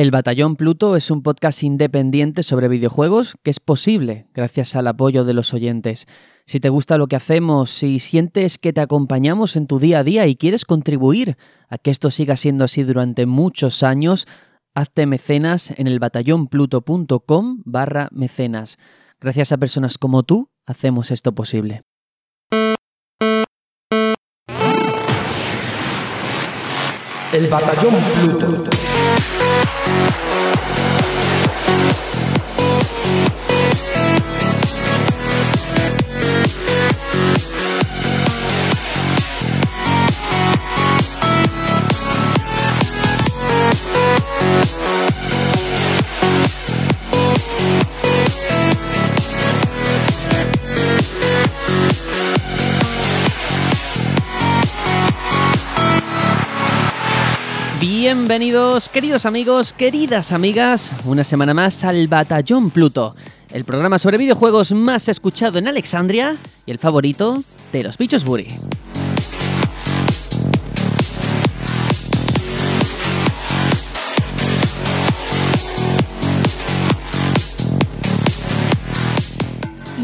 El Batallón Pluto es un podcast independiente sobre videojuegos que es posible gracias al apoyo de los oyentes. Si te gusta lo que hacemos, si sientes que te acompañamos en tu día a día y quieres contribuir a que esto siga siendo así durante muchos años, hazte mecenas en el batallonpluto.com barra mecenas. Gracias a personas como tú, hacemos esto posible. El Batallón Pluto. Bienvenidos, queridos amigos, queridas amigas, una semana más al Batallón Pluto, el programa sobre videojuegos más escuchado en Alexandria y el favorito de los bichos Buri.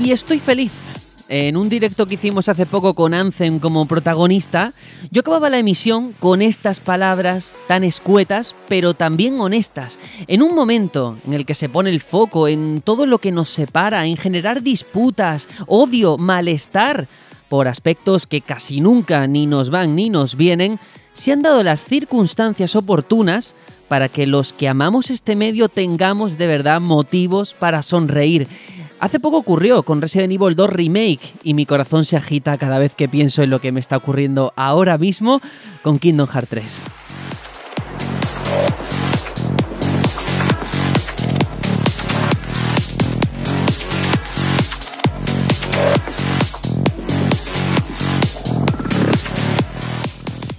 Y estoy feliz en un directo que hicimos hace poco con Anthem como protagonista, yo acababa la emisión con estas palabras tan escuetas, pero también honestas. En un momento en el que se pone el foco en todo lo que nos separa, en generar disputas, odio, malestar, por aspectos que casi nunca ni nos van ni nos vienen, se han dado las circunstancias oportunas para que los que amamos este medio tengamos de verdad motivos para sonreír. Hace poco ocurrió con Resident Evil 2 Remake y mi corazón se agita cada vez que pienso en lo que me está ocurriendo ahora mismo con Kingdom Hearts 3.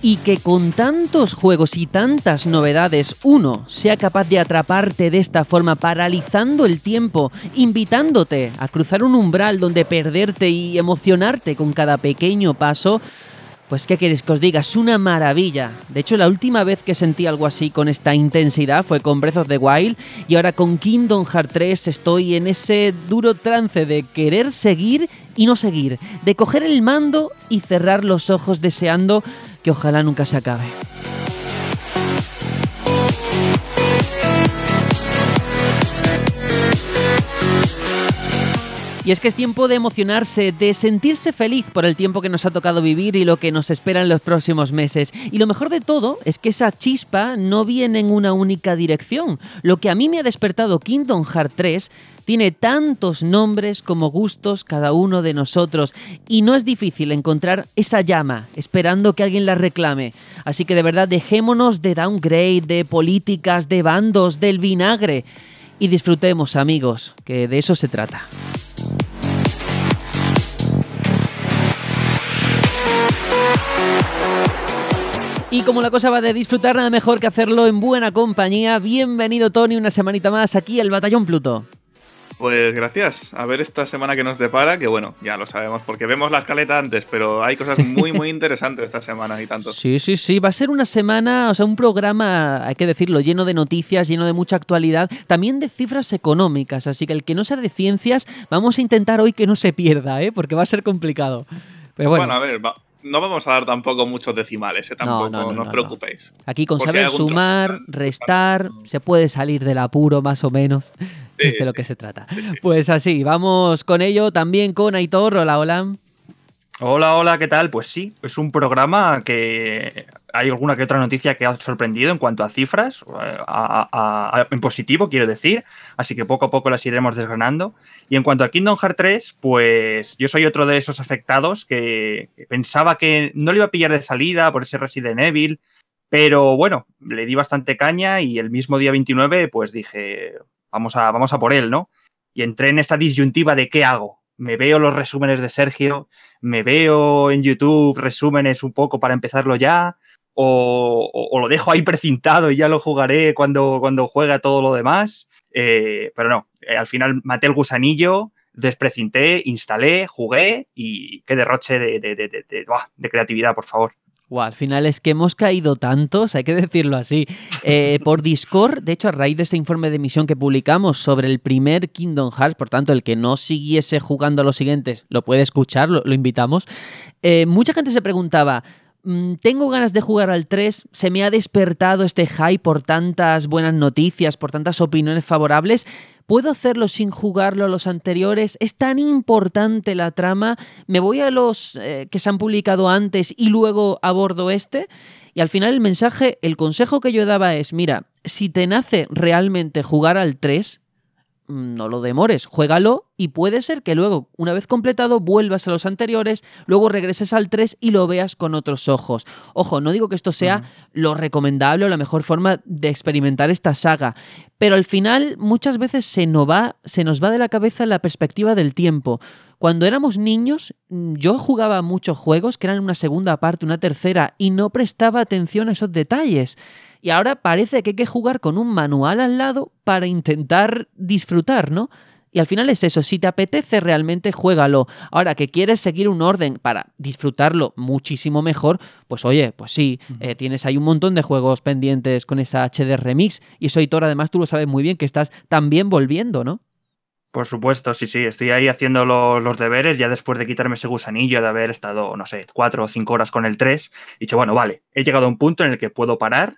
Y que con tantos juegos y tantas novedades uno sea capaz de atraparte de esta forma paralizando el tiempo, invitándote a cruzar un umbral donde perderte y emocionarte con cada pequeño paso, pues qué queréis que os diga, es una maravilla. De hecho, la última vez que sentí algo así con esta intensidad fue con Breath of the Wild y ahora con Kingdom Hearts 3 estoy en ese duro trance de querer seguir y no seguir, de coger el mando y cerrar los ojos deseando que ojalá nunca se acabe. Y es que es tiempo de emocionarse, de sentirse feliz por el tiempo que nos ha tocado vivir y lo que nos espera en los próximos meses. Y lo mejor de todo es que esa chispa no viene en una única dirección. Lo que a mí me ha despertado Kingdom Hearts 3 tiene tantos nombres como gustos cada uno de nosotros y no es difícil encontrar esa llama esperando que alguien la reclame. Así que de verdad dejémonos de downgrade, de políticas, de bandos, del vinagre y disfrutemos amigos, que de eso se trata. Y como la cosa va de disfrutar, nada mejor que hacerlo en buena compañía. Bienvenido Tony, una semanita más aquí al Batallón Pluto. Pues gracias. A ver esta semana que nos depara, que bueno, ya lo sabemos porque vemos la escaleta antes, pero hay cosas muy, muy interesantes esta semana y tanto. Sí, sí, sí. Va a ser una semana, o sea, un programa, hay que decirlo, lleno de noticias, lleno de mucha actualidad, también de cifras económicas. Así que el que no sea de ciencias, vamos a intentar hoy que no se pierda, ¿eh? porque va a ser complicado. Pero bueno. bueno a ver, no vamos a dar tampoco muchos decimales, ¿eh? tampoco, no, os preocupéis. Aquí con saber sumar, restar, se puede salir del apuro más o menos es de lo que se trata. Pues así, vamos con ello también con Aitor. Hola, hola. Hola, hola, ¿qué tal? Pues sí, es un programa que hay alguna que otra noticia que ha sorprendido en cuanto a cifras, en positivo, quiero decir, así que poco a poco las iremos desgranando. Y en cuanto a Kingdom Hearts 3, pues yo soy otro de esos afectados que, que pensaba que no le iba a pillar de salida por ese Resident Evil, pero bueno, le di bastante caña y el mismo día 29, pues dije, vamos a, vamos a por él, ¿no? Y entré en esta disyuntiva de qué hago. Me veo los resúmenes de Sergio, me veo en YouTube resúmenes un poco para empezarlo ya, o, lo dejo ahí precintado y ya lo jugaré cuando, cuando juegue todo lo demás. Eh, pero no, eh, al final maté el gusanillo, desprecinté, instalé, jugué y qué derroche de, de creatividad, por favor. Guau, al final es que hemos caído tantos, hay que decirlo así. Eh, por Discord, de hecho, a raíz de este informe de emisión que publicamos sobre el primer Kingdom Hearts, por tanto, el que no siguiese jugando a los siguientes lo puede escuchar, lo, lo invitamos. eh, mucha gente se preguntaba. "Mm, Tengo ganas de jugar al 3, se me ha despertado este hype por tantas buenas noticias, por tantas opiniones favorables. ¿Puedo hacerlo sin jugarlo a los anteriores? ¿Es tan importante la trama? ¿Me voy a los eh, que se han publicado antes y luego abordo este? Y al final el mensaje, el consejo que yo daba es, mira, si te nace realmente jugar al 3, mm, no lo demores, juégalo y puede ser que luego, una vez completado, vuelvas a los anteriores, luego regreses al 3 y lo veas con otros ojos. Ojo, no digo que esto sea lo recomendable o la mejor forma de experimentar esta saga, pero al final muchas veces se nos va, se nos va de la cabeza la perspectiva del tiempo. Cuando éramos niños, mm, yo jugaba muchos juegos que eran una segunda parte, una tercera, y no prestaba atención a esos detalles. Y ahora parece que hay que jugar con un manual al lado para intentar disfrutar, ¿no? Y al final es eso, si te apetece realmente, juégalo. Ahora que quieres seguir un orden para disfrutarlo muchísimo mejor, pues oye, pues sí, eh, tienes ahí un montón de juegos pendientes con esa HD Remix. Y eso, Hitor, además tú lo sabes muy bien, que estás también volviendo, ¿no? Por supuesto, sí, sí. Estoy ahí haciendo lo- los deberes ya después de quitarme ese gusanillo de haber estado, no sé, cuatro o cinco horas con el 3. He dicho, bueno, vale, he llegado a un punto en el que puedo parar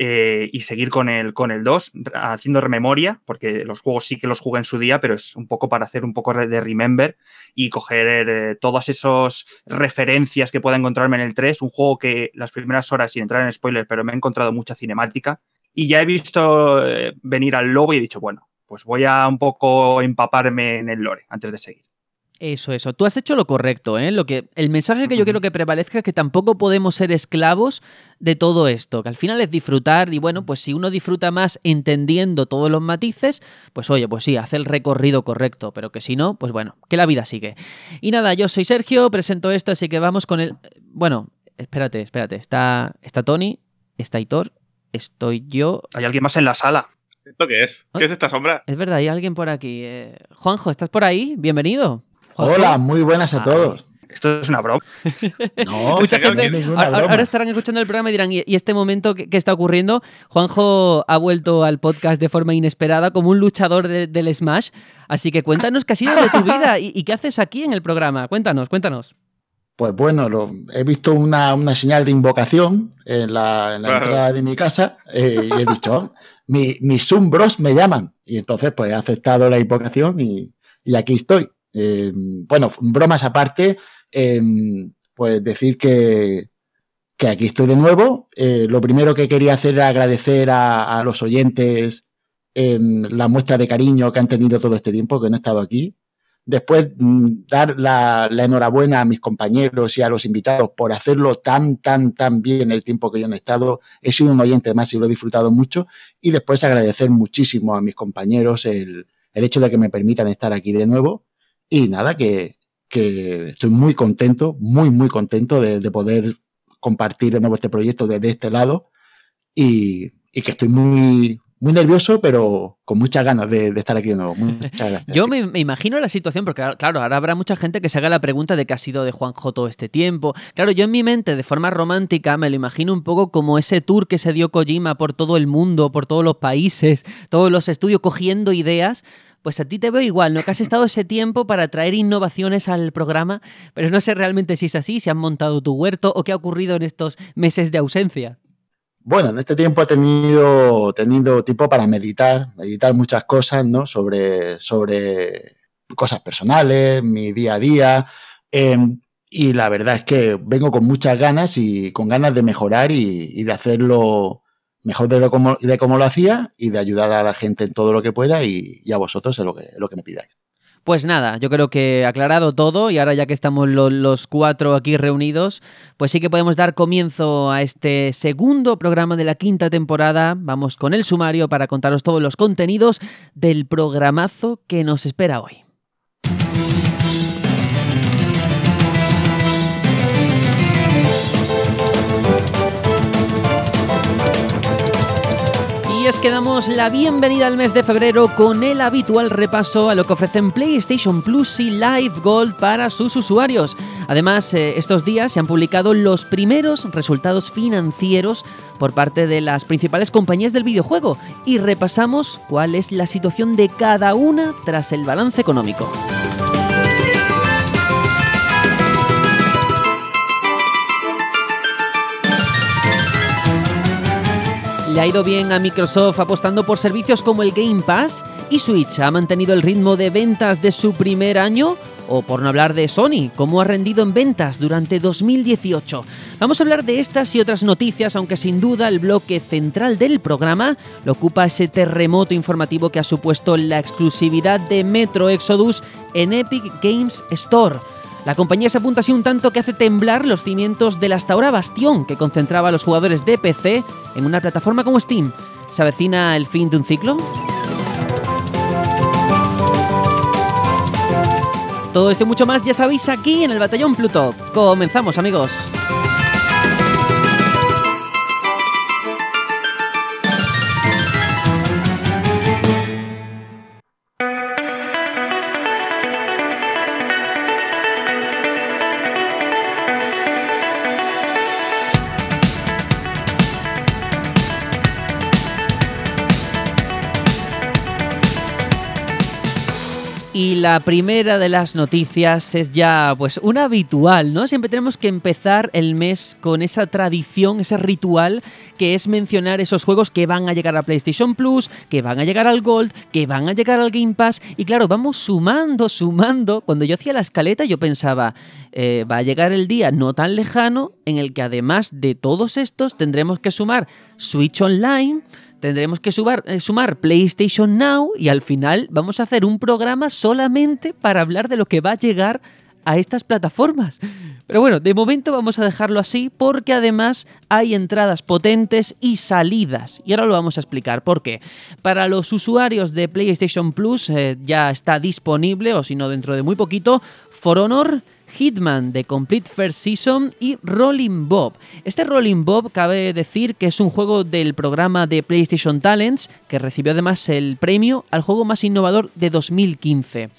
eh, y seguir con el, con el 2, haciendo rememoria, porque los juegos sí que los jugué en su día, pero es un poco para hacer un poco de remember y coger eh, todas esas referencias que pueda encontrarme en el 3. Un juego que las primeras horas, sin entrar en spoilers, pero me he encontrado mucha cinemática. Y ya he visto eh, venir al lobo y he dicho, bueno, pues voy a un poco empaparme en el lore antes de seguir. Eso, eso. Tú has hecho lo correcto, ¿eh? Lo que, el mensaje que yo quiero que prevalezca es que tampoco podemos ser esclavos de todo esto, que al final es disfrutar y bueno, pues si uno disfruta más entendiendo todos los matices, pues oye, pues sí, hace el recorrido correcto, pero que si no, pues bueno, que la vida sigue. Y nada, yo soy Sergio, presento esto, así que vamos con el... Bueno, espérate, espérate, está, está Tony, está Hitor, estoy yo... ¿Hay alguien más en la sala? ¿Esto qué es? ¿Qué es esta sombra? Es verdad, hay alguien por aquí. eh, Juanjo, ¿estás por ahí? Bienvenido. Hola, muy buenas a Ay. todos. Esto es una broma. No, Mucha gente que broma. ahora estarán escuchando el programa y dirán, ¿y, este momento qué, qué está ocurriendo? Juanjo ha vuelto al podcast de forma inesperada como un luchador de- del Smash. Así que cuéntanos qué ha sido de tu vida y, y qué haces aquí en el programa. Cuéntanos, cuéntanos. Pues bueno, lo- he visto una, una señal de invocación en la, en la Claro. entrada de mi casa eh, y he dicho, "Oh, mi, mis Zoom Bros me llaman. Y entonces pues he aceptado la invocación y, y aquí estoy. Eh, bueno, bromas aparte, eh, pues decir que, que aquí estoy de nuevo. Eh, lo primero que quería hacer era agradecer a, los oyentes eh, la muestra de cariño que han tenido todo este tiempo que no he estado aquí. Después, mm, dar la, enhorabuena a mis compañeros y a los invitados por hacerlo tan, tan, tan bien el tiempo que yo he estado. He sido un oyente más y lo he disfrutado mucho. Y después agradecer muchísimo a mis compañeros el, el hecho de que me permitan estar aquí de nuevo. Y nada, que, que estoy muy contento, muy, muy contento de, de poder compartir de nuevo este proyecto desde este lado. Y, y que estoy muy, muy nervioso, pero con muchas ganas de, de estar aquí de nuevo. Gracias. Yo me, me imagino la situación, porque claro, ahora habrá mucha gente que se haga la pregunta de qué ha sido de Juanjo todo este tiempo. Claro, yo en mi mente, de forma romántica, me lo imagino un poco como ese tour que se dio Kojima por todo el mundo, por todos los países, todos los estudios, cogiendo ideas. Pues a ti te veo igual, ¿no? Que has estado ese tiempo para traer innovaciones al programa, pero no sé realmente si es así, si han montado tu huerto o qué ha ocurrido en estos meses de ausencia. Bueno, en este tiempo he tenido, tenido tiempo para meditar, meditar muchas cosas, ¿no? Sobre, sobre cosas personales, mi día a día. eh, y la verdad es que vengo con muchas ganas y con ganas de mejorar y de hacerlo mejor de lo de como lo hacía y de ayudar a la gente en todo lo que pueda y, y a vosotros en lo que, lo que me pidáis. Pues nada, yo creo que aclarado todo y ahora ya que estamos lo- los cuatro aquí reunidos, pues sí que podemos dar comienzo a este segundo programa de la quinta temporada. Vamos con el sumario para contaros todos los contenidos del programazo que nos espera hoy. Y es que damos la bienvenida al mes de febrero con el habitual repaso a lo que ofrecen PlayStation Plus y Live Gold para sus usuarios. Además, eh, estos días se han publicado los primeros resultados financieros por parte de las principales compañías del videojuego y repasamos cuál es la situación de cada una tras el balance económico. Le ha ido bien a Microsoft apostando por servicios como el Game Pass y Switch ha mantenido el ritmo de ventas de su primer año o por no hablar de Sony, cómo ha rendido en ventas durante 2018. Vamos a hablar de estas y otras noticias, aunque sin duda el bloque central del programa lo ocupa ese terremoto informativo que ha supuesto la exclusividad de Metro Exodus en Epic Games Store. La compañía se apunta así un tanto que hace temblar los cimientos del hasta ahora bastión que concentraba a los jugadores de PC en una plataforma como Steam. ¿Se avecina el fin de un ciclo? Todo esto y mucho más ya sabéis aquí en el Batallón Pluto. Comenzamos amigos. Y la primera de las noticias es ya pues una habitual, ¿no? Siempre tenemos que empezar el mes con esa tradición, ese ritual que es mencionar esos juegos que van a llegar a PlayStation Plus, que van a llegar al Gold, que van a llegar al Game Pass. Y claro, vamos sumando, sumando. Cuando yo hacía la escaleta yo pensaba, eh, va a llegar el día no tan lejano en el que además de todos estos tendremos que sumar Switch Online, tendremos que eh, sumar PlayStation Now y al final vamos a hacer un programa solamente para hablar de lo que va a llegar a estas plataformas. Pero bueno, de momento vamos a dejarlo así porque además hay entradas potentes y salidas. Y ahora lo vamos a explicar por qué. Para los usuarios de PlayStation Plus eh, ya está disponible, o si no dentro de muy poquito, For Honor Hitman de Complete First Season y Rolling Bob. Este Rolling Bob cabe decir que es un juego del programa de PlayStation Talents que recibió además el premio al juego más innovador de 2015.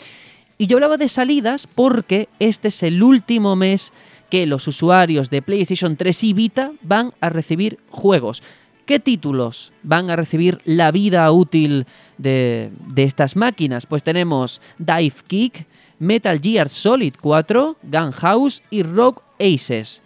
Y yo hablaba de salidas porque este es el último mes que los usuarios de PlayStation 3 y Vita van a recibir juegos. ¿Qué títulos van a recibir la vida útil de, estas máquinas? Pues tenemos Dive Kick, Metal Gear Solid 4, Gunhouse y Rogue Aces.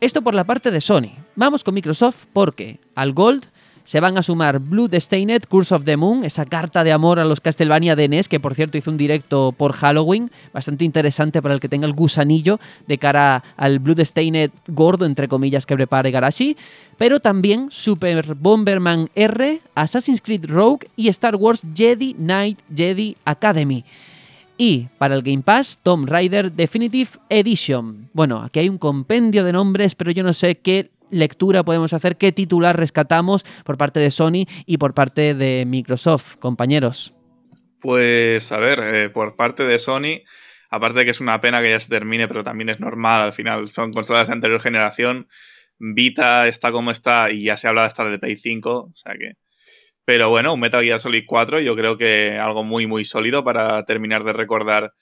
Esto por la parte de Sony. Vamos con Microsoft porque al Gold se van a sumar Bloodstained, Curse of the Moon, esa carta de amor a los Castlevania de NES, que por cierto hizo un directo por Halloween, bastante interesante para el que tenga el gusanillo de cara al Bloodstained gordo, entre comillas, que prepare Garashi, pero también Super Bomberman R, Assassin's Creed Rogue y Star Wars Jedi Knight Jedi Academy. Y para el Game Pass, Tomb Raider Definitive Edition. Bueno, aquí hay un compendio de nombres, pero yo no sé qué lectura podemos hacer, qué titular rescatamos por parte de Sony y por parte de Microsoft, compañeros. Pues a ver, eh, por parte de Sony, aparte de que es una pena que ya se termine, pero también es normal, al final son consolas de anterior generación. Vita está como está y ya se habla de estar de Play 5, o sea que pero bueno, un Metal Gear Solid 4 yo creo que algo muy, muy sólido para terminar de recordar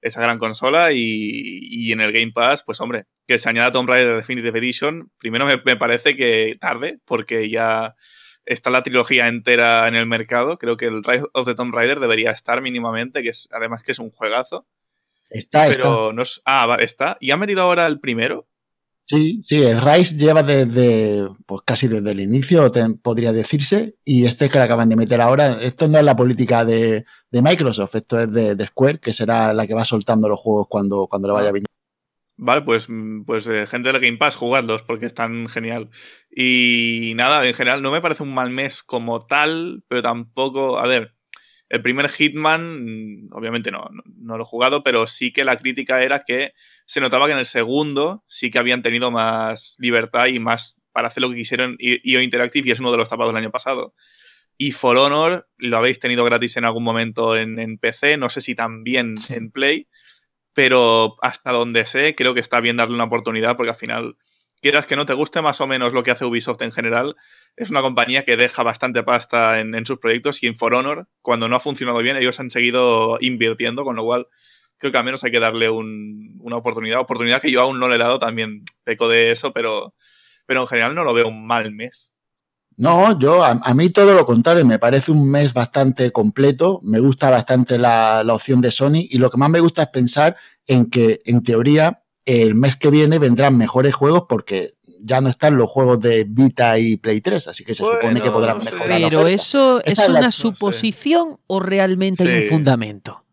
esa gran consola y, en el Game Pass, pues hombre, que se añada Tomb Raider Definitive Edition, primero me, parece que tarde, porque ya está la trilogía entera en el mercado, creo que el Rise of the Tomb Raider debería estar mínimamente, que es además que es un juegazo. Está, pero No ah, vale, está. ¿Y ha metido ahora el primero? Sí, sí, el Rise lleva desde, pues casi desde el inicio, podría decirse, y este que le acaban de meter ahora, esto no es la política de, Microsoft, esto es de, Square, que será la que va soltando los juegos cuando, cuando le vaya bien. Vale, pues, pues eh, gente del Game Pass, jugadlos, porque están genial. Y nada, en general no me parece un mal mes como tal, pero tampoco, a ver, el primer Hitman, obviamente no, no, lo he jugado, pero sí que la crítica era que se notaba que en el segundo sí que habían tenido más libertad y más para hacer lo que quisieron. IO Interactive y es uno de los tapados del año pasado. Y For Honor lo habéis tenido gratis en algún momento en, PC, no sé si también en Play, pero hasta donde sé, creo que está bien darle una oportunidad porque al final quieras que no te guste más o menos lo que hace Ubisoft en general, es una compañía que deja bastante pasta en, sus proyectos y en For Honor, cuando no ha funcionado bien, ellos han seguido invirtiendo, con lo cual creo que al menos hay que darle una oportunidad, oportunidad que yo aún no le he dado, también peco de eso, pero, pero en general no lo veo un mal mes. No, yo a, mí todo lo contrario, me parece un mes bastante completo, me gusta bastante la, opción de Sony y lo que más me gusta es pensar en que en teoría el mes que viene vendrán mejores juegos porque ya no están los juegos de Vita y Play 3, así que se supone que podrán mejorar. Pero eso es una suposición o realmente hay un fundamento.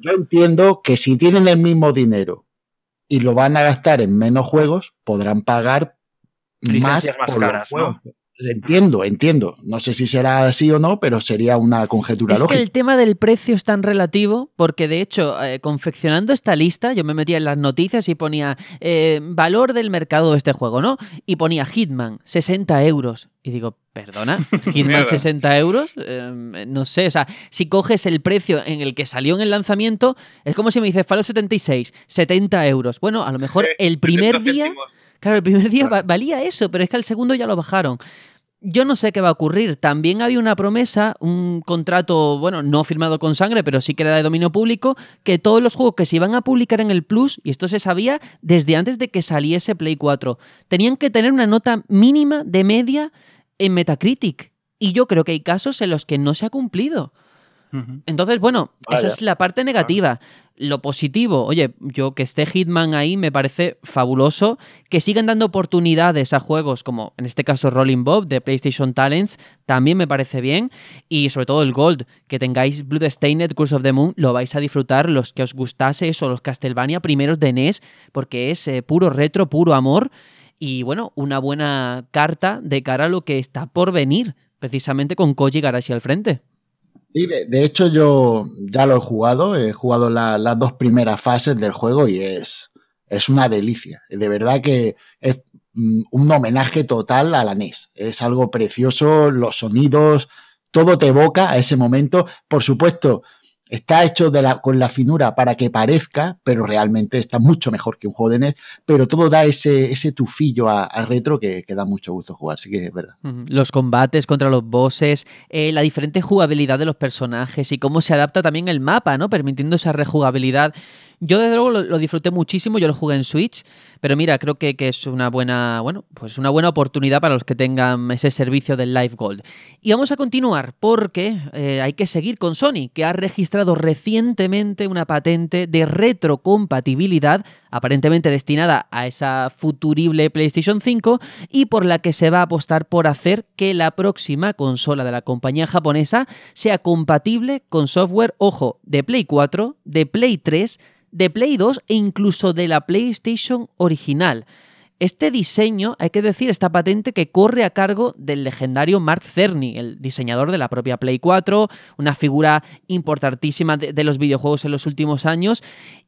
Yo entiendo que si tienen el mismo dinero y lo van a gastar en menos juegos, podrán pagar más, por caras, los Entiendo, entiendo. No sé si será así o no, pero sería una conjetura es que el tema del precio es tan relativo, porque de hecho, eh, confeccionando esta lista, yo me metía en las noticias y ponía eh, valor del mercado de este juego, ¿no? Y ponía Hitman, 60 euros. Y digo, perdona, Hitman 60 euros, em, no sé, o sea, si coges el precio en el que salió en el lanzamiento, es como si me dices Fallout 76, 70 euros. Bueno, a lo mejor el primer día... Claro, el primer día valía eso, pero es que al segundo ya lo bajaron. Yo no sé qué va a ocurrir. También había una promesa, un contrato, bueno, no firmado con sangre, pero sí que era de dominio público, que todos los juegos que se iban a publicar en el Plus, y esto se sabía desde antes de que saliese Play 4, tenían que tener una nota mínima de media en Metacritic. Y yo creo que hay casos en los que no se ha cumplido. Entonces, bueno, esa es la parte negativa. Lo positivo, oye, yo que esté Hitman ahí me parece fabuloso. Que sigan dando oportunidades a juegos como en este caso Rolling Bob de PlayStation Talents, también me parece bien. Y sobre todo el Gold, que tengáis Bloodstained, Curse of the Moon, lo vais a disfrutar los que os gustase eso, los Castlevania primeros de NES, porque es eh, puro retro, puro amor. Y bueno, una buena carta de cara a lo que está por venir, precisamente con Koji Garashi al frente. Sí, de, hecho yo ya lo he jugado, he jugado las dos primeras fases del juego y es, es una delicia. De verdad que es mm, un homenaje total a la NES. Es algo precioso, los sonidos, todo te evoca a ese momento. Por supuesto, Está hecho con la finura para que parezca, pero realmente está mucho mejor que un juego de NES, pero todo da ese, ese tufillo a, retro que, da mucho gusto jugar, sí que es verdad. Los combates contra los bosses, eh, la diferente jugabilidad de los personajes y cómo se adapta también el mapa, ¿no? Permitiendo esa rejugabilidad. Yo desde luego lo, disfruté muchísimo, yo lo jugué en Switch, pero mira, creo que, es una buena, bueno, pues una buena oportunidad para los que tengan ese servicio del Live Gold. Y vamos a continuar porque eh, hay que seguir con Sony, que ha registrado recientemente una patente de retrocompatibilidad, aparentemente destinada a esa futurible PlayStation 5 y por la que se va a apostar por hacer que la próxima consola de la compañía japonesa sea compatible con software, ojo, de Play 4, de Play 3, de Play 2 e incluso de la PlayStation original. Este diseño, hay que decir, esta patente que corre a cargo del legendario Mark Cerny, el diseñador de la propia Play 4, una figura importantísima de, los videojuegos en los últimos años.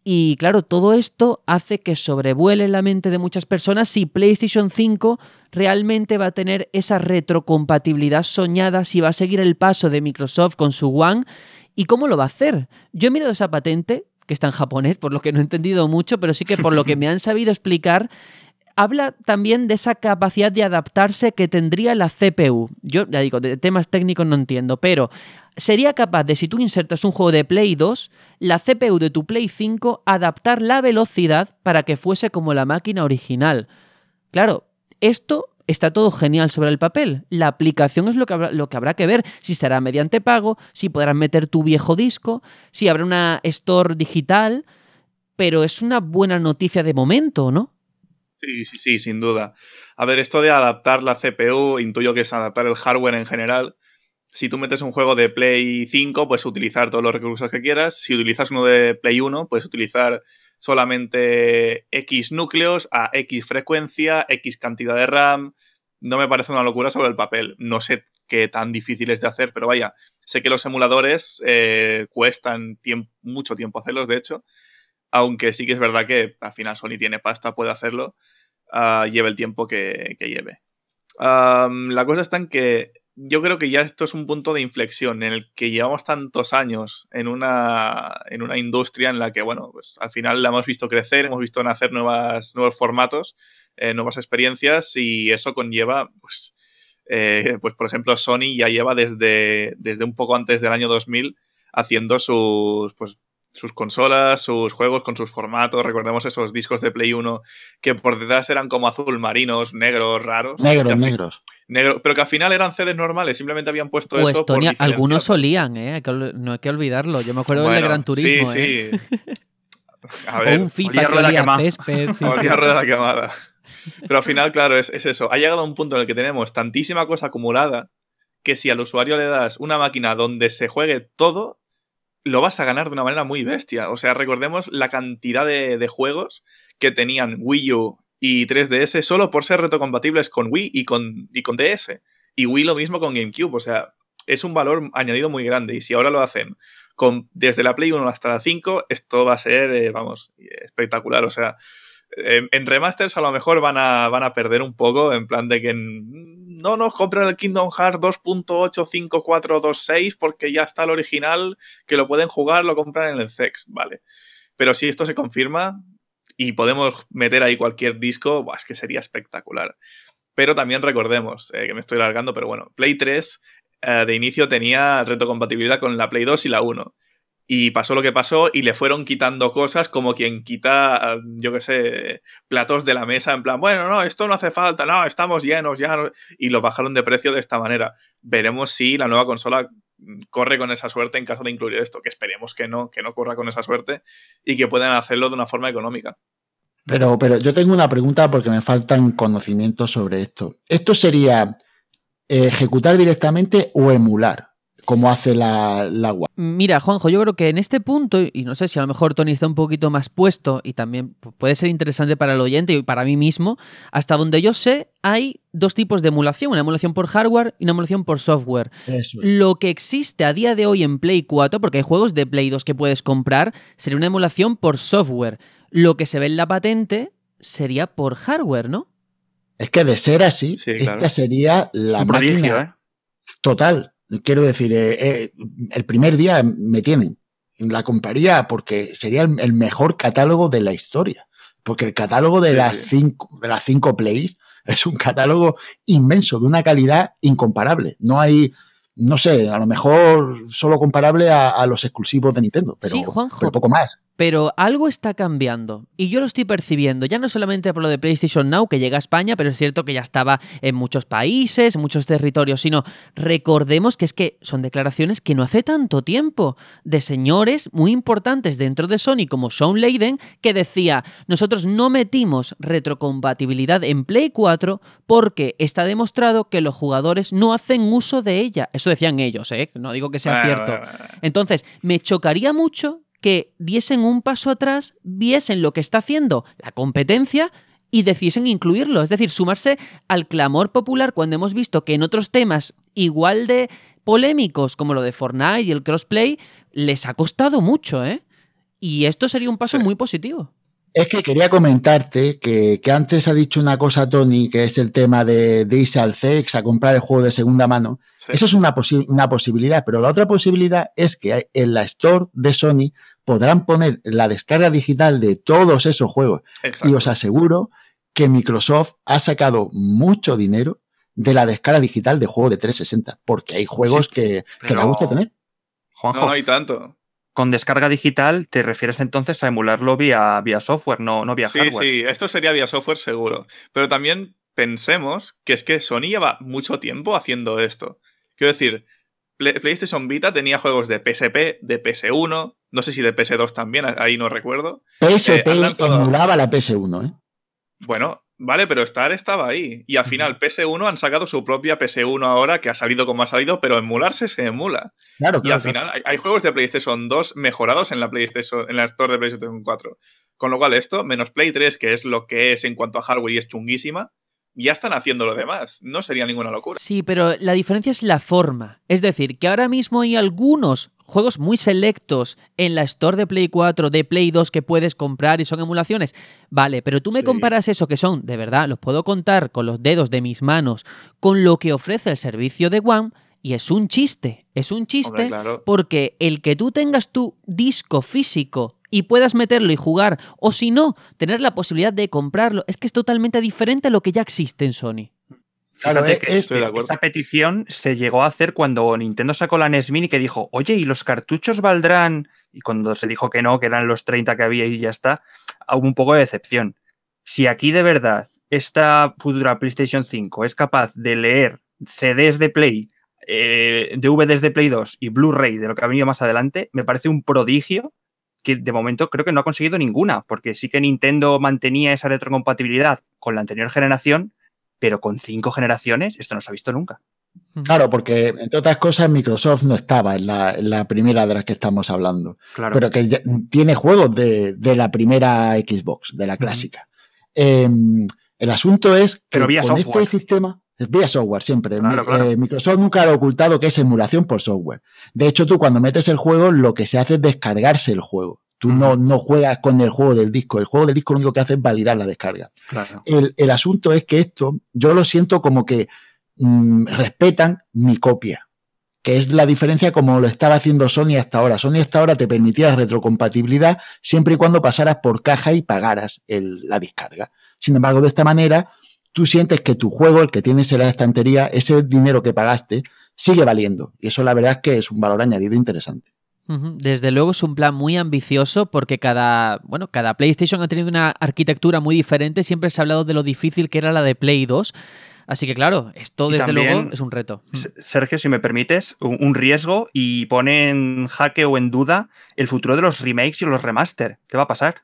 Y claro, todo esto hace que sobrevuele la mente de muchas personas si PlayStation 5 realmente va a tener esa retrocompatibilidad soñada, si va a seguir el paso de Microsoft con su One y cómo lo va a hacer. Yo he mirado esa patente que está en japonés, por lo que no he entendido mucho, pero sí que por lo que me han sabido explicar, habla también de esa capacidad de adaptarse que tendría la CPU. Yo ya digo, de temas técnicos no entiendo, pero sería capaz de, si tú insertas un juego de Play 2, la CPU de tu Play 5 adaptar la velocidad para que fuese como la máquina original. Claro, esto está todo genial sobre el papel. La aplicación es lo que, habrá, lo que habrá que ver. Si será mediante pago, si podrás meter tu viejo disco, si habrá una store digital. Pero es una buena noticia de momento, ¿no? Sí, sí, sí, sin duda. A ver, esto de adaptar la CPU, intuyo que es adaptar el hardware en general. Si tú metes un juego de Play 5, puedes utilizar todos los recursos que quieras. Si utilizas uno de Play 1, puedes utilizar solamente X núcleos a X frecuencia, X cantidad de RAM. No me parece una locura sobre el papel. No sé qué tan difícil es de hacer, pero vaya, sé que los emuladores eh, cuestan mucho tiempo hacerlos, de hecho. Aunque sí que es verdad que al final Sony tiene pasta, puede hacerlo, uh, lleve el tiempo que, lleve. la cosa está en que yo creo que ya esto es un punto de inflexión en el que llevamos tantos años en una, en una industria en la que, bueno, pues al final la hemos visto crecer, hemos visto nacer nuevas, nuevos formatos, eh, nuevas experiencias y eso conlleva, pues, eh, pues por ejemplo, Sony ya lleva desde, desde un poco antes del año 2000 haciendo sus, pues, sus consolas, sus juegos con sus formatos. Recordemos esos discos de Play 1 que por detrás eran como azul marinos, negros, raros. Negros, negros. Negro, pero que al final eran CDs normales, simplemente habían puesto pues eso. Tony, algunos solían, ¿eh? no hay que olvidarlo. Yo me acuerdo bueno, del Gran Turismo. Sí, ¿eh? sí. A ver, o un FIFA que rueda quemada. césped. sí, sí. rueda quemada. Pero al final, claro, es, es eso. Ha llegado a un punto en el que tenemos tantísima cosa acumulada que si al usuario le das una máquina donde se juegue todo, lo vas a ganar de una manera muy bestia. O sea, recordemos la cantidad de, juegos que tenían Wii U y 3DS solo por ser retrocompatibles con Wii y con, y con DS. Y Wii lo mismo con GameCube. O sea, es un valor añadido muy grande. Y si ahora lo hacen con, desde la Play 1 hasta la 5, esto va a ser, eh, vamos, espectacular. O sea, en, remasters a lo mejor van a, van a perder un poco en plan de que no nos compren el Kingdom Hearts 2.85426 porque ya está el original, que lo pueden jugar, lo compran en el CEX, vale. Pero si esto se confirma y podemos meter ahí cualquier disco, es que sería espectacular. Pero también recordemos, eh, que me estoy largando, pero bueno, Play 3 eh, de inicio tenía retrocompatibilidad con la Play 2 y la 1. Y pasó lo que pasó y le fueron quitando cosas como quien quita, yo qué sé, platos de la mesa en plan, bueno, no, esto no hace falta, no, estamos llenos ya. Y lo bajaron de precio de esta manera. Veremos si la nueva consola corre con esa suerte en caso de incluir esto, que esperemos que no, que no corra con esa suerte y que puedan hacerlo de una forma económica. Pero, pero yo tengo una pregunta porque me faltan conocimientos sobre esto. ¿Esto sería ejecutar directamente o emular? Como hace la, la. Mira, Juanjo, yo creo que en este punto, y no sé si a lo mejor Tony está un poquito más puesto y también puede ser interesante para el oyente y para mí mismo, hasta donde yo sé, hay dos tipos de emulación, una emulación por hardware y una emulación por software. Eso es. Lo que existe a día de hoy en Play 4, porque hay juegos de Play 2 que puedes comprar, sería una emulación por software. Lo que se ve en la patente sería por hardware, ¿no? Es que de ser así, Sí, esta sería la un máquina prodigio, ¿eh? total. Quiero decir, eh, eh, el primer día me tienen. La compraría porque sería el, el mejor catálogo de la historia. Porque el catálogo de, Sí, las sí. cinco, de las cinco plays es un catálogo inmenso, de una calidad incomparable. No hay, no sé, a lo mejor solo comparable a, a los exclusivos de Nintendo, pero, Sí, Juanjo. pero poco más. Pero algo está cambiando y yo lo estoy percibiendo, ya no solamente por lo de PlayStation Now que llega a España, pero es cierto que ya estaba en muchos países, en muchos territorios, sino recordemos que es que son declaraciones que no hace tanto tiempo de señores muy importantes dentro de Sony como Sean Layden que decía, nosotros no metimos retrocompatibilidad en Play 4 porque está demostrado que los jugadores no hacen uso de ella. Eso decían ellos, ¿eh? No digo que sea Bueno, cierto. bueno, bueno. Entonces, me chocaría mucho que diesen un paso atrás, viesen lo que está haciendo la competencia y decidiesen incluirlo. Es decir, sumarse al clamor popular cuando hemos visto que en otros temas igual de polémicos como lo de Fortnite y el crossplay, les ha costado mucho, ¿eh? Y esto sería un paso Sí. muy positivo. Es que quería comentarte que, que antes ha dicho una cosa Tony, que es el tema de, de irse al CEX a comprar el juego de segunda mano. Sí. Eso es una, posi- una posibilidad, pero la otra posibilidad es que hay- en la store de Sony podrán poner la descarga digital de todos esos juegos. Exacto. Y os aseguro que Microsoft ha sacado mucho dinero de la descarga digital de juegos de 360, porque hay juegos que, que pero- gusto tener. Juanjo, No, no, y tanto. Con descarga digital te refieres entonces a emularlo vía, vía software, no, no vía Sí, hardware. sí, esto sería vía software seguro. Pero también pensemos que es que Sony lleva mucho tiempo haciendo esto. Quiero decir, Play- PlayStation Vita tenía juegos de PSP, de PS1, no sé si de PS2 también, ahí no recuerdo. PSP Eh, lanzado- emulaba la PS1, ¿eh? Bueno, vale, pero Star estaba ahí. Y al final PS1 han sacado su propia PS1 ahora, que ha salido como ha salido, pero emularse se emula. Claro, Y claro, al claro. final hay, hay juegos de PlayStation 2 mejorados en la PlayStation, en la Store de PlayStation 4. Con lo cual, esto, menos Play 3, que es lo que es en cuanto a hardware y es chunguísima, ya están haciendo lo demás. No sería ninguna locura. Sí, pero la diferencia es la forma. Es decir, que ahora mismo hay algunos juegos muy selectos en la Store de Play 4, de Play 2 que puedes comprar y son emulaciones. Vale, pero tú me Sí. comparas eso que son, de verdad, los puedo contar con los dedos de mis manos, con lo que ofrece el servicio de One y es un chiste. Es un chiste Hombre, claro. porque el que tú tengas tu disco físico y puedas meterlo y jugar, o si no, tener la posibilidad de comprarlo, es que es totalmente diferente a lo que ya existe en Sony. Claro, Fíjate es- que es- Estoy de acuerdo. esa petición se llegó a hacer cuando Nintendo sacó la NES Mini que dijo, oye, ¿y los cartuchos valdrán? Y cuando se dijo que no, que eran los 30 que había y ya está, hubo un poco de decepción. Si aquí de verdad esta futura PlayStation 5 es capaz de leer CDs de Play, eh, DVDs de Play 2 y Blu-ray de lo que ha venido más adelante, me parece un prodigio que de momento creo que no ha conseguido ninguna, porque sí que Nintendo mantenía esa retrocompatibilidad con la anterior generación, pero con cinco generaciones esto no se ha visto nunca. Claro, porque entre otras cosas Microsoft no estaba en la, en la primera de las que estamos hablando, Claro. pero que ya- tiene juegos de, de la primera Xbox, de la clásica. Eh, el asunto es que Pero con software. este sistema, vía software siempre, Claro, Mi- claro. eh, Microsoft nunca ha ocultado que es emulación por software. De hecho, tú cuando metes el juego, lo que se hace es descargarse el juego. Tú no, no juegas con el juego del disco, el juego del disco lo único que hace es validar la descarga. claro. El, el asunto es que esto, yo lo siento como que mm, respetan mi copia, que es la diferencia como lo estaba haciendo Sony hasta ahora. Sony hasta ahora te permitía retrocompatibilidad siempre y cuando pasaras por caja y pagaras el- la descarga. Sin embargo, de esta manera, tú sientes que tu juego, el que tienes en la estantería, ese dinero que pagaste, sigue valiendo. Y eso la verdad es que es un valor añadido interesante. Desde luego es un plan muy ambicioso porque cada, bueno, cada PlayStation ha tenido una arquitectura muy diferente. Siempre se ha hablado de lo difícil que era la de Play 2. Así que claro, esto desde también- luego es un reto. Sergio, si me permites, un, un riesgo y pone en jaque o en duda el futuro de los remakes y los remaster. ¿Qué va a pasar?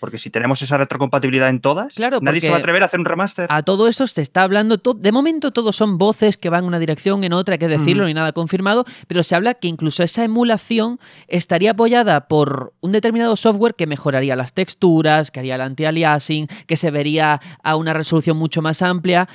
Porque si tenemos esa retrocompatibilidad en todas, Claro, nadie se va a atrever a hacer un remaster. A todo eso se está hablando, de momento todos son voces que van en una dirección, en otra, hay que decirlo, Ujú. ni nada confirmado, pero se habla que incluso esa emulación estaría apoyada por un determinado software que mejoraría las texturas, que haría el anti-aliasing, que se vería a una resolución mucho más amplia.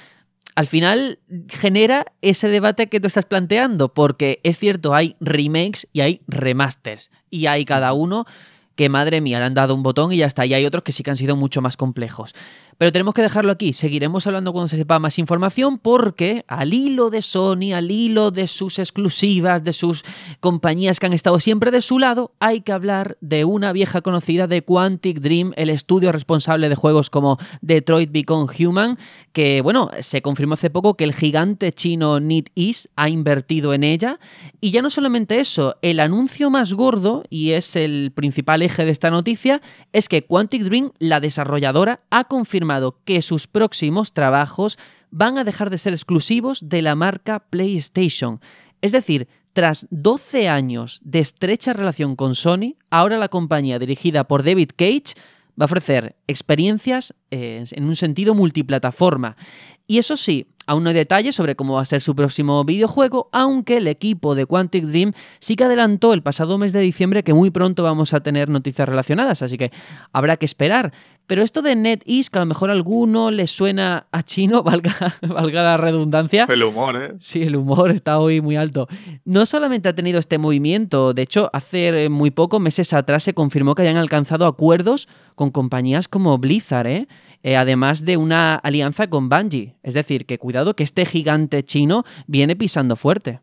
Al final genera ese debate que tú estás planteando, porque es cierto, hay remakes y hay remasters, y hay cada uno que madre mía, le han dado un botón y ya está. Y hay otros que sí que han sido mucho más complejos. Pero tenemos que dejarlo aquí. Seguiremos hablando cuando se sepa más información porque al hilo de Sony, al hilo de sus exclusivas, de sus compañías que han estado siempre de su lado, hay que hablar de una vieja conocida de Quantic Dream, el estudio responsable de juegos como Detroit Become Human, que bueno, se confirmó hace poco que el gigante chino NetEase ha invertido en ella. Y ya no solamente eso, el anuncio más gordo, y es el principal eje de esta noticia, es que Quantic Dream, la desarrolladora, ha confirmado que sus próximos trabajos van a dejar de ser exclusivos de la marca PlayStation. Es decir, tras 12 años de estrecha relación con Sony, ahora la compañía dirigida por David Cage va a ofrecer experiencias eh, en un sentido multiplataforma. Y eso sí, aún no hay detalles sobre cómo va a ser su próximo videojuego, aunque el equipo de Quantic Dream sí que adelantó el pasado mes de diciembre que muy pronto vamos a tener noticias relacionadas, así que habrá que esperar. Pero esto de NetEase, que a lo mejor a alguno le suena a chino, valga, valga la redundancia, El humor, ¿eh? Sí, el humor está hoy muy alto. No solamente ha tenido este movimiento, de hecho, hace muy poco, meses atrás, se confirmó que habían alcanzado acuerdos con compañías como Blizzard, ¿eh? Eh, además de una alianza con Bungie. Es decir, que cuidado que este gigante chino viene pisando fuerte.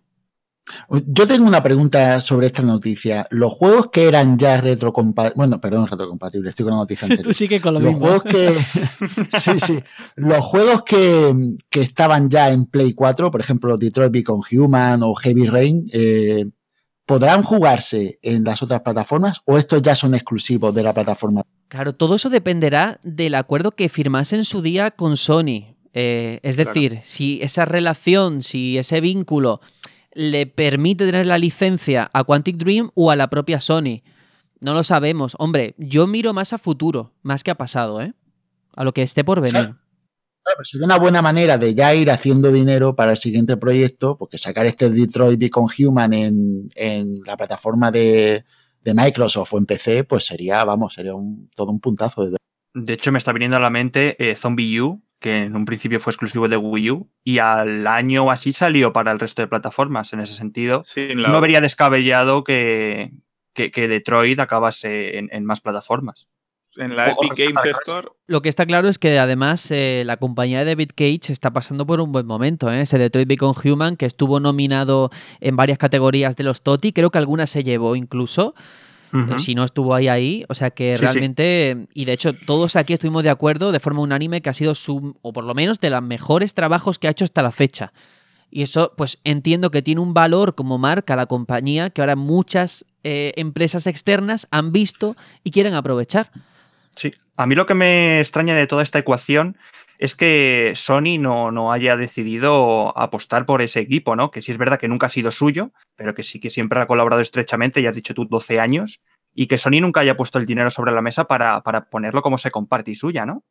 Yo tengo una pregunta sobre esta noticia. Los juegos que eran ya retrocompatibles, bueno, perdón, retrocompatibles, estoy con la noticia anterior. sigue con Los juegos que. sí, sí. Los juegos que, que estaban ya en Play 4, por ejemplo, Detroit Become Human o Heavy Rain, eh, ¿podrán jugarse en las otras plataformas o estos ya son exclusivos de la plataforma? Claro, todo eso dependerá del acuerdo que firmase en su día con Sony. Eh, es Claro. decir, si esa relación, si ese vínculo le permite tener la licencia a Quantic Dream o a la propia Sony. No lo sabemos. Hombre, yo miro más a futuro, más que a pasado, ¿eh? A lo que esté por venir. Claro. Claro, sería una buena manera de ya ir haciendo dinero para el siguiente proyecto, porque sacar este Detroit Become Human en, en la plataforma de, de Microsoft o en PC, pues sería, vamos, sería un, todo un puntazo. De hecho, me está viniendo a la mente eh, Zombie U, que en un principio fue exclusivo de Wii U y al año o así salió para el resto de plataformas. En ese sentido, no habría descabellado que, que, Detroit acabase en, más plataformas. En la Epic Games Store. Lo que está claro es que además eh, la compañía de David Cage está pasando por un buen momento. ¿eh? Ese Detroit Become Human, que estuvo nominado en varias categorías de los TOTI, creo que algunas se llevó incluso. Si no estuvo ahí ahí, o sea que realmente, y de hecho todos aquí estuvimos de acuerdo de forma unánime que ha sido su, o por lo menos de los mejores trabajos que ha hecho hasta la fecha. Y eso, pues entiendo que tiene un valor como marca la compañía que ahora muchas eh, empresas externas han visto y quieren aprovechar. Sí, a mí lo que me extraña de toda esta ecuación es que Sony no, no, haya decidido apostar por ese equipo, ¿no? Que sí es verdad que nunca ha sido suyo, pero que sí que siempre ha colaborado estrechamente, ya has dicho tú, 12 años, y que Sony nunca haya puesto el dinero sobre la mesa para, para ponerlo como se comparte y suya, ¿no?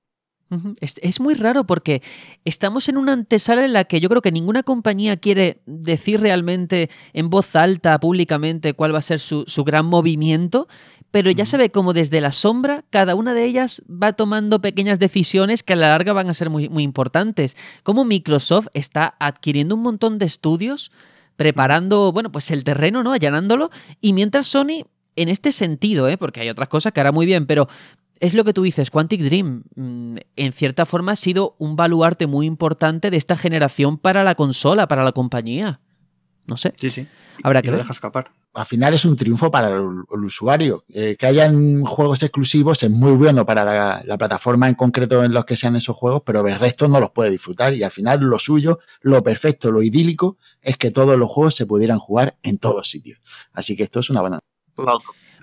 Es, muy raro porque estamos en una antesala en la que yo creo que ninguna compañía quiere decir realmente en voz alta, públicamente, cuál va a ser su, gran movimiento, pero ya se ve como desde la sombra cada una de ellas va tomando pequeñas decisiones que a la larga van a ser muy, muy importantes. Como Microsoft está adquiriendo un montón de estudios, preparando, bueno, pues el terreno, ¿no? Allanándolo, y mientras Sony en este sentido, ¿eh? porque hay otras cosas que hará muy bien, pero es lo que tú dices, Quantic Dream mm, en cierta forma ha sido un baluarte muy importante de esta generación para la consola, para la compañía. No sé. Sí, sí. Habrá que lo deja escapar. Al final es un triunfo para el, usuario. Eh, que hayan juegos exclusivos es muy bueno para la, la, plataforma en concreto en los que sean esos juegos, pero el resto no los puede disfrutar. Y al final lo suyo, lo perfecto, lo idílico, es que todos los juegos se pudieran jugar en todos sitios. Así que esto es una buena.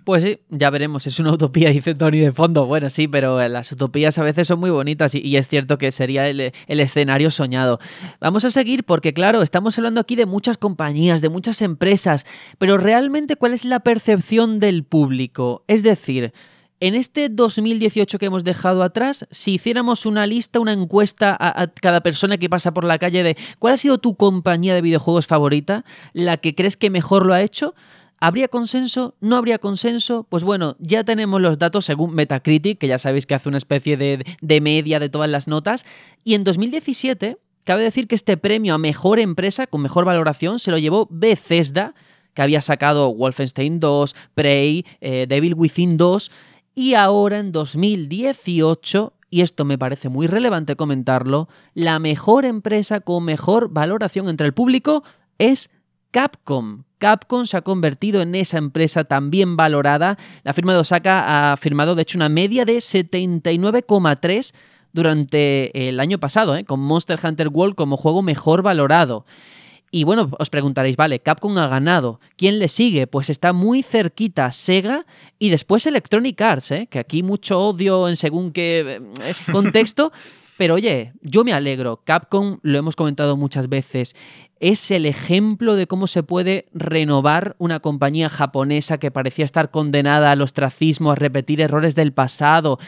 Pues sí, ya veremos. Es una utopía, dice Tony de fondo. Bueno, sí, pero eh, las utopías a veces son muy bonitas y, es cierto que sería el, escenario soñado. Vamos a seguir porque, claro, estamos hablando aquí de muchas compañías, de muchas empresas, pero realmente, ¿cuál es la percepción del público? Es decir, en este 2018 que hemos dejado atrás, si hiciéramos una lista, una encuesta a, a, cada persona que pasa por la calle de cuál ha sido tu compañía de videojuegos favorita, la que crees que mejor lo ha hecho, ¿Habría consenso? ¿No habría consenso? Pues bueno, ya tenemos los datos según Metacritic, que ya sabéis que hace una especie de, media de todas las notas. Y en 2017, cabe decir que este premio a mejor empresa con mejor valoración se lo llevó Bethesda, que había sacado Wolfenstein 2, Prey, eh, Devil Within 2. Y ahora en 2018 y esto me parece muy relevante comentarlo, la mejor empresa con mejor valoración entre el público es Capcom. Capcom se ha convertido en esa empresa también valorada. La firma de Osaka ha firmado, de hecho, una media de 79,3 durante el año pasado, ¿eh? con Monster Hunter World como juego mejor valorado. Y bueno, os preguntaréis, vale, Capcom ha ganado. ¿Quién le sigue? Pues está muy cerquita Sega y después Electronic Arts, ¿eh? que aquí mucho odio en según qué eh, contexto. Pero oye, yo me alegro. Capcom, lo hemos comentado muchas veces, es el ejemplo de cómo se puede renovar una compañía japonesa que parecía estar condenada al ostracismo, a repetir errores del pasado,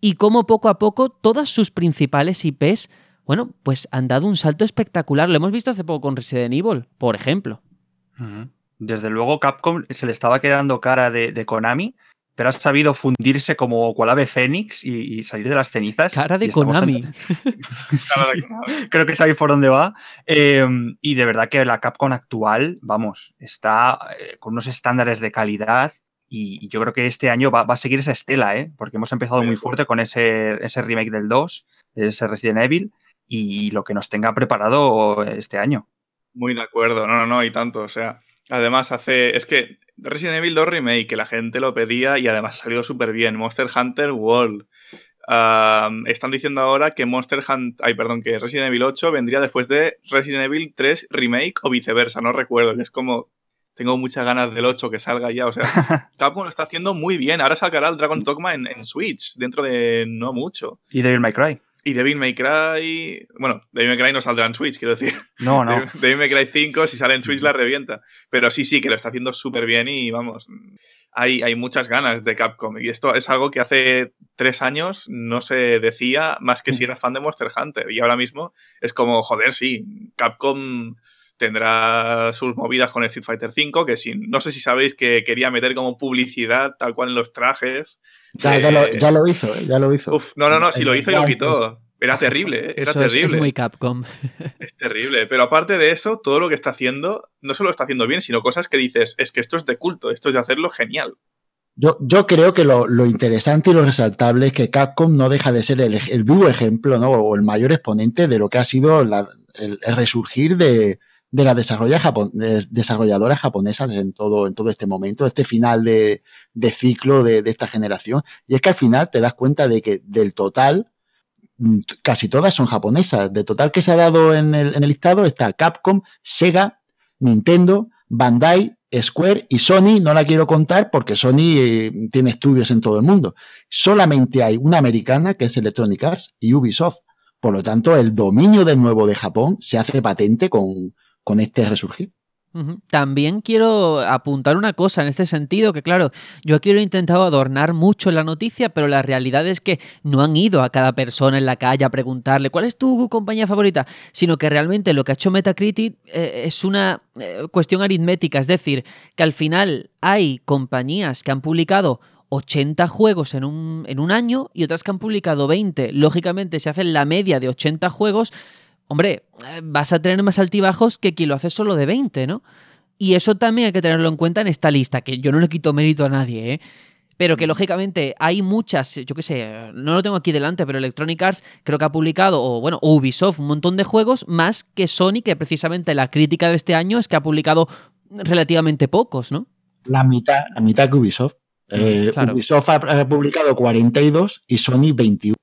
y cómo poco a poco todas sus principales IPs, bueno, pues han dado un salto espectacular. Lo hemos visto hace poco con Resident Evil, por ejemplo. Desde luego Capcom se le estaba quedando cara de, de Konami pero has sabido fundirse como cual ave fénix y, salir de las cenizas. Cara de Konami. Creo que sabéis por dónde va. Em, y de verdad que la Capcom actual, vamos, está eh, con unos estándares de calidad y, yo creo que este año va, a seguir esa estela, ¿eh? porque hemos empezado muy fuerte con ese, ese remake del 2, ese Resident Evil, y lo que nos tenga preparado este año. Muy de acuerdo, no, no, no, y tanto, o sea, además hace, es que Resident Evil 2 Remake, que la gente lo pedía y además ha salido súper bien. Monster Hunter World. están diciendo ahora que Monster Hunter, ay, perdón, que Resident Evil 8 vendría después de Resident Evil 3 Remake o viceversa, no recuerdo, que es como tengo muchas ganas del 8 que salga ya. O sea, Capcom lo está haciendo muy bien. Ahora sacará el Dragon Dogma en, en, Switch dentro de no mucho. Y Devil May Cry. Y Devil May Cry. Bueno, Devil May Cry no saldrá en Switch, quiero decir. No, no. Devil May Cry 5, si sale en Switch, la revienta. Pero sí, sí, que lo está haciendo súper bien y vamos. Hay, hay muchas ganas de Capcom. Y esto es algo que hace tres años no se decía más que si eras fan de Monster Hunter. Y ahora mismo es como, joder, sí, Capcom tendrá sus movidas con el Street Fighter V, que sin, no sé si sabéis que quería meter como publicidad tal cual en los trajes. Ya, lo, eh, hizo, ya lo hizo. no, no, no, si lo hizo y lo quitó. Era terrible, ¿eh? era Eso es- terrible. Es, muy Capcom. Es terrible. Pero aparte de eso, todo lo que está haciendo, no solo lo está haciendo bien, sino cosas que dices, es que esto es de culto, esto es de hacerlo genial. Yo, yo creo que lo, lo interesante y lo resaltable es que Capcom no deja de ser el, el vivo ejemplo, ¿no? O el mayor exponente de lo que ha sido la- el, el resurgir de, de las desarrolladoras japonesas en todo, en todo este momento, este final de, ciclo de, esta generación. Y es que al final te das cuenta de que del total, mm, casi todas son japonesas. De total que se ha dado en el, en el listado está Capcom, Sega, Nintendo, Bandai, Square y Sony, no la quiero contar porque Sony eh, tiene estudios en todo el mundo. Solamente hay una americana que es Electronic Arts y Ubisoft. Por lo tanto, el dominio de nuevo de Japón se hace patente con, con este resurgir. También quiero apuntar una cosa en este sentido, que claro, yo aquí lo he intentado adornar mucho la noticia, pero la realidad es que no han ido a cada persona en la calle a preguntarle cuál es tu compañía favorita, sino que realmente lo que ha hecho Metacritic eh, es una eh, cuestión aritmética, es decir, que al final hay compañías que han publicado 80 juegos en un, en un año y otras que han publicado 20. Lógicamente, si hacen la media de 80 juegos, hombre, eh, vas a tener más altibajos que quien lo hace solo de 20, ¿no? Y eso también hay que tenerlo en cuenta en esta lista, que yo no le quito mérito a nadie, ¿eh? Pero que lógicamente hay muchas, yo qué sé, no lo tengo aquí delante, pero Electronic Arts creo que ha publicado, o bueno, Ubisoft, un montón de juegos, más que Sony, que precisamente la crítica de este año es que ha publicado relativamente pocos, ¿no? La mitad, la mitad que Ubisoft. Eh, Claro. Ubisoft ha, publicado 42 y Sony 21.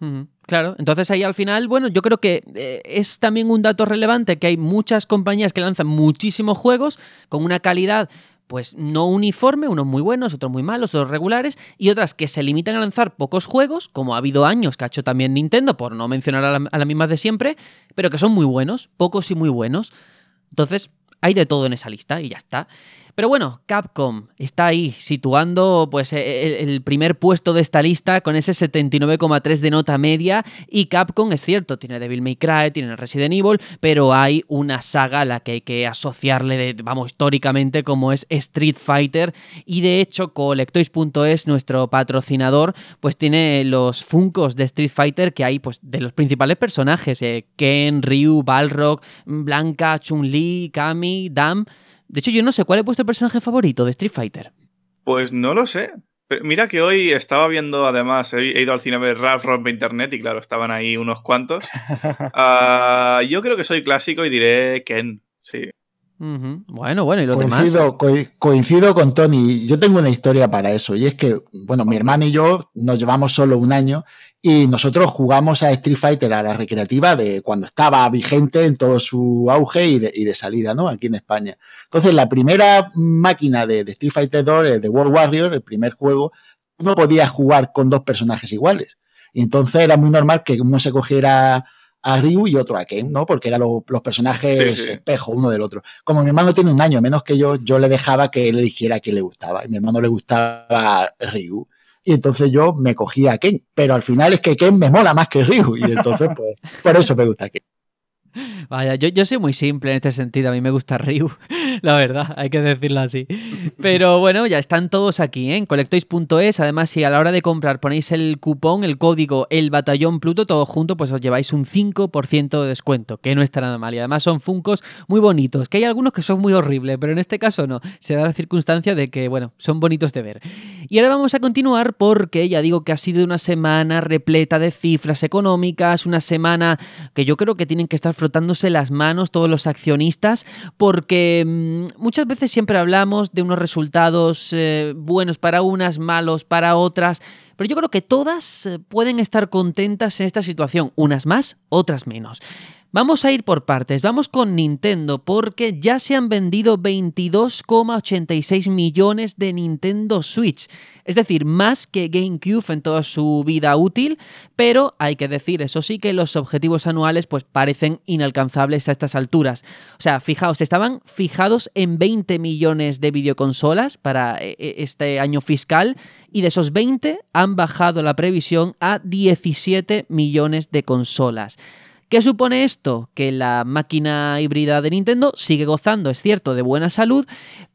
Ujú, Claro, entonces ahí al final, bueno, yo creo que eh, es también un dato relevante que hay muchas compañías que lanzan muchísimos juegos con una calidad pues no uniforme, unos muy buenos, otros muy malos, otros regulares, y otras que se limitan a lanzar pocos juegos, como ha habido años que ha hecho también Nintendo, por no mencionar a, la- a las mismas de siempre, pero que son muy buenos, pocos y muy buenos. Entonces, hay de todo en esa lista y ya está. Pero bueno, Capcom está ahí situando pues e- el, el primer puesto de esta lista con ese 79,3 de nota media. Y Capcom es cierto, tiene Devil May Cry, tiene Resident Evil, pero hay una saga a la que hay que asociarle de, vamos históricamente como es Street Fighter. Y de hecho Colectoys.es nuestro patrocinador pues tiene los Funkos de Street Fighter que hay pues de los principales personajes, eh, Ken, Ryu, Balrog, Blanca, Chun-Li, Kami, Dam de hecho, yo no sé cuál es vuestro personaje favorito de Street Fighter. Pues no lo sé. Pero mira que hoy estaba viendo, además, he ido al cine a ver Ralph Rompe Internet y claro, estaban ahí unos cuantos. Ah, yo creo que soy clásico y diré Ken, sí. Bueno, bueno, y los demás. Coincido, co- coincido con Tony. Yo tengo una historia para eso. Y es que, bueno, mi hermano y yo nos llevamos solo un año y nosotros jugamos a Street Fighter a la recreativa de cuando estaba vigente en todo su auge y de, y de salida, ¿no? Aquí en España. Entonces, la primera máquina de, de Street Fighter 2, eh, de World Warrior, el primer juego, no podía jugar con dos personajes iguales. Y entonces era muy normal que uno se cogiera a Ryu y otro a Ken, ¿no? Porque eran lo- los personajes Sí, sí. espejo uno del otro. Como mi hermano tiene un año menos que yo, yo le dejaba que él eligiera quién le gustaba. Y mi hermano le gustaba Ryu. Y entonces yo me cogía a Ken. Pero al final es que Ken me mola más que Ryu. Y entonces, pues, por eso me gusta Ken. Vaya, yo, yo soy muy simple en este sentido. A mí me gusta Ryu, la verdad, hay que decirlo así. Pero bueno, ya están todos aquí, ¿eh? en colectois.es. Además, si a la hora de comprar ponéis el cupón, el código El Batallón Pluto, todo junto, pues os lleváis un 5% de descuento, que no está nada mal. Y además son funcos muy bonitos, que hay algunos que son muy horribles, pero en este caso no. Se da la circunstancia de que, bueno, son bonitos de ver. Y ahora vamos a continuar porque ya digo que ha sido una semana repleta de cifras económicas, una semana que yo creo que tienen que estar frotándose las manos todos los accionistas, porque mm, muchas veces siempre hablamos de unos resultados eh, buenos para unas, malos para otras, pero yo creo que todas eh, pueden estar contentas en esta situación, unas más, otras menos. Vamos a ir por partes, vamos con Nintendo porque ya se han vendido 22,86 millones de Nintendo Switch, es decir, más que GameCube en toda su vida útil, pero hay que decir, eso sí, que los objetivos anuales pues parecen inalcanzables a estas alturas. O sea, fijaos, estaban fijados en 20 millones de videoconsolas para eh, eh, este año fiscal y de esos 20 han bajado la previsión a 17 millones de consolas. ¿Qué supone esto? Que la máquina híbrida de Nintendo sigue gozando, es cierto, de buena salud,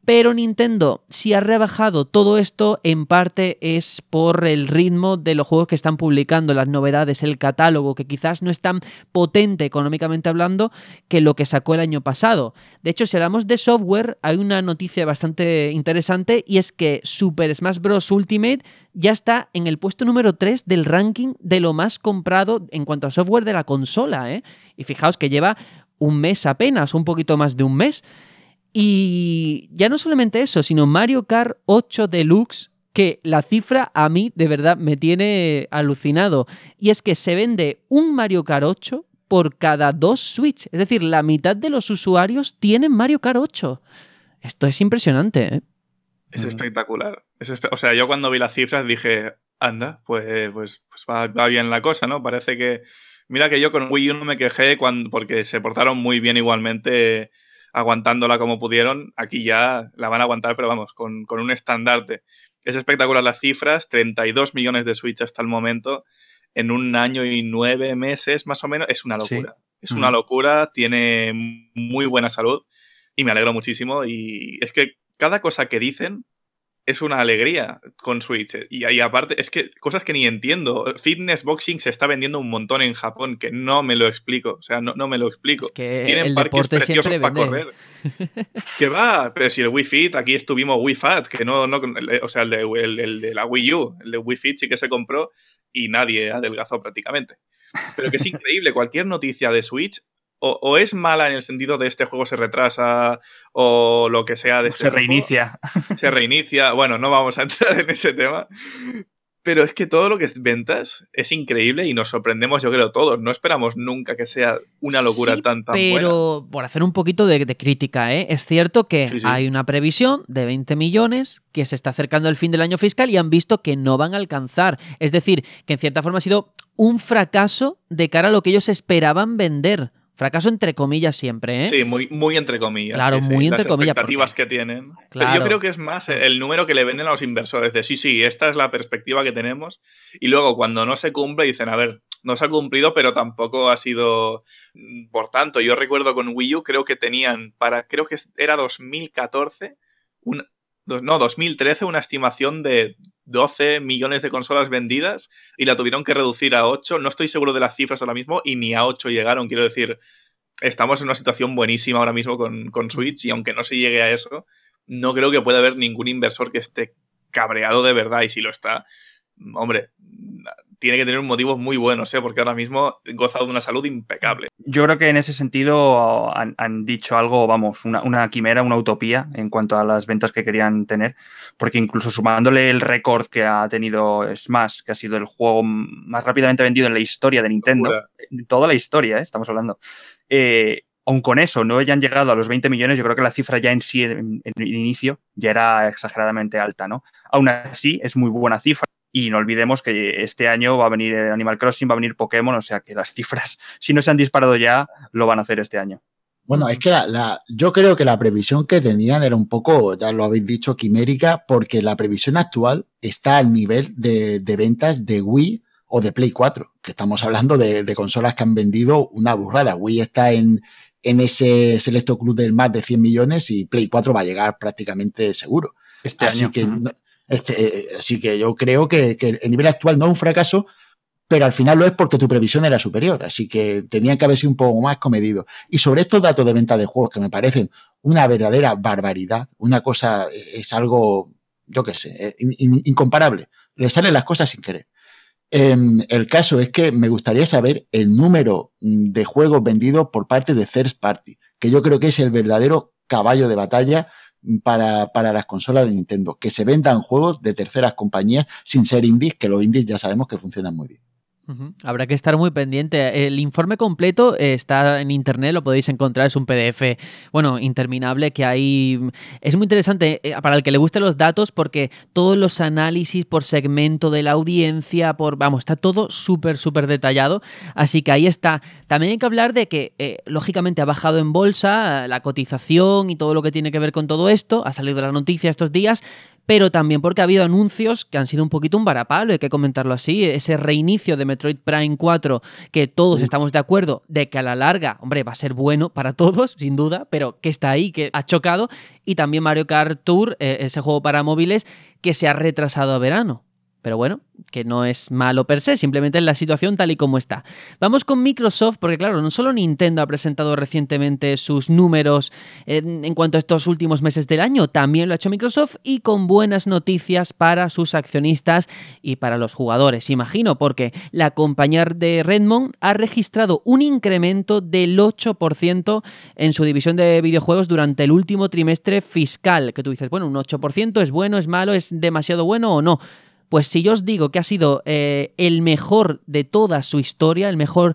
Pero Nintendo, si ha rebajado todo esto, en parte es por el ritmo de los juegos que están publicando, las novedades, el catálogo, que quizás no es tan potente económicamente hablando que lo que sacó el año pasado. De hecho, si hablamos de software, hay una noticia bastante interesante y es que Super Smash Bros. Ultimate ya está en el puesto número 3 del ranking de lo más comprado en cuanto a software de la consola. ¿eh? Y fijaos que lleva un mes apenas, un poquito más de un mes. Y ya no solamente eso, sino Mario Kart 8 Deluxe, que la cifra a mí de verdad me tiene alucinado. Y es que se vende un Mario Kart 8 por cada dos Switch. Es decir, la mitad de los usuarios tienen Mario Kart 8. Esto es impresionante, ¿eh? Es espectacular. o sea, yo cuando vi las cifras dije, anda, pues, pues, pues va, va, bien la cosa, ¿no? Parece que... Mira que yo con Wii U no me quejé cuando, porque se portaron muy bien igualmente aguantándola como pudieron, aquí ya la van a aguantar, pero vamos, con, un estandarte. Es espectacular las cifras, 32 millones de Switch hasta el momento, en un año y nueve meses más o menos, es una locura. Es una locura, tiene muy buena salud y me alegro muchísimo. Y es que cada cosa que dicen es una alegría con Switch. Y, ahí aparte, es que cosas que ni entiendo. Fitness Boxing se está vendiendo un montón en Japón, que no me lo explico. O sea, no, no me lo explico. Es que Tienen parques preciosos para correr. que va, pero si el Wii Fit, aquí estuvimos Wii Fat, que no, no o sea, el de, el de la Wii U, el de Wii Fit sí que se compró y nadie adelgazó prácticamente. Pero que es increíble, cualquier noticia de Switch o, es mala en el sentido de este juego se retrasa o lo que sea de este Se reinicia. Se reinicia. Bueno, no vamos a entrar en ese tema. Pero es que todo lo que es ventas es increíble y nos sorprendemos, yo creo, todos. No esperamos nunca que sea una locura tan, tan pero por hacer un poquito de, crítica, ¿eh? es cierto que hay una previsión de 20 millones que se está acercando el fin del año fiscal y han visto que no van a alcanzar. Es decir, que en cierta forma ha sido un fracaso de cara a lo que ellos esperaban vender. Fracaso entre comillas siempre, ¿eh? Sí, muy, muy entre comillas. Claro, muy entre comillas. Las expectativas que tienen. Pero yo creo que es más el número que le venden a los inversores. De sí, sí, esta es la perspectiva que tenemos. Y luego cuando no se cumple dicen, a ver, no se ha cumplido, pero tampoco ha sido... Por tanto, yo recuerdo con Wii U, creo que tenían para, creo que era 2014, un, no, 2013, una estimación de 12 millones de consolas vendidas y la tuvieron que reducir a 8. No estoy seguro de las cifras ahora mismo y ni a 8 llegaron. Quiero decir, estamos en una situación buenísima ahora mismo con, con Switch y aunque no se llegue a eso, no creo que pueda haber ningún inversor que esté cabreado de verdad y si lo está, hombre, tiene que tener un motivo muy bueno, ¿eh? porque ahora mismo goza de una salud impecable. Yo creo que en ese sentido han, dicho algo, vamos, una, quimera, una utopía en cuanto a las ventas que querían tener, porque incluso sumándole el récord que ha tenido Smash, que ha sido el juego más rápidamente vendido en la historia de Nintendo, en toda la historia, ¿eh? estamos hablando, eh, aun con eso no hayan llegado a los 20 millones, yo creo que la cifra ya en sí, en, en, el inicio, ya era exageradamente alta, ¿no? Aún así, es muy buena cifra. Y no olvidemos que este año va a venir Animal Crossing, va a venir Pokémon, o sea que las cifras, si no se han disparado ya, lo van a hacer este año. Bueno, es que la, yo creo que la previsión que tenían era un poco, ya lo habéis dicho, quimérica, porque la previsión actual está al nivel de, ventas de Wii o de Play 4, que estamos hablando de, consolas que han vendido una burrada. Wii está en, en ese selecto club del más de 100 millones y Play 4 va a llegar prácticamente seguro. Este Así que este, así que yo creo que, el nivel actual no es un fracaso, pero al final lo es porque tu previsión era superior. Así que tenían que haber sido un poco más comedidos. Y sobre estos datos de venta de juegos que me parecen una verdadera barbaridad, una cosa es algo, yo qué sé, eh, incomparable. Le salen las cosas sin querer. Em, el caso es que me gustaría saber el número de juegos vendidos por parte de Third Party, que yo creo que es el verdadero caballo de batalla para, para, las consolas de Nintendo, que se vendan juegos de terceras compañías sin ser indies, que los indies ya sabemos que funcionan muy bien. Habrá que estar muy pendiente. El informe completo está en internet, lo podéis encontrar, es un PDF, bueno, interminable que hay. Es muy interesante eh, para el que le gusten los datos porque todos los análisis por segmento de la audiencia, por. Vamos, está todo súper, súper detallado. Así que ahí está. También hay que hablar de que, eh, lógicamente, ha bajado en bolsa la cotización y todo lo que tiene que ver con todo esto. Ha salido la noticia estos días, pero también porque ha habido anuncios que han sido un poquito un varapalo, hay que comentarlo así. Ese reinicio de Metroid Prime 4, que todos estamos de acuerdo de que a la larga, hombre, va a ser bueno para todos, sin duda, pero que está ahí, que ha chocado. Y también Mario Kart Tour, eh, ese juego para móviles, que se ha retrasado a verano. Pero bueno, que no es malo per se, simplemente es la situación tal y como está. Vamos con Microsoft, porque claro, no solo Nintendo ha presentado recientemente sus números en, cuanto a estos últimos meses del año, también lo ha hecho Microsoft y con buenas noticias para sus accionistas y para los jugadores, imagino, porque la compañía de Redmond ha registrado un incremento del 8% en su división de videojuegos durante el último trimestre fiscal, que tú dices, bueno, un 8% es bueno, es malo, es demasiado bueno o no. Pues si yo os digo que ha sido eh, el mejor de toda su historia, el mejor,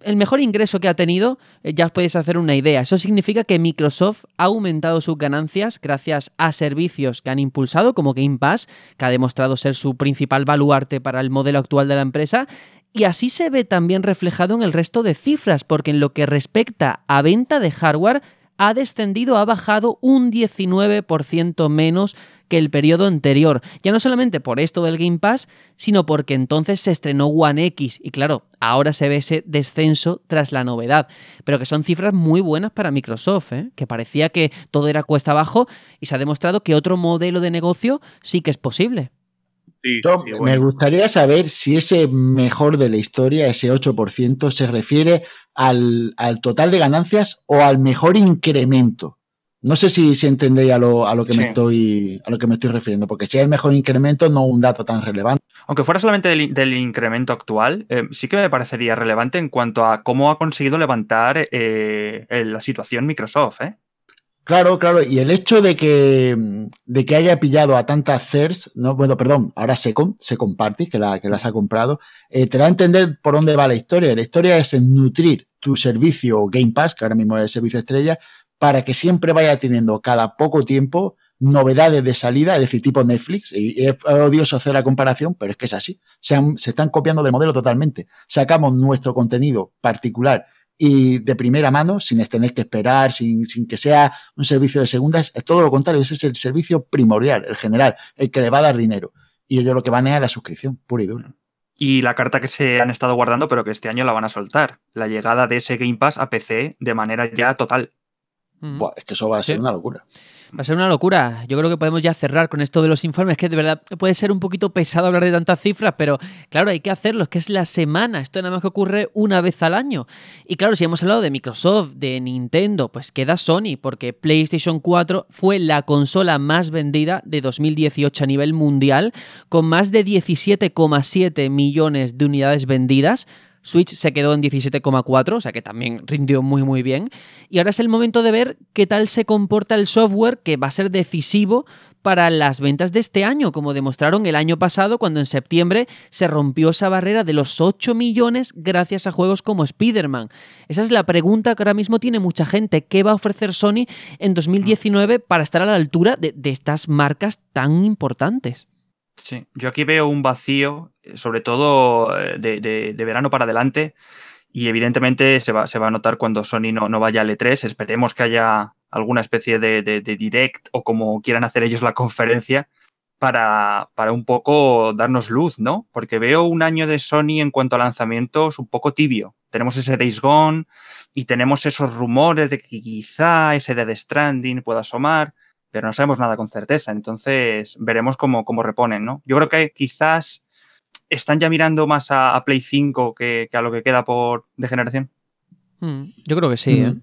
el mejor ingreso que ha tenido, eh, ya os podéis hacer una idea. Eso significa que Microsoft ha aumentado sus ganancias gracias a servicios que han impulsado, como Game Pass, que ha demostrado ser su principal baluarte para el modelo actual de la empresa, y así se ve también reflejado en el resto de cifras, porque en lo que respecta a venta de hardware, ha descendido, ha bajado un 19% menos que el periodo anterior. Ya no solamente por esto del Game Pass, sino porque entonces se estrenó One X y claro, ahora se ve ese descenso tras la novedad. Pero que son cifras muy buenas para Microsoft, ¿eh? que parecía que todo era cuesta abajo y se ha demostrado que otro modelo de negocio sí que es posible. Me gustaría saber si ese mejor de la historia, ese 8%, se refiere al, total de ganancias o al mejor incremento. No sé si, si entendéis a lo, a lo que me estoy a lo que me estoy refiriendo, porque si es el mejor incremento, no un dato tan relevante. Aunque fuera solamente del, incremento actual, eh, sí que me parecería relevante en cuanto a cómo ha conseguido levantar eh, la situación Microsoft. ¿eh? Claro, claro. Y el hecho de que, de que haya pillado a tantas CERS, no, bueno, perdón, ahora Secom, Secom Party, que, la, que las ha comprado, eh, te da a entender por dónde va la historia. La historia es en nutrir tu servicio Game Pass, que ahora mismo es el servicio estrella, para que siempre vaya teniendo cada poco tiempo novedades de salida, es decir, tipo Netflix. Y es odioso hacer la comparación, pero es que es así. Se, se están copiando del modelo totalmente. Sacamos nuestro contenido particular y de primera mano, sin tener que esperar, sin, que sea un servicio de segundas, es todo lo contrario, ese es el servicio primordial, el general, el que le va a dar dinero. Y ellos lo que van es a la suscripción, pura y dura. Y la carta que se han estado guardando, pero que este año la van a soltar, la llegada de ese Game Pass a PC de manera ya total. es que eso va a ser una locura. Va a ser una locura. Yo creo que podemos ya cerrar con esto de los informes, que de verdad puede ser un poquito pesado hablar de tantas cifras, pero claro, hay que hacerlo, es que es la semana, esto nada más que ocurre una vez al año. Y claro, si hemos hablado de Microsoft, de Nintendo, pues queda Sony, porque PlayStation 4 fue la consola más vendida de 2018 a nivel mundial, con más de 17,7 millones de unidades vendidas Switch se quedó en 17,4, o sea que también rindió muy muy bien. Y ahora es el momento de ver qué tal se comporta el software que va a ser decisivo para las ventas de este año, como demostraron el año pasado cuando en septiembre se rompió esa barrera de los 8 millones gracias a juegos como Spider-Man. Esa es la pregunta que ahora mismo tiene mucha gente. ¿Qué va a ofrecer Sony en 2019 para estar a la altura de, de estas marcas tan importantes? Sí, yo aquí veo un vacío, eh, sobre todo eh, de, verano para adelante, y evidentemente se va, se va a notar cuando Sony no, no, vaya al E3. Esperemos que haya alguna especie de, direct o como quieran hacer ellos la conferencia para, para, un poco darnos luz, ¿no? Porque veo un año de Sony en cuanto a lanzamientos un poco tibio. Tenemos ese Days Gone y tenemos esos rumores de que quizá ese Dead Stranding pueda asomar pero no sabemos nada con certeza. Entonces veremos cómo, cómo reponen, ¿no? Yo creo que quizás están ya mirando más a, Play 5 que, a lo que queda por de generación. Hmm, yo creo que sí. ¿eh? Hmm.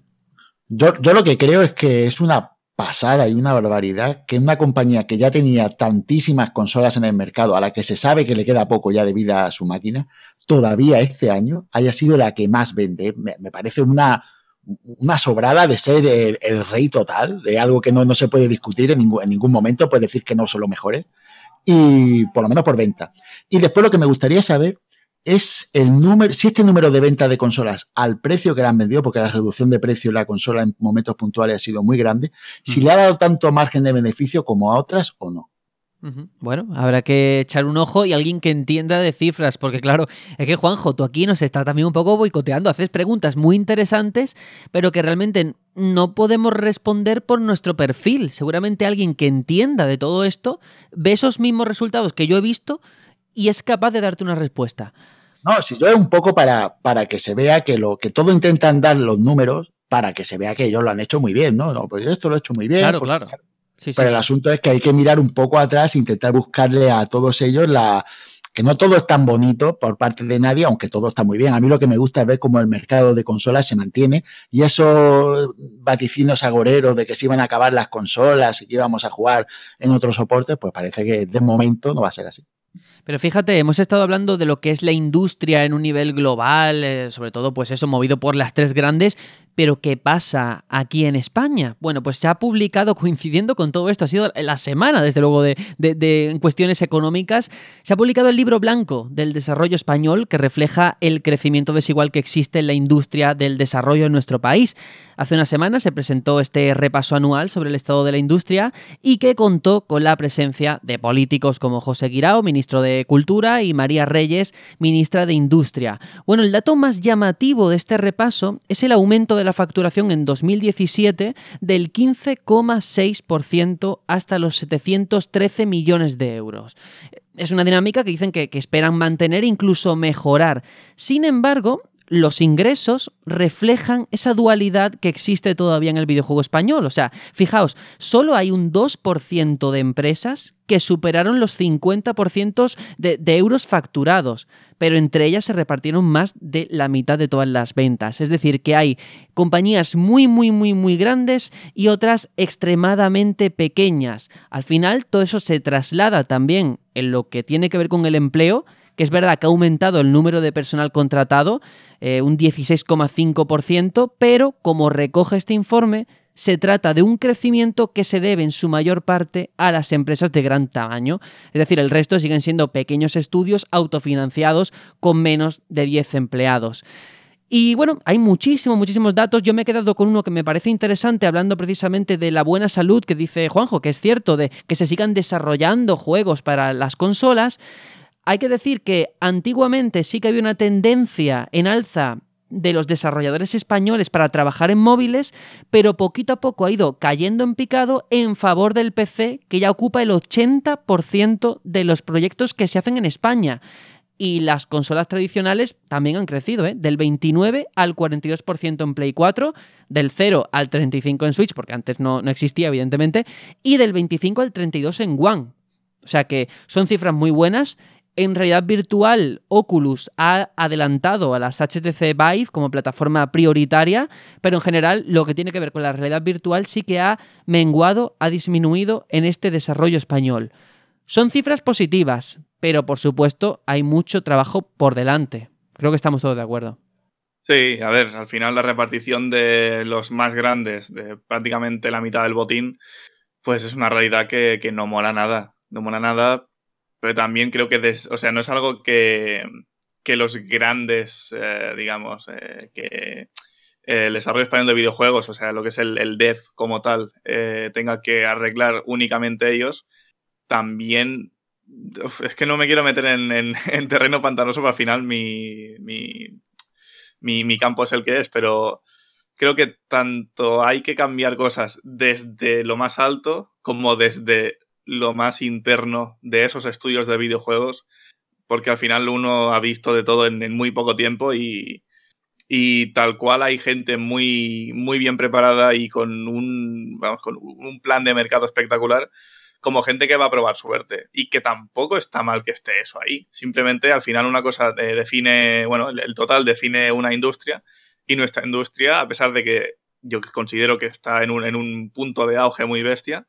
Yo, yo lo que creo es que es una pasada y una barbaridad que una compañía que ya tenía tantísimas consolas en el mercado, a la que se sabe que le queda poco ya de vida a su máquina, todavía este año haya sido la que más vende. me parece una, una sobrada de ser el, rey total, de algo que no, se puede discutir en ningún, en ningún momento, puede decir que no son los mejores, y por lo menos por venta. Y después lo que me gustaría saber es el número, si este número de venta de consolas al precio que le han vendido, porque la reducción de precio de la consola en momentos puntuales ha sido muy grande, si le ha dado tanto margen de beneficio como a otras o no. Bueno, habrá que echar un ojo y alguien que entienda de cifras, porque claro, es que Juanjo, tú aquí nos estás también un poco boicoteando, haces preguntas muy interesantes, pero que realmente no podemos responder por nuestro perfil. Seguramente alguien que entienda de todo esto ve esos mismos resultados que yo he visto y es capaz de darte una respuesta. No, si yo es un poco para, para que se vea que lo que todo intentan dar los números para que se vea que ellos lo han hecho muy bien, ¿no? no pues esto lo he hecho muy bien. Claro, claro. Pero el asunto es que hay que mirar un poco atrás, intentar buscarle a todos ellos la, que no todo es tan bonito por parte de nadie, aunque todo está muy bien. A mí lo que me gusta es ver cómo el mercado de consolas se mantiene y esos vaticinios agoreros de que se iban a acabar las consolas y que íbamos a jugar en otros soportes, pues parece que de momento no va a ser así. Pero fíjate, hemos estado hablando de lo que es la industria en un nivel global, eh, sobre todo pues eso movido por las tres grandes, pero ¿qué pasa aquí en España? Bueno, pues se ha publicado, coincidiendo con todo esto, ha sido la semana, desde luego, de, de, cuestiones económicas, se ha publicado el libro blanco del desarrollo español que refleja el crecimiento desigual que existe en la industria del desarrollo en nuestro país. Hace una semana se presentó este repaso anual sobre el estado de la industria y que contó con la presencia de políticos como José Guirao, ministro de Cultura, y María Reyes, ministra de Industria. Bueno, el dato más llamativo de este repaso es el aumento de la facturación en 2017 del 15,6% hasta los 713 millones de euros es una dinámica que dicen que, que, esperan mantener e incluso mejorar. Sin embargo, los ingresos reflejan esa dualidad que existe todavía en el videojuego español. O sea, fijaos, solo hay un 2% de empresas que superaron los 50% de, de, euros facturados, pero entre ellas se repartieron más de la mitad de todas las ventas. Es decir, que hay compañías muy, muy, muy, muy grandes y otras extremadamente pequeñas. Al final, todo eso se traslada también en lo que tiene que ver con el empleo que es verdad que ha aumentado el número de personal contratado eh, un 16,5%, pero como recoge este informe, se trata de un crecimiento que se debe en su mayor parte a las empresas de gran tamaño. Es decir, el resto siguen siendo pequeños estudios autofinanciados con menos de 10 empleados. Y bueno, hay muchísimos, muchísimos datos. Yo me he quedado con uno que me parece interesante, hablando precisamente de la buena salud que dice Juanjo, que es cierto, de que se sigan desarrollando juegos para las consolas. Hay que decir que antiguamente sí que había una tendencia en alza de los desarrolladores españoles para trabajar en móviles, pero poquito a poco ha ido cayendo en picado en favor del PC, que ya ocupa el 80% de los proyectos que se hacen en España. Y las consolas tradicionales también han crecido, ¿eh? del 29 al 42% en Play 4, del 0 al 35 en Switch, porque antes no, no existía, evidentemente, y del 25 al 32 en One. O sea que son cifras muy buenas en realidad virtual, Oculus ha adelantado a las HTC Vive como plataforma prioritaria, pero en general lo que tiene que ver con la realidad virtual sí que ha menguado, ha disminuido en este desarrollo español. Son cifras positivas, pero por supuesto hay mucho trabajo por delante. Creo que estamos todos de acuerdo. Sí, a ver, al final la repartición de los más grandes, de prácticamente la mitad del botín, pues es una realidad que, no mola nada. No mola nada pero también creo que, o sea, no es algo que, los grandes, eh, digamos, eh, que el desarrollo español de videojuegos, o sea, lo que es el, el dev como tal, eh, tenga que arreglar únicamente ellos, también es que no me quiero meter en, terreno pantanoso, pero al final mi, mi, campo es el que es, pero creo que tanto hay que cambiar cosas desde lo más alto como desde lo más interno de esos estudios de videojuegos, porque al final uno ha visto de todo en, muy poco tiempo y, tal cual hay gente muy, muy bien preparada y con un, vamos, con un plan de mercado espectacular, como gente que va a probar suerte y que tampoco está mal que esté eso ahí. Simplemente al final una cosa eh, define, bueno, el, total define una industria y nuestra industria, a pesar de que yo considero que está en un punto de auge muy bestia,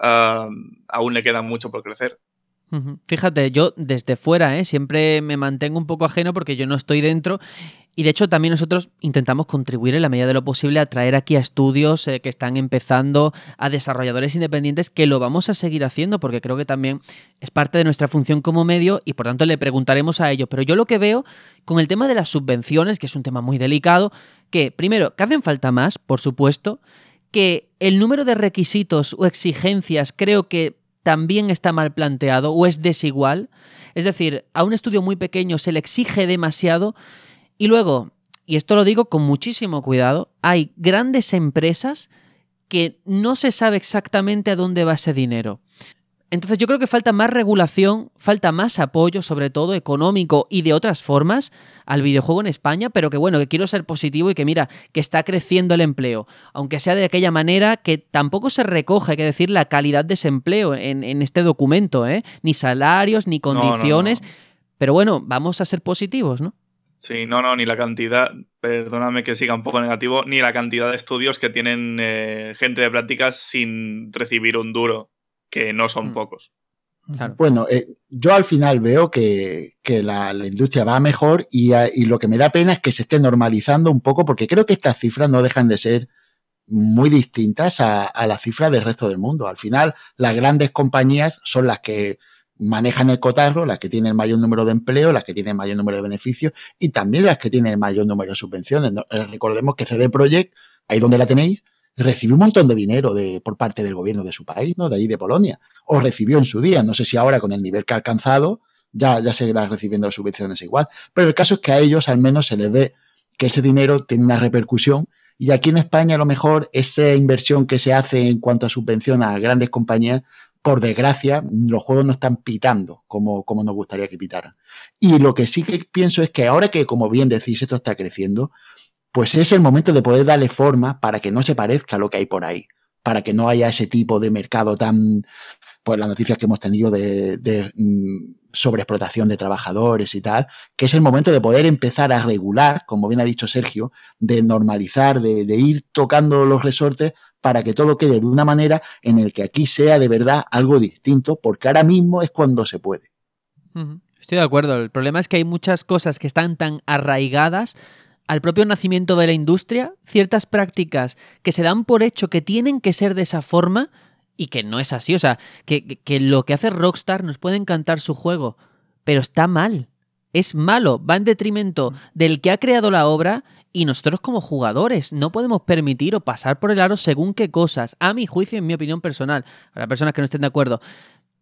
aún le queda mucho por crecer. Fíjate, yo desde fuera ¿eh? siempre me mantengo un poco ajeno porque yo no estoy dentro y de hecho también nosotros intentamos contribuir en la medida de lo posible a traer aquí a estudios eh, que están empezando, a desarrolladores independientes, que lo vamos a seguir haciendo porque creo que también es parte de nuestra función como medio y por tanto le preguntaremos a ellos. Pero yo lo que veo con el tema de las subvenciones, que es un tema muy delicado, que primero, que hacen falta más, por supuesto, que el número de requisitos o exigencias creo que también está mal planteado o es desigual. Es decir, a un estudio muy pequeño se le exige demasiado y luego, y esto lo digo con muchísimo cuidado, hay grandes empresas que no se sabe exactamente a dónde va ese dinero. Entonces yo creo que falta más regulación, falta más apoyo, sobre todo económico y de otras formas, al videojuego en España, pero que bueno, que quiero ser positivo y que mira, que está creciendo el empleo, aunque sea de aquella manera que tampoco se recoge, hay que decir, la calidad de ese empleo en, este documento, ¿eh? ni salarios, ni condiciones, pero bueno, vamos a ser positivos, ¿no? Sí, no, no, ni la cantidad, perdóname que siga un poco negativo, ni la cantidad de estudios que tienen eh, gente de prácticas sin recibir un duro que no son mm. pocos. Bueno, eh, yo al final veo que, la, industria va mejor y, lo que me da pena es que se esté normalizando un poco porque creo que estas cifras no dejan de ser muy distintas a, a las cifras del resto del mundo. Al final, las grandes compañías son las que manejan el cotarro, las que tienen el mayor número de empleo, las que tienen el mayor número de beneficios y también las que tienen el mayor número de subvenciones. Eh, recordemos que CD Projekt, ahí donde la tenéis, recibió un montón de dinero de, por parte del gobierno de su país, ¿no? De ahí de Polonia. O recibió en su día. No sé si ahora con el nivel que ha alcanzado ya, ya seguirá recibiendo las subvenciones igual. Pero el caso es que a ellos al menos se les ve que ese dinero tiene una repercusión. Y aquí en España a lo mejor esa inversión que se hace en cuanto a subvención a grandes compañías, por desgracia, los juegos no están pitando como, como nos gustaría que pitaran. Y lo que sí que pienso es que ahora que, como bien decís, esto está creciendo, pues es el momento de poder darle forma para que no se parezca a lo que hay por ahí, para que no haya ese tipo de mercado tan, pues las noticias que hemos tenido de, de mm, sobreexplotación de trabajadores y tal, que es el momento de poder empezar a regular, como bien ha dicho Sergio, de normalizar, de, ir tocando los resortes para que todo quede de una manera en el que aquí sea de verdad algo distinto, porque ahora mismo es cuando se puede. Estoy de acuerdo. El problema es que hay muchas cosas que están tan arraigadas al propio nacimiento de la industria, ciertas prácticas que se dan por hecho que tienen que ser de esa forma y que no es así. O sea, que, lo que hace Rockstar nos puede encantar su juego, pero está mal. Es malo, va en detrimento del que ha creado la obra y nosotros como jugadores no podemos permitir o pasar por el aro según qué cosas, a mi juicio, en mi opinión personal, para personas que no estén de acuerdo.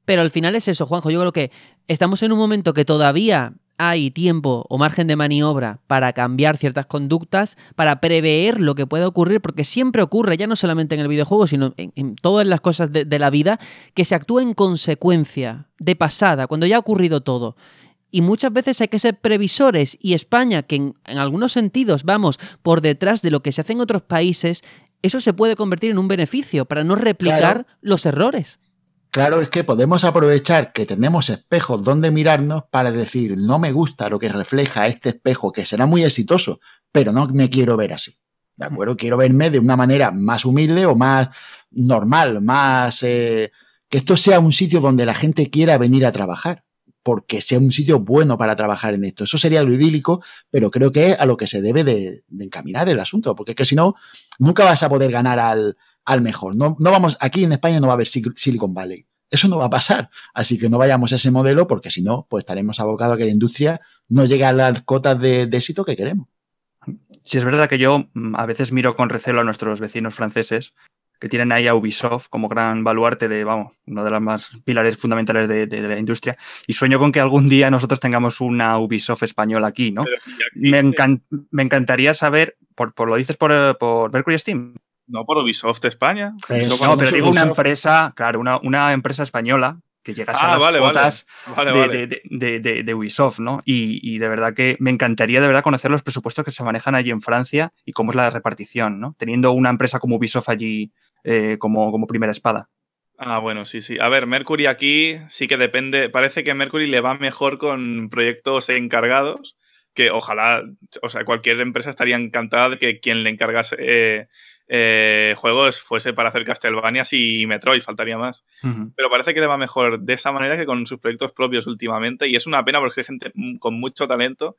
Pero al final es eso, Juanjo, yo creo que estamos en un momento que todavía hay tiempo o margen de maniobra para cambiar ciertas conductas, para prever lo que pueda ocurrir, porque siempre ocurre, ya no solamente en el videojuego, sino en, todas las cosas de, de, la vida, que se actúa en consecuencia, de pasada, cuando ya ha ocurrido todo. Y muchas veces hay que ser previsores y España, que en, algunos sentidos vamos por detrás de lo que se hace en otros países, eso se puede convertir en un beneficio para no replicar los errores. Claro, es que podemos aprovechar que tenemos espejos donde mirarnos para decir, no me gusta lo que refleja este espejo, que será muy exitoso, pero no me quiero ver así. ¿De acuerdo? Quiero verme de una manera más humilde o más normal, más... Eh, que esto sea un sitio donde la gente quiera venir a trabajar, porque sea un sitio bueno para trabajar en esto. Eso sería lo idílico, pero creo que es a lo que se debe de, encaminar el asunto, porque es que si no, nunca vas a poder ganar al, al mejor. No, no vamos, aquí en España no va a haber Silicon Valley. Eso no va a pasar. Así que no vayamos a ese modelo porque si no, pues estaremos abocados a que la industria no llegue a las cotas de, éxito que queremos. Sí, es verdad que yo mm, a veces miro con recelo a nuestros vecinos franceses que tienen ahí a Ubisoft como gran baluarte de, vamos, uno de los más pilares fundamentales de, la industria. Y sueño con que algún día nosotros tengamos una Ubisoft española aquí, ¿no? Me, me, encantaría saber, por, por lo dices por, por Mercury Steam. No por Ubisoft España. no, pero digo una empresa, claro, una, empresa española que llegase a las de, Ubisoft, ¿no? Y, de verdad que me encantaría de verdad conocer los presupuestos que se manejan allí en Francia y cómo es la repartición, ¿no? Teniendo una empresa como Ubisoft allí eh, como, como primera espada. Ah, bueno, sí, sí. A ver, Mercury aquí sí que depende. Parece que Mercury le va mejor con proyectos encargados, que ojalá, o sea, cualquier empresa estaría encantada de que quien le encargase eh, eh, juegos fuese para hacer Castlevania y Metroid, faltaría más. Pero parece que le va mejor de esa manera que con sus proyectos propios últimamente. Y es una pena porque hay gente con mucho talento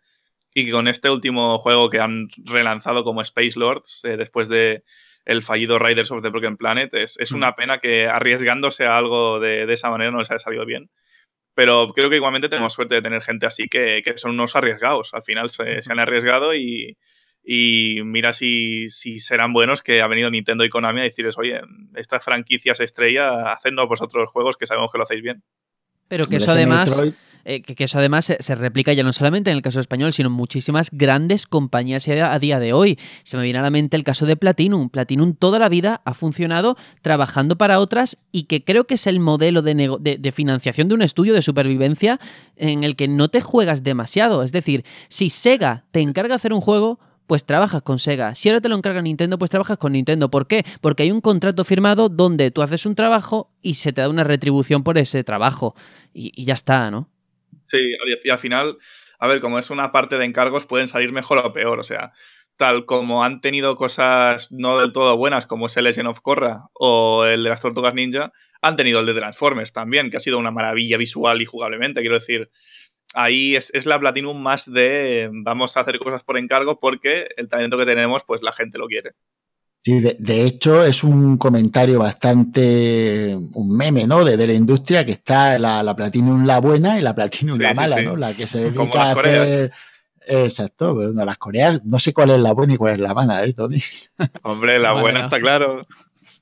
y que con este último juego que han relanzado como Space Lords, eh, después de el fallido Riders of the Broken Planet, es, una pena que arriesgándose a algo de, esa manera no les haya salido bien. Pero creo que igualmente tenemos suerte de tener gente así que, son unos arriesgados. Al final se, se han arriesgado y, y mira si, si, serán buenos que ha venido Nintendo y Konami a decirles, oye, estas franquicias estrella, hacednos vosotros juegos que sabemos que lo hacéis bien. Pero que eso además, eh, que, eso además se, replica ya no solamente en el caso español, sino en muchísimas grandes compañías a, día de hoy. Se me viene a la mente el caso de Platinum. Platinum toda la vida ha funcionado trabajando para otras y que creo que es el modelo de, de financiación de un estudio de supervivencia en el que no te juegas demasiado. Es decir, si Sega te encarga de hacer un juego, pues trabajas con Sega. Si ahora te lo encarga Nintendo, pues trabajas con Nintendo. ¿Por qué? Porque hay un contrato firmado donde tú haces un trabajo y se te da una retribución por ese trabajo. Y, ya está, ¿no? Sí, y al final, a ver, como es una parte de encargos, pueden salir mejor o peor. O sea, tal como han tenido cosas no del todo buenas, como es el Legend of Korra o el de las Tortugas Ninja, han tenido el de Transformers también, que ha sido una maravilla visual y jugablemente. Quiero decir, ahí es, la Platinum más de vamos a hacer cosas por encargo porque el talento que tenemos, pues la gente lo quiere. Sí, de, hecho es un comentario bastante, un meme, ¿no? De, la industria que está la, Platinum la buena y la Platinum la mala, ¿no? La que se dedica a hacer... Exacto, bueno, las Coreas, no sé cuál es la buena y cuál es la mala, ¿eh, Tony? Hombre, la buena está claro.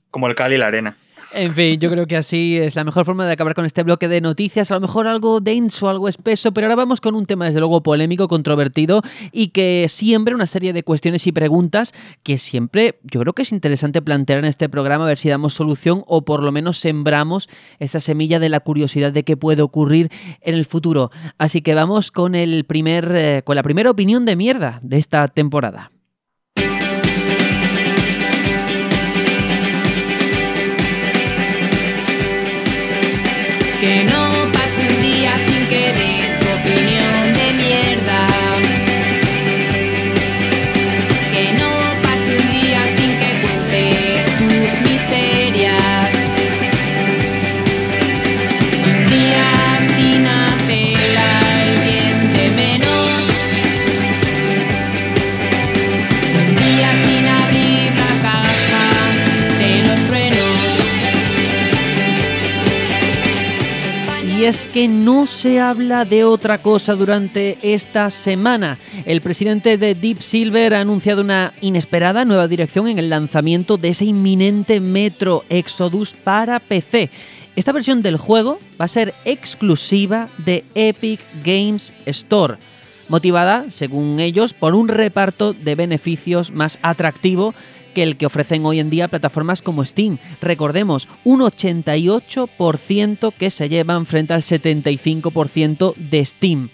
Como el Cali y la arena. En fin, yo creo que así es la mejor forma de acabar con este bloque de noticias, a lo mejor algo denso, algo espeso, pero ahora vamos con un tema desde luego polémico, controvertido y que siempre una serie de cuestiones y preguntas que siempre yo creo que es interesante plantear en este programa, a ver si damos solución o por lo menos sembramos esa semilla de la curiosidad de qué puede ocurrir en el futuro. Así que vamos con el primer eh, con la primera opinión de mierda de esta temporada. Que no Es que no se habla de otra cosa durante esta semana. El presidente de Deep Silver ha anunciado una inesperada nueva dirección en el lanzamiento de ese inminente Metro Exodus para PC. Esta versión del juego va a ser exclusiva de Epic Games Store motivada, según ellos, por un reparto de beneficios más atractivo que el que ofrecen hoy en día plataformas como Steam. Recordemos, un 88% que se llevan frente al 75% de Steam.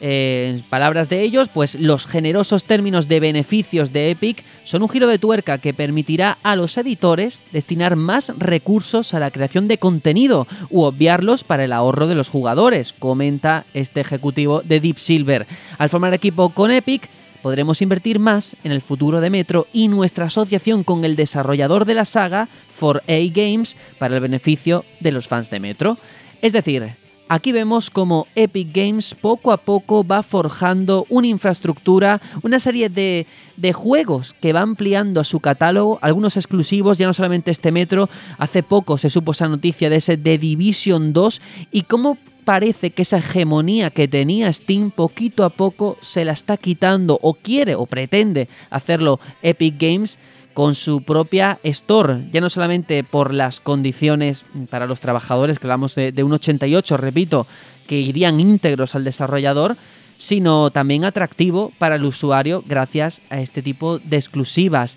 Eh, en palabras de ellos, pues los generosos términos de beneficios de Epic son un giro de tuerca que permitirá a los editores destinar más recursos a la creación de contenido u obviarlos para el ahorro de los jugadores, comenta este ejecutivo de Deep Silver. Al formar equipo con Epic, podremos invertir más en el futuro de Metro y nuestra asociación con el desarrollador de la saga, 4A Games, para el beneficio de los fans de Metro. Es decir, Aquí vemos como Epic Games poco a poco va forjando una infraestructura, una serie de, de, juegos que va ampliando a su catálogo, algunos exclusivos, ya no solamente este metro, hace poco se supo esa noticia de ese The Division 2 y cómo parece que esa hegemonía que tenía Steam poquito a poco se la está quitando o quiere o pretende hacerlo Epic Games con su propia store, ya no solamente por las condiciones para los trabajadores, que hablamos de, de un 88, repito, que irían íntegros al desarrollador, sino también atractivo para el usuario gracias a este tipo de exclusivas.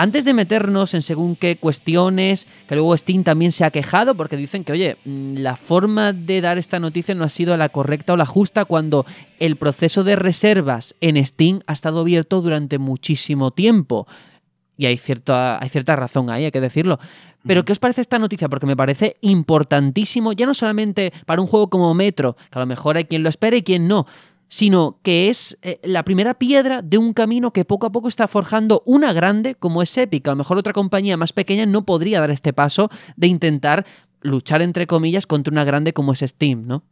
Antes de meternos en según qué cuestiones, que luego Steam también se ha quejado porque dicen que, oye, mm, la forma de dar esta noticia no ha sido la correcta o la justa cuando el proceso de reservas en Steam ha estado abierto durante muchísimo tiempo. Y hay, cierta, hay cierta razón ahí, hay que decirlo. Pero, ¿qué os parece esta noticia? Porque me parece importantísimo, ya no solamente para un juego como Metro, que a lo mejor hay quien lo espera y quien no, sino que es eh, la primera piedra de un camino que poco a poco está forjando una grande como es Epic. A lo mejor otra compañía más pequeña no podría dar este paso de intentar luchar, entre comillas, contra una grande como es Steam, ¿no?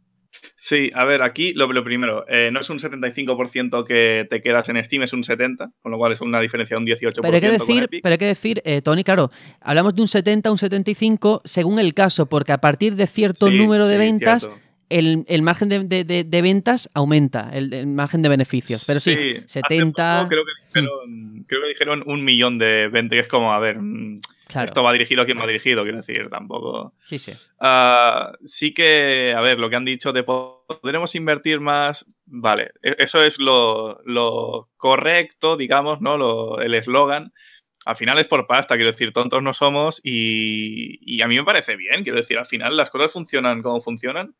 Sí, a ver, aquí lo, primero, eh, no es un 75% que te quedas en Steam, es un 70%, con lo cual es una diferencia de un 18%. Pero hay que decir, Pero hay que decir eh, Tony, claro, hablamos de un 70, un 75 según el caso, porque a partir de cierto número de ventas el, el margen de, de- de- de ventas aumenta, el, el margen de beneficios. Pero sí, hace 70. poco creo, que dijeron, creo que dijeron un millón de ventas, que es como, a ver, mm, claro. esto va dirigido a quien va dirigido, quiero decir, tampoco. Sí, sí. Ah, sí que, a ver, lo que han dicho de podremos invertir más, vale, e- eso es lo, lo correcto, digamos, ¿no? Lo- el eslogan. Al final es por pasta, quiero decir, tontos no somos y, y a mí me parece bien, quiero decir, al final las cosas funcionan como funcionan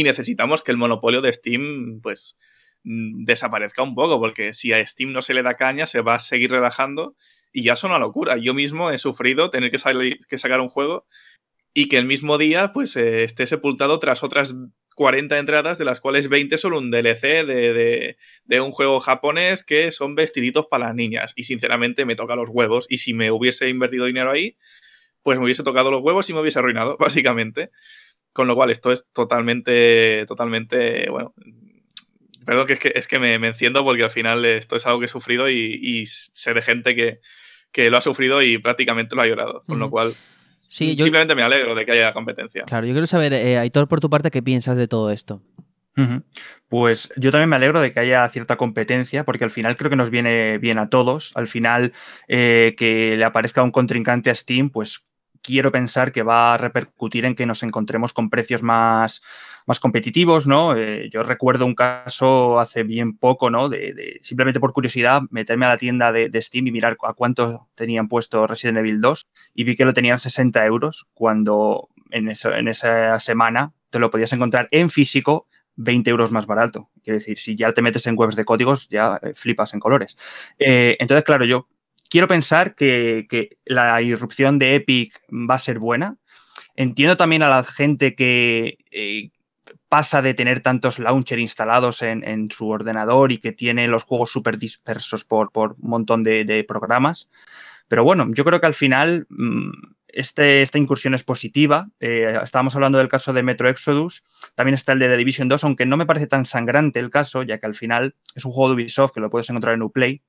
y necesitamos que el monopolio de Steam, pues, mm, desaparezca un poco, porque si a Steam no se le da caña, se va a seguir relajando y ya es una locura. Yo mismo he sufrido tener que, salir- que sacar un juego y que el mismo día pues eh, esté sepultado tras otras 40 entradas, de las cuales 20 son un DLC de, de- de un juego japonés que son vestiditos para las niñas. Y sinceramente me toca los huevos. Y si me hubiese invertido dinero ahí, pues me hubiese tocado los huevos y me hubiese arruinado, básicamente. Con lo cual, esto es totalmente, totalmente, bueno. Perdón, que es que, es que me, me enciendo porque al final esto es algo que he sufrido y, y sé de gente que, que lo ha sufrido y prácticamente lo ha llorado. Con lo cual, Sí, yo, simplemente me alegro de que haya competencia. claro, yo quiero saber, eh, Aitor, por tu parte, ¿qué piensas de todo esto? Pues yo también me alegro de que haya cierta competencia, porque al final creo que nos viene bien a todos. Al final, eh, que le aparezca un contrincante a Steam, pues quiero pensar que va a repercutir en que nos encontremos con precios más, más competitivos, ¿no? Eh, yo recuerdo un caso hace bien poco, ¿no? De, simplemente por curiosidad meterme a la tienda de, de Steam y mirar a cuánto tenían puesto Resident Evil 2 y vi que lo tenían 60 euros cuando en, eso- en esa semana te lo podías encontrar en físico 20 euros más barato. Quiero decir, si ya te metes en webs de códigos, ya eh, flipas en colores. Eh, entonces, claro, yo quiero pensar que, la irrupción de Epic va a ser buena. Entiendo también a la gente que eh, pasa de tener tantos launcher instalados en, su ordenador y que tiene los juegos súper dispersos por, un montón de, de programas. Pero bueno, yo creo que al final mm, este, esta incursión es positiva. Eh, estábamos hablando del caso de Metro Exodus. También está el de The Division 2, aunque no me parece tan sangrante el caso, ya que al final es un juego de Ubisoft que lo puedes encontrar en Uplay.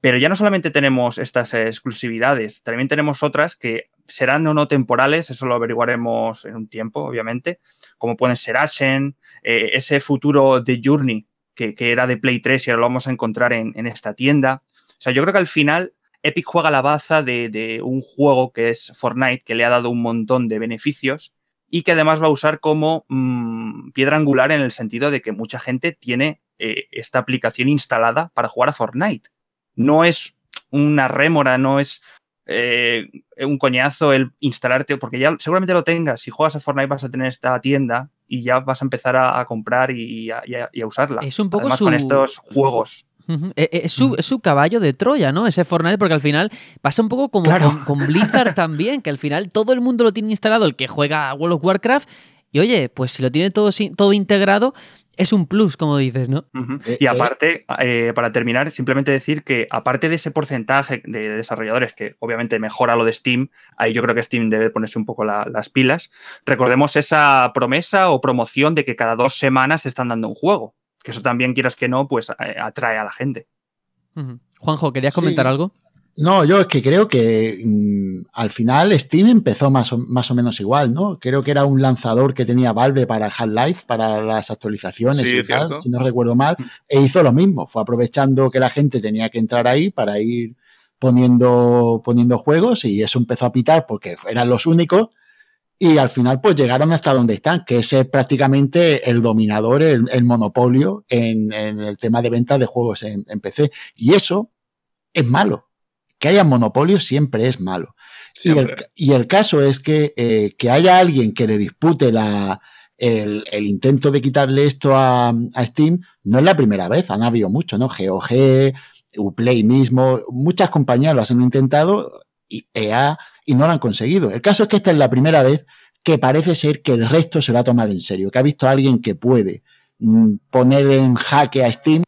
Pero ya no solamente tenemos estas exclusividades, también tenemos otras que serán o no temporales, eso lo averiguaremos en un tiempo, obviamente, como pueden ser Ashen, eh, ese futuro de Journey que, era de Play 3 y ahora lo vamos a encontrar en, esta tienda. O sea, yo creo que al final Epic juega la baza de, de un juego que es Fortnite, que le ha dado un montón de beneficios y que además va a usar como mm, piedra angular en el sentido de que mucha gente tiene eh, esta aplicación instalada para jugar a Fortnite. No es una rémora, no es eh, un coñazo el instalarte, porque ya seguramente lo tengas. Si juegas a Fortnite vas a tener esta tienda y ya vas a empezar a, a comprar y, a, y a- y a usarla. Es un poco Además, su- con estos juegos. Eh, eh, Es su, es su caballo de Troya, ¿no? Ese Fortnite, porque al final pasa un poco como Claro. con, con Blizzard también, que al final todo el mundo lo tiene instalado, el que juega a World of Warcraft, y oye, pues si lo tiene todo, todo integrado, es un plus, como dices, ¿no? Eh, Y eh. aparte, eh, para terminar, simplemente decir que aparte de ese porcentaje de desarrolladores que obviamente mejora lo de Steam, ahí yo creo que Steam debe ponerse un poco la- las pilas, recordemos esa promesa o promoción de que cada dos semanas te están dando un juego, que eso también, quieras que no, pues atrae a la gente. Juanjo, ¿querías comentar Sí. algo? No, yo es que creo que mm, al final Steam empezó más o, más o menos igual, ¿no? Creo que era un lanzador que tenía Valve para Half-Life, para las actualizaciones Sí, y tal, si no recuerdo mal, e hizo lo mismo. Fue aprovechando que la gente tenía que entrar ahí para ir poniendo, poniendo juegos y eso empezó a pitar porque eran los únicos y al final pues llegaron hasta donde están, que es ser prácticamente el dominador, el, el monopolio en, en el tema de ventas de juegos en, en PC. Y eso es malo. Que haya monopolio siempre es malo. Y el, Siempre. y el caso es que, eh, que haya alguien que le dispute la, el, el intento de quitarle esto a, a Steam, no es la primera vez, han habido mucho, ¿no? GOG, Uplay mismo, muchas compañías lo han intentado, y EA, y no lo han conseguido. El caso es que esta es la primera vez que parece ser que el resto se lo ha tomado en serio, que ha visto a alguien que puede mm, poner en jaque a Steam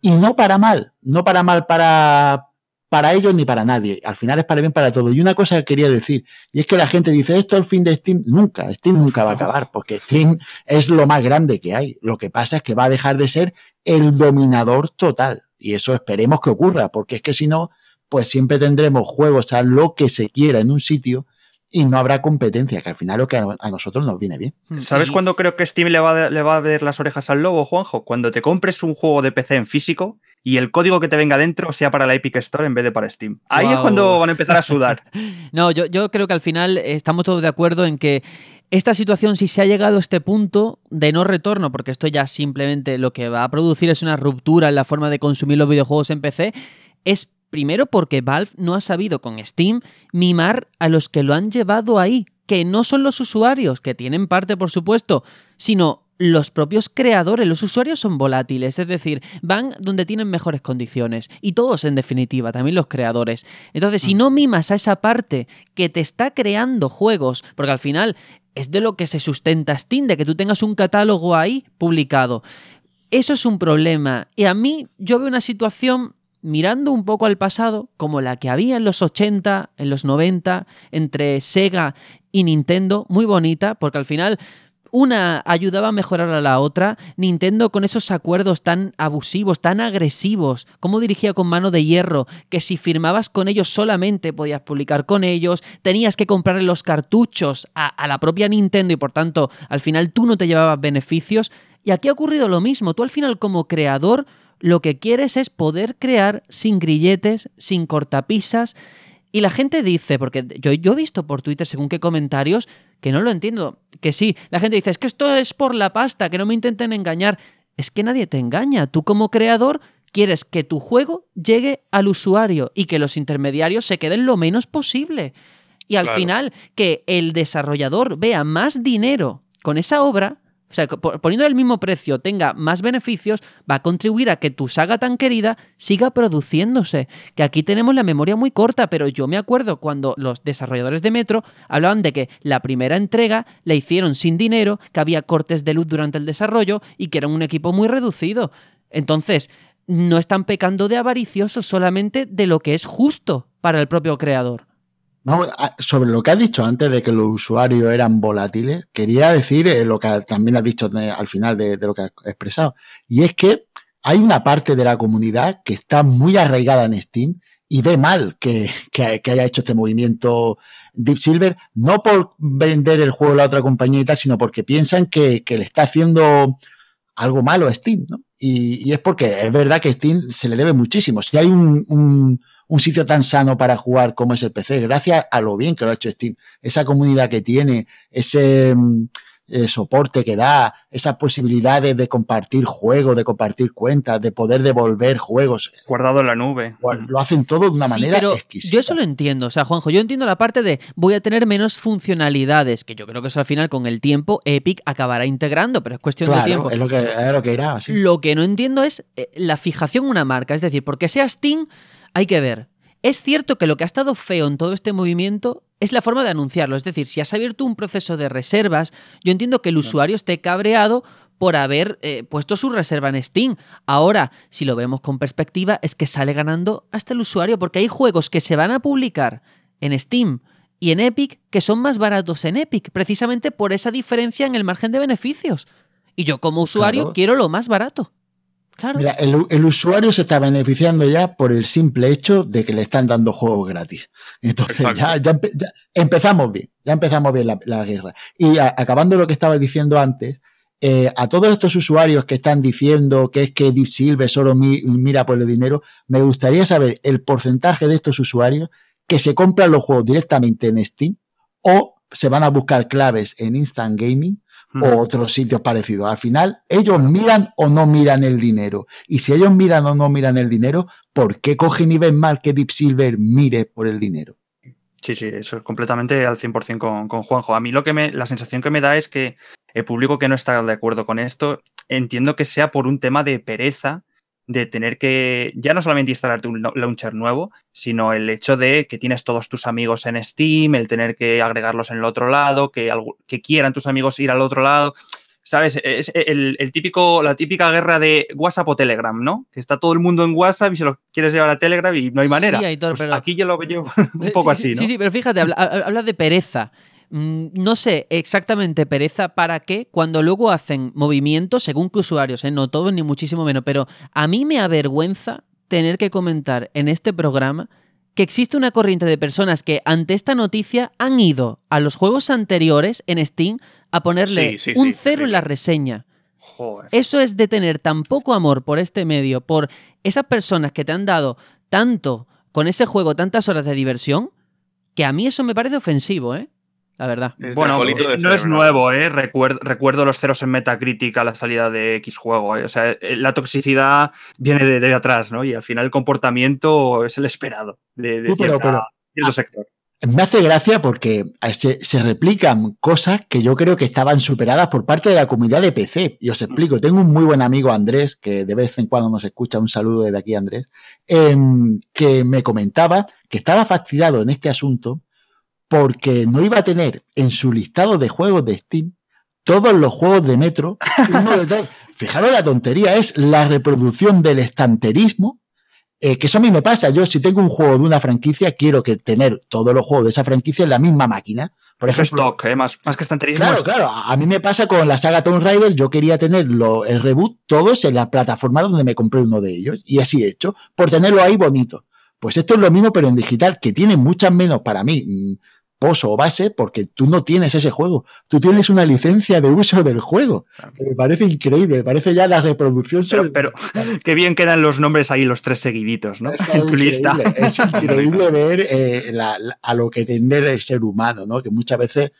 y no para mal, no para mal para, para ellos ni para nadie. Al final es para bien para todos. Y una cosa que quería decir, y es que la gente dice, esto es el fin de Steam. Nunca, Steam nunca va a acabar, porque Steam es lo más grande que hay. Lo que pasa es que va a dejar de ser el dominador total. Y eso esperemos que ocurra, porque es que si no, pues siempre tendremos juegos a lo que se quiera en un sitio y no habrá competencia, que al final lo que a, nosotros nos viene bien. ¿Sabes Y- cuándo creo que Steam le va, a, le va a ver las orejas al lobo, Juanjo? Cuando te compres un juego de PC en físico y el código que te venga dentro sea para la Epic Store en vez de para Steam. Ahí es cuando van a empezar a sudar. No, yo, yo creo que al final estamos todos de acuerdo en que esta situación, si se ha llegado a este punto de no retorno, porque esto ya simplemente lo que va a producir es una ruptura en la forma de consumir los videojuegos en PC, es primero porque Valve no ha sabido con Steam mimar a los que lo han llevado ahí, que no son los usuarios, que tienen parte por supuesto, sino los propios creadores, los usuarios son volátiles, es decir, van donde tienen mejores condiciones. Y todos, en definitiva, también los creadores. Entonces, si no mimas a esa parte que te está creando juegos, porque al final es de lo que se sustenta Steam, de que tú tengas un catálogo ahí publicado. Eso es un problema. Y a mí, yo veo una situación mirando un poco al pasado, como la que había en los 80, en los 90, entre Sega y Nintendo, muy bonita, porque al final una ayudaba a mejorar a la otra. Nintendo con esos acuerdos tan abusivos, tan agresivos, como dirigía con mano de hierro, que si firmabas con ellos solamente podías publicar con ellos, tenías que comprarle los cartuchos a la propia Nintendo y por tanto al final tú no te llevabas beneficios. Y aquí ha ocurrido lo mismo. Tú al final como creador lo que quieres es poder crear sin grilletes, sin cortapisas. Y la gente dice, porque yo, yo he visto por Twitter según qué comentarios, que no lo entiendo, que sí, la gente dice, es que esto es por la pasta, que no me intenten engañar. Es que nadie te engaña. Tú como creador quieres que tu juego llegue al usuario y que los intermediarios se queden lo menos posible. Y al Claro. final, que el desarrollador vea más dinero con esa obra, o sea, po- poniendo el mismo precio, tenga más beneficios, va a contribuir a que tu saga tan querida siga produciéndose. Que aquí tenemos la memoria muy corta, pero yo me acuerdo cuando los desarrolladores de Metro hablaban de que la primera entrega la hicieron sin dinero, que había cortes de luz durante el desarrollo y que era un equipo muy reducido. Entonces, no están pecando de avariciosos solamente de lo que es justo para el propio creador. Vamos, sobre lo que has dicho antes de que los usuarios eran volátiles, quería decir eh, lo que también has dicho al final de, lo que has expresado. Y es que hay una parte de la comunidad que está muy arraigada en Steam y ve mal que, que- haya hecho este movimiento Deep Silver, no por vender el juego a la otra compañía y tal, sino porque piensan que, le está haciendo algo malo a Steam, ¿no? Y, es porque es verdad que Steam se le debe muchísimo. Si hay un- un sitio tan sano para jugar como es el PC, gracias a lo bien que lo ha hecho Steam, esa comunidad que tiene, ese mm, eh, soporte que da, esas posibilidades de compartir juegos, de compartir cuentas, de poder devolver juegos, Guardado en la nube. lo hacen todo de una Sí, manera pero exquisita. Yo eso lo entiendo. O sea, Juanjo, yo entiendo la parte de voy a tener menos funcionalidades, que yo creo que eso al final con el tiempo Epic acabará integrando, pero es cuestión de tiempo. Es lo que, es lo que irá. así. Lo que no entiendo es eh, la fijación en una marca. Es decir, porque sea Steam, hay que ver. Es cierto que lo que ha estado feo en todo este movimiento es la forma de anunciarlo. Es decir, si has abierto un proceso de reservas, yo entiendo que el usuario esté cabreado por haber eh, puesto su reserva en Steam. Ahora, si lo vemos con perspectiva, es que sale ganando hasta el usuario, porque hay juegos que se van a publicar en Steam y en Epic que son más baratos en Epic, precisamente por esa diferencia en el margen de beneficios. Y yo como usuario Claro. quiero lo más barato. Claro. Mira, el, el usuario se está beneficiando ya por el simple hecho de que le están dando juegos gratis. Entonces ya, ya empe- ya empezamos bien, ya empezamos bien la, la guerra. Y a- acabando lo que estaba diciendo antes, eh, a todos estos usuarios que están diciendo que es que Deep Silver solo mi- mira por el dinero, me gustaría saber el porcentaje de estos usuarios que se compran los juegos directamente en Steam o se van a buscar claves en Instant Gaming o otros sitios parecidos. Al final, ellos miran o no miran el dinero. Y si ellos miran o no miran el dinero, ¿por qué cogen y ven mal que Deep Silver mire por el dinero? Sí, sí, eso es completamente al 100% con, con Juanjo. A mí lo que me, la sensación que me da es que el público que no está de acuerdo con esto, entiendo que sea por un tema de pereza de tener que ya no solamente instalarte un launcher nuevo, sino el hecho de que tienes todos tus amigos en Steam, el tener que agregarlos en el otro lado, que, que quieran tus amigos ir al otro lado. ¿Sabes? Es el, el típico, la típica guerra de WhatsApp o Telegram, ¿no? Que está todo el mundo en WhatsApp y se lo quieres llevar a Telegram y no hay manera. Sí, Aitor, Pues pero- Aquí yo lo veo un poco sí, así, ¿no? Sí, sí, pero fíjate, habla, habla de pereza. Mm, No sé exactamente pereza para qué, cuando luego hacen movimientos según qué usuarios, ¿eh? no todos ni muchísimo menos, pero a mí me avergüenza tener que comentar en este programa que existe una corriente de personas que ante esta noticia han ido a los juegos anteriores en Steam a ponerle Sí, sí, un cero en la reseña. Joder. Eso es de tener tan poco amor por este medio, por esas personas que te han dado tanto con ese juego, tantas horas de diversión, que a mí eso me parece ofensivo, ¿eh? La verdad. Bueno, eh, no es nuevo, ¿eh? Recuerdo, recuerdo los ceros en Metacritic a la salida de X juego. ¿eh? O sea, eh, la toxicidad viene de, de atrás, ¿no? Y al final el comportamiento es el esperado de, pero- pero- cierto sector. Me hace gracia porque se, se replican cosas que yo creo que estaban superadas por parte de la comunidad de PC. Y os explico, tengo un muy buen amigo Andrés, que de vez en cuando nos escucha, un saludo desde aquí Andrés, em, que me comentaba que estaba fastidiado en este asunto porque no iba a tener en su listado de juegos de Steam todos los juegos de Metro. uno. Fijaros la tontería, es la reproducción del estanterismo eh, que eso a mí me pasa. Yo, si tengo un juego de una franquicia, quiero que tener todos los juegos de esa franquicia en la misma máquina. Por Eso es ejemplo, stock, ¿eh? más, más que estanterismo. claro, claro. A mí me pasa con la saga Tomb Raider. Yo quería tener lo- el reboot todos en la plataforma donde me compré uno de ellos. Y así he hecho, por tenerlo ahí bonito. Pues esto es lo mismo, pero en digital, que tiene muchas menos para mí mm, pozo o base, porque tú no tienes ese juego. Tú tienes una licencia de uso del juego. Que me parece increíble. Me parece ya la reproducción sobre- Pero, pero qué bien quedan los nombres ahí, los tres seguiditos, ¿no? Es En tu lista. increíble, Es increíble ver eh, la- la- a lo que tende el ser humano, ¿no? Que muchas veces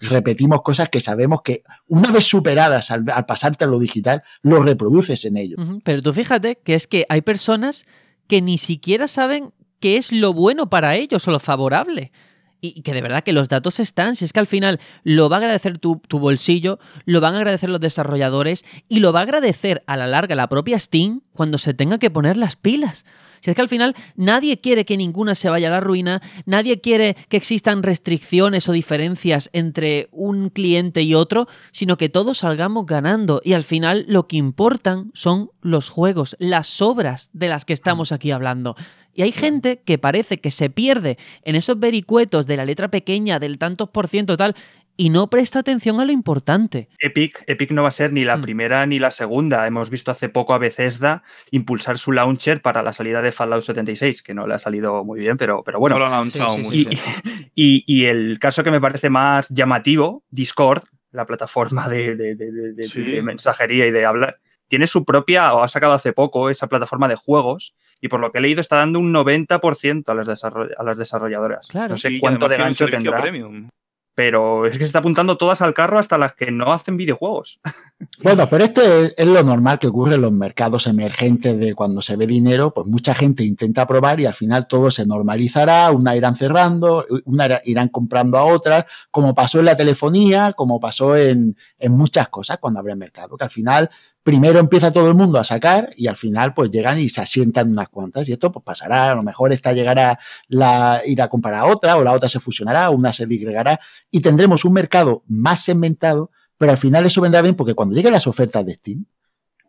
repetimos cosas que sabemos que una vez superadas al, al pasarte a lo digital, lo reproduces en ello. Pero tú fíjate que es que hay personas que ni siquiera saben qué es lo bueno para ellos o lo favorable. Y que de verdad que los datos están, si es que al final lo va a agradecer tu, tu bolsillo, lo van a agradecer los desarrolladores y lo va a agradecer a la larga la propia Steam cuando se tenga que poner las pilas. Si es que al final nadie quiere que ninguna se vaya a la ruina, nadie quiere que existan restricciones o diferencias entre un cliente y otro, sino que todos salgamos ganando y al final lo que importan son los juegos, las obras de las que estamos aquí hablando. Y hay gente que parece que se pierde en esos vericuetos de la letra pequeña, del tantos por ciento tal, y no presta atención a lo importante. Epic, Epic no va a ser ni la Mm. primera ni la segunda. Hemos visto hace poco a Bethesda impulsar su launcher para la salida de Fallout 76, que no le ha salido muy bien, pero, pero bueno. No lo han lanzado Sí, sí, mucho. sí, Y, y- y el caso que me parece más llamativo, Discord, la plataforma de, de- de- de- de- Sí. de mensajería y de hablar, tiene su propia, o ha sacado hace poco, esa plataforma de juegos, y por lo que he leído está dando un 90% a las, a las desarrolladoras. Claro. No sé cuánto de gancho tendrá, premium. pero es que se está apuntando todas al carro hasta las que no hacen videojuegos. Bueno, pero esto es, lo normal que ocurre en los mercados emergentes de cuando se ve dinero, pues mucha gente intenta probar y al final todo se normalizará, una irán cerrando, una irán comprando a otras, como pasó en la telefonía, como pasó en, en muchas cosas cuando abre el mercado, que al final primero empieza todo el mundo a sacar y al final pues llegan y se asientan unas cuantas y esto pues pasará, a lo mejor esta llegará la ir a comprar a otra o la otra se fusionará, una se digregará y tendremos un mercado más segmentado pero al final eso vendrá bien porque cuando lleguen las ofertas de Steam,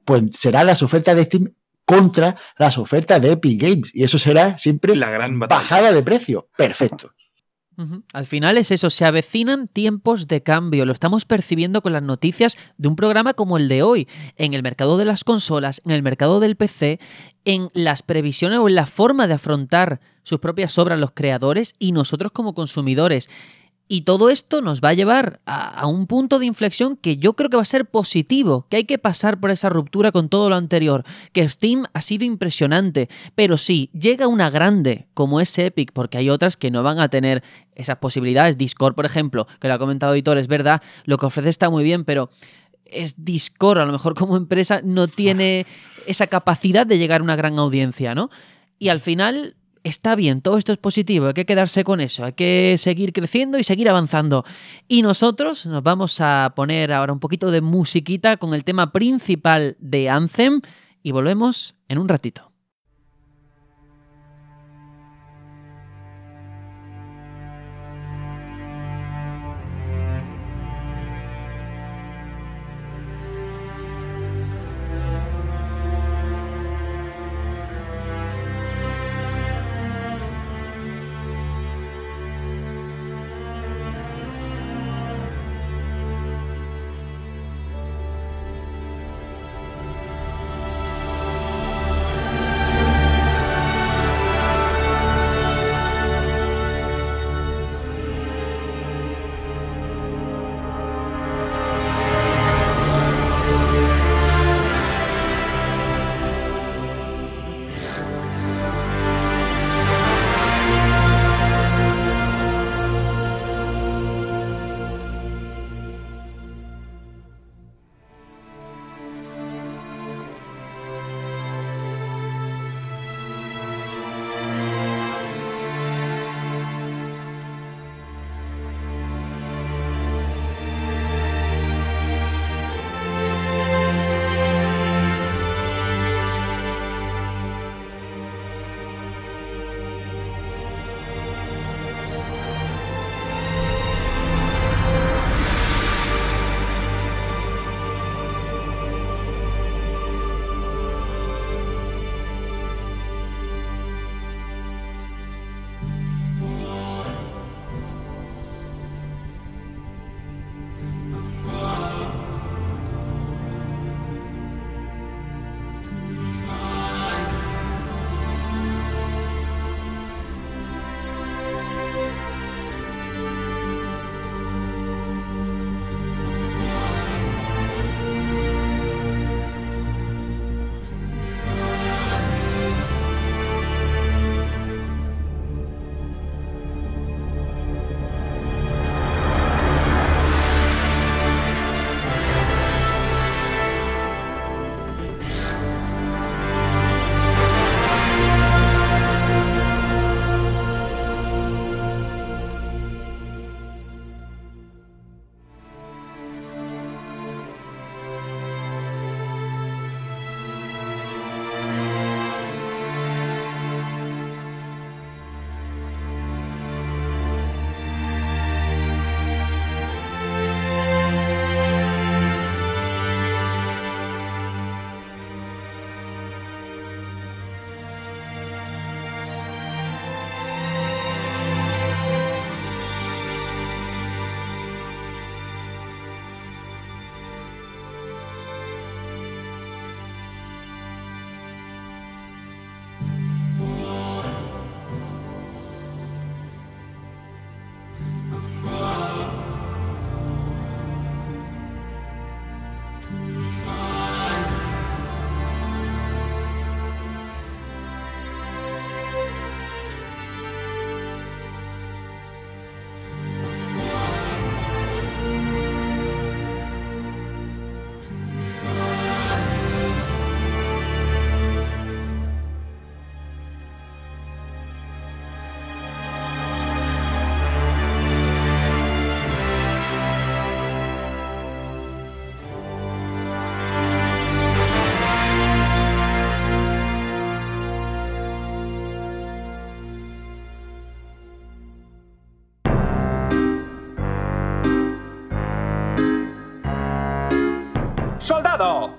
pues serán las ofertas de Steam contra las ofertas de Epic Games. Y eso será siempre La gran batalla. bajada de precio. Perfecto. Al final es eso, se avecinan tiempos de cambio, lo estamos percibiendo con las noticias de un programa como el de hoy, en el mercado de las consolas, en el mercado del PC, en las previsiones o en la forma de afrontar sus propias obras los creadores y nosotros como consumidores. Y todo esto nos va a llevar a, un punto de inflexión que yo creo que va a ser positivo, que hay que pasar por esa ruptura con todo lo anterior, que Steam ha sido impresionante, pero sí, llega una grande como es Epic, porque hay otras que no van a tener esas posibilidades. Discord, por ejemplo, que lo ha comentado Editor, es verdad, lo que ofrece está muy bien, pero es Discord, a lo mejor como empresa no tiene esa capacidad de llegar a una gran audiencia, ¿no? Y al final está bien, todo esto es positivo, hay que quedarse con eso, hay que seguir creciendo y seguir avanzando. Y nosotros nos vamos a poner ahora un poquito de musiquita con el tema principal de Anthem y volvemos en un ratito.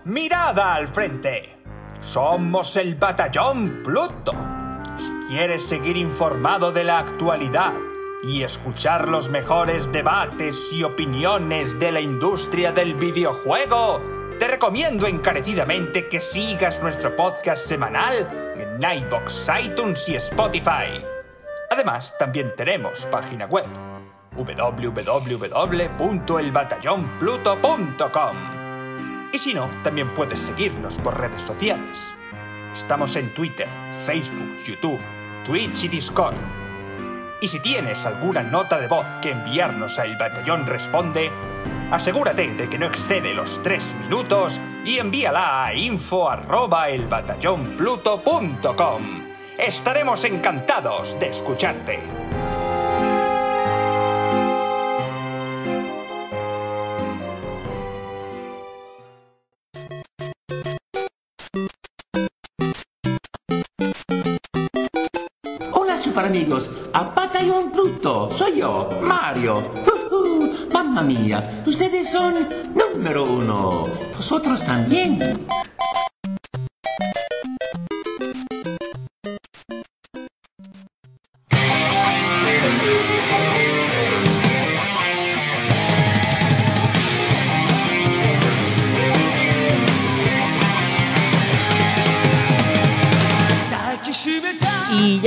Mirada al frente. Somos el Batallón Pluto. Si quieres seguir informado de la actualidad y escuchar los mejores debates y opiniones de la industria del videojuego, te recomiendo encarecidamente que sigas nuestro podcast semanal en iBox, iTunes y Spotify. Además, también tenemos página web www.elbatallonpluto.com. Y si no, también puedes seguirnos por redes sociales. Estamos en Twitter, Facebook, YouTube, Twitch y Discord. Y si tienes alguna nota de voz que enviarnos a El Batallón Responde, asegúrate de que no excede los 3 minutos y envíala a info@elbatallonpluto.com. Estaremos encantados de escucharte. Amigos, a Batallón Pluto, soy yo, Mario. Ujú, Mamma mía, ustedes son número uno. Vosotros también.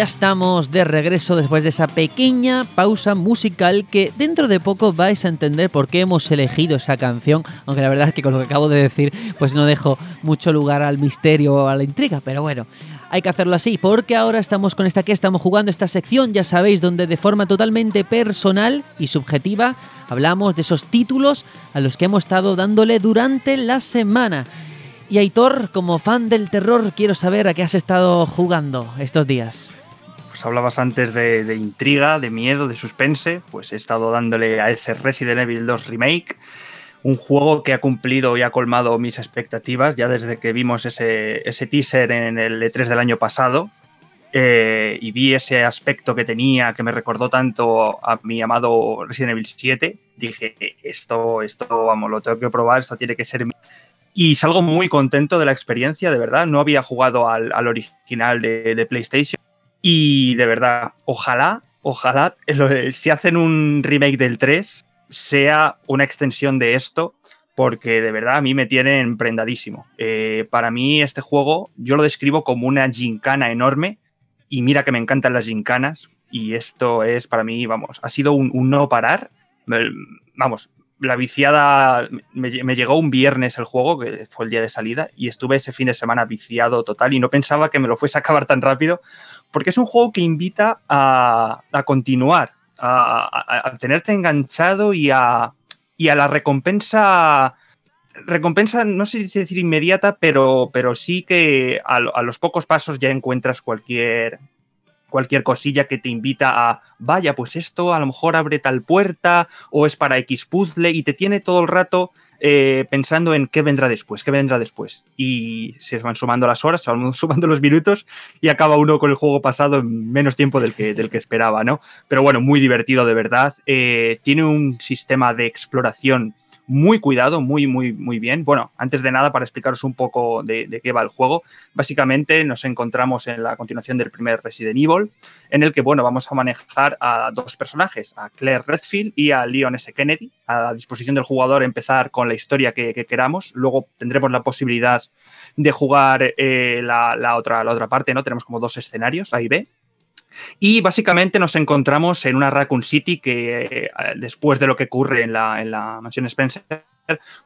Ya estamos de regreso después de esa pequeña pausa musical que dentro de poco vais a entender por qué hemos elegido esa canción, aunque la verdad es que con lo que acabo de decir pues no dejo mucho lugar al misterio o a la intriga, pero bueno, hay que hacerlo así porque ahora estamos con esta que estamos jugando esta sección, ya sabéis, donde de forma totalmente personal y subjetiva hablamos de esos títulos a los que hemos estado dándole durante la semana. Y Aitor, como fan del terror, quiero saber a qué has estado jugando estos días. Pues hablabas antes de, intriga, de miedo, de suspense. Pues he estado dándole a ese Resident Evil 2 Remake. Un juego que ha cumplido y ha colmado mis expectativas ya desde que vimos ese, teaser en el E3 del año pasado. eh, y vi ese aspecto que tenía que me recordó tanto a mi amado Resident Evil 7. Dije, esto, esto, vamos, lo tengo que probar, esto tiene que ser mi y salgo muy contento de la experiencia, de verdad. No había jugado al, al original de, PlayStation. Y de verdad, ojalá, ojalá, lo, si hacen un remake del 3, sea una extensión de esto, porque de verdad a mí me tienen prendadísimo. Eh, para mí este juego yo lo describo como una gincana enorme, y mira que me encantan las gincanas, y esto es para mí, vamos, ha sido un, un no parar. Vamos, la viciada, me, me, llegó un viernes el juego, que fue el día de salida, y estuve ese fin de semana viciado total y no pensaba que me lo fuese a acabar tan rápido, porque es un juego que invita a, a continuar, a, a, tenerte enganchado y a, y a la recompensa, recompensa, no sé si decir inmediata, pero, pero sí que a los pocos pasos ya encuentras cualquier, cualquier cosilla que te invita a, vaya, pues esto a lo mejor abre tal puerta o es para X puzzle y te tiene todo el rato eh, pensando en qué vendrá después, qué vendrá después. Y se van sumando las horas, se van sumando los minutos y acaba uno con el juego pasado en menos tiempo del que, del que esperaba, ¿no? Pero bueno, muy divertido de verdad. Eh, tiene un sistema de exploración muy cuidado, muy, muy, muy bien. Bueno, antes de nada, para explicaros un poco de, qué va el juego, básicamente nos encontramos en la continuación del primer Resident Evil, en el que, bueno, vamos a manejar a dos personajes, a Claire Redfield y a Leon S. Kennedy, a disposición del jugador empezar con la historia que, que queramos. Luego tendremos la posibilidad de jugar eh, la, la, otra, la otra parte, ¿no? Tenemos como dos escenarios, A y B. Y básicamente nos encontramos en una Raccoon City que eh, después de lo que ocurre en la, en la mansión Spencer,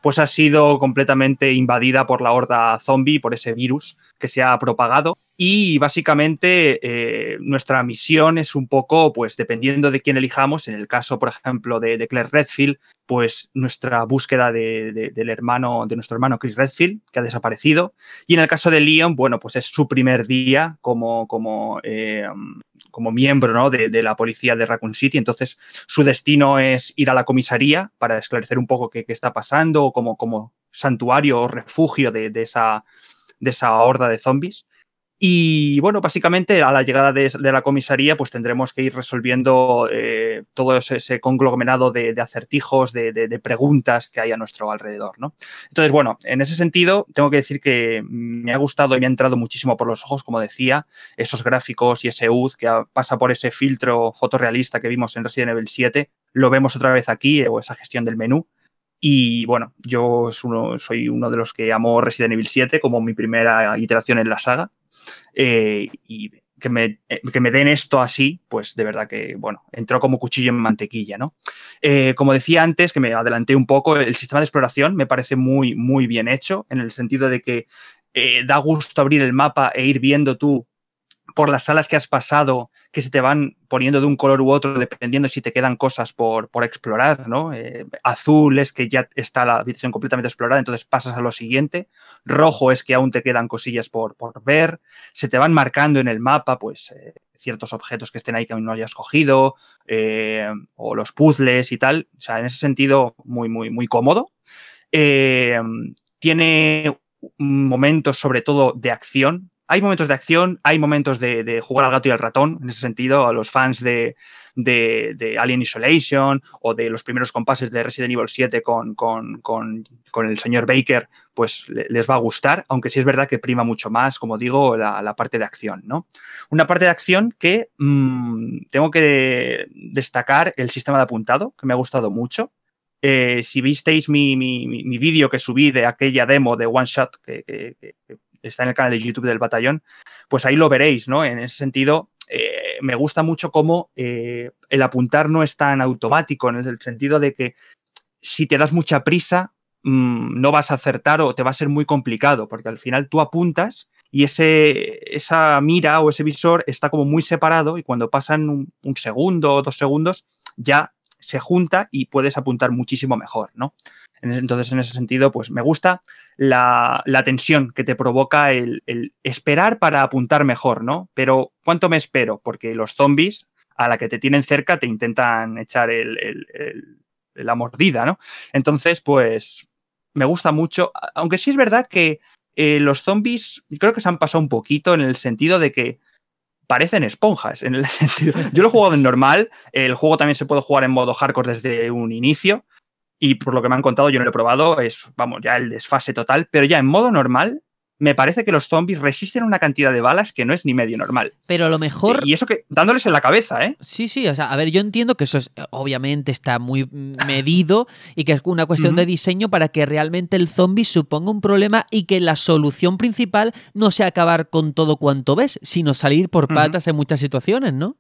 pues ha sido completamente invadida por la horda zombie, por ese virus que se ha propagado. Y básicamente eh, nuestra misión es un poco, pues dependiendo de quién elijamos, en el caso, por ejemplo, de, Claire Redfield, pues nuestra búsqueda de, de, del hermano, de nuestro hermano Chris Redfield, que ha desaparecido. Y en el caso de Leon, bueno, pues es su primer día como, como, eh, como miembro ¿no? de, de, la policía de Raccoon City. Entonces, su destino es ir a la comisaría para esclarecer un poco qué, qué está pasando, como, como santuario o refugio de, esa, de esa horda de zombies. Y bueno, básicamente a la llegada de, la comisaría, pues tendremos que ir resolviendo eh, todo ese, conglomerado de, acertijos, de, preguntas que hay a nuestro alrededor, ¿no? Entonces, bueno, en ese sentido, tengo que decir que me ha gustado y me ha entrado muchísimo por los ojos, como decía, esos gráficos y ese UZ que pasa por ese filtro fotorrealista que vimos en Resident Evil 7, lo vemos otra vez aquí, eh, o esa gestión del menú. Y bueno, yo soy uno de los que amo Resident Evil 7 como mi primera iteración en la saga. Eh, y que me, eh, que me den esto así, pues de verdad que, bueno, entró como cuchillo en mantequilla, ¿no? Eh, como decía antes, que me adelanté un poco, el sistema de exploración me parece muy, muy bien hecho, en el sentido de que da gusto abrir el mapa e ir viendo tú por las salas que has pasado, que se te van poniendo de un color u otro, dependiendo si te quedan cosas por, por explorar, ¿no? Eh, azul es que ya está la habitación completamente explorada, entonces pasas a lo siguiente. Rojo es que aún te quedan cosillas por, por ver. Se te van marcando en el mapa, pues, eh, ciertos objetos que estén ahí que aún no hayas cogido, eh, o los puzzles y tal. O sea, en ese sentido, muy, muy, muy cómodo. Tiene momentos, sobre todo, de acción. Hay momentos de acción, hay momentos de, jugar al gato y al ratón, en ese sentido, a los fans de, Alien Isolation o de los primeros compases de Resident Evil 7 con, con, con, el señor Baker, pues le- les va a gustar, aunque sí es verdad que prima mucho más, como digo, la, parte de acción, ¿no? Una parte de acción que mm, tengo que destacar el sistema de apuntado, que me ha gustado mucho. Eh, si visteis mi, mi, mi- vídeo que subí de aquella demo de One Shot que está en el canal de YouTube del batallón, pues ahí lo veréis, ¿no? En ese sentido, eh, me gusta mucho cómo eh, el apuntar no es tan automático, en el sentido de que si te das mucha prisa, mm, no vas a acertar o te va a ser muy complicado, porque al final tú apuntas y ese, esa mira o ese visor está como muy separado y cuando pasan un, un segundo o dos segundos ya se junta y puedes apuntar muchísimo mejor, ¿no? Entonces, en ese sentido, pues me gusta la, tensión que te provoca el, esperar para apuntar mejor, ¿no? Pero ¿cuánto me espero? Porque los zombies a la que te tienen cerca te intentan echar el- la mordida, ¿no? Entonces, pues me gusta mucho, aunque sí es verdad que eh, los zombies creo que se han pasado un poquito en el sentido de que parecen esponjas. En el sentido, yo lo he jugado en normal, el juego también se puede jugar en modo hardcore desde un inicio y por lo que me han contado, yo no lo he probado, es, vamos, ya el desfase total, pero ya en modo normal, me parece que los zombies resisten una cantidad de balas que no es ni medio normal. Pero a lo mejor. Y eso que dándoles en la cabeza, ¿eh? Sí, sí, o sea, a ver, yo entiendo que eso es, obviamente está muy medido y que es una cuestión de diseño para que realmente el zombie suponga un problema y que la solución principal no sea acabar con todo cuanto ves, sino salir por patas en muchas situaciones, ¿no?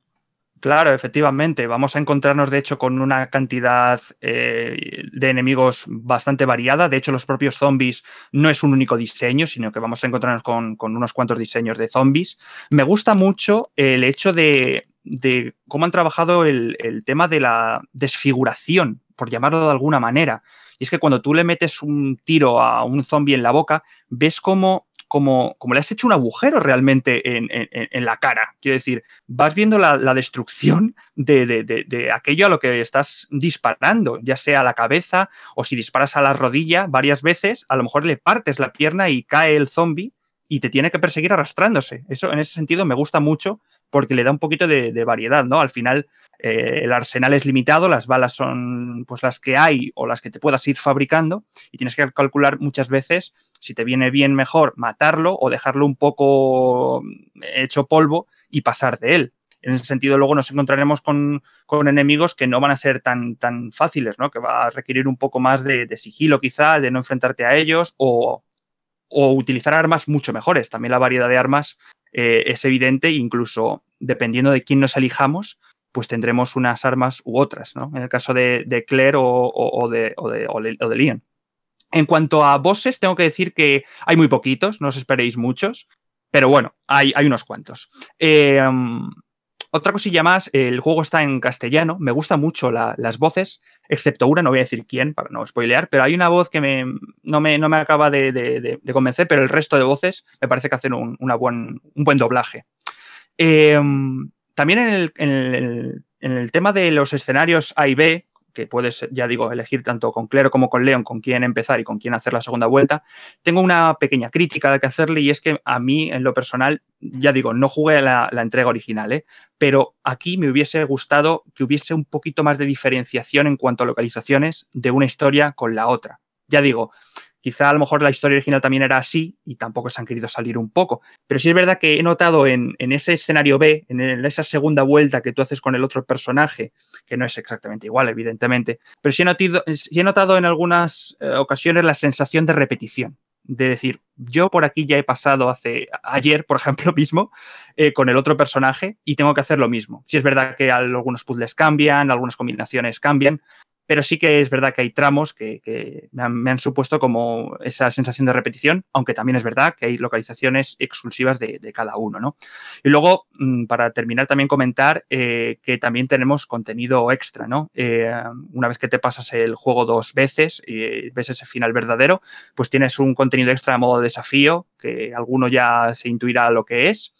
Claro, efectivamente. Vamos a encontrarnos, de hecho, con una cantidad eh, de enemigos bastante variada. De hecho, los propios zombies no es un único diseño, sino que vamos a encontrarnos con, unos cuantos diseños de zombies. Me gusta mucho el hecho de, de cómo han trabajado el, el tema de la desfiguración, por llamarlo de alguna manera. Y es que cuando tú le metes un tiro a un zombie en la boca, ves cómo, como, como le has hecho un agujero realmente en, en- la cara. Quiero decir, vas viendo la, la destrucción de, de- de- de aquello a lo que estás disparando, ya sea a la cabeza o si disparas a la rodilla varias veces, a lo mejor le partes la pierna y cae el zombie y te tiene que perseguir arrastrándose. Eso en ese sentido me gusta mucho porque le da un poquito de, variedad, ¿no? Al final eh, el arsenal es limitado, las balas son pues las que hay o las que te puedas ir fabricando y tienes que calcular muchas veces si te viene bien mejor matarlo o dejarlo un poco hecho polvo y pasar de él. En ese sentido, luego nos encontraremos con, con enemigos que no van a ser tan, tan fáciles, ¿no? Que va a requerir un poco más de, de sigilo, quizá, de no enfrentarte a ellos o, o utilizar armas mucho mejores. También la variedad de armas eh, es evidente, incluso dependiendo de quién nos elijamos, pues tendremos unas armas u otras, ¿no? En el caso de, de Claire o, de, o, de, o de-. En cuanto a bosses, tengo que decir que hay muy poquitos, no os esperéis muchos, pero bueno, hay, hay unos cuantos. Eh, otra cosilla más, el juego está en castellano, me gustan mucho la- las voces, excepto una, no voy a decir quién para no spoilear, pero hay una voz que no, me, acaba de, convencer, pero el resto de voces me parece que hacen un, una buen, doblaje. Eh, también en el, en el- en el tema de los escenarios A y B, que puedes, ya digo, elegir tanto con Clero como con Leon con quién empezar y con quién hacer la segunda vuelta, tengo una pequeña crítica que hacerle y es que a mí, en lo personal, ya digo, no jugué la, la entrega original, ¿eh? pero aquí me hubiese gustado que hubiese un poquito más de diferenciación en cuanto a localizaciones de una historia con la otra. Ya digo, Quizá a lo mejor la historia original también era así y tampoco se han querido salir un poco. Pero sí es verdad que he notado en, ese escenario B, en, esa segunda vuelta que tú haces con el otro personaje, que no es exactamente igual, evidentemente, pero sí he notado, he notado en algunas eh, ocasiones la sensación de repetición. De decir, yo por aquí ya he pasado hace ayer, por ejemplo, mismo, eh, con el otro personaje y tengo que hacer lo mismo. Si es verdad que algunos puzzles cambian, algunas combinaciones cambian, pero sí que es verdad que hay tramos que, me, han, supuesto como esa sensación de repetición, aunque también es verdad que hay localizaciones exclusivas de, cada uno, ¿no? Y luego, mm, para terminar, también comentar eh, que también tenemos contenido extra, ¿no? Eh, una vez que te pasas el juego dos veces y ves ese final verdadero, pues tienes un contenido extra a modo desafío, que alguno ya se intuirá lo que es.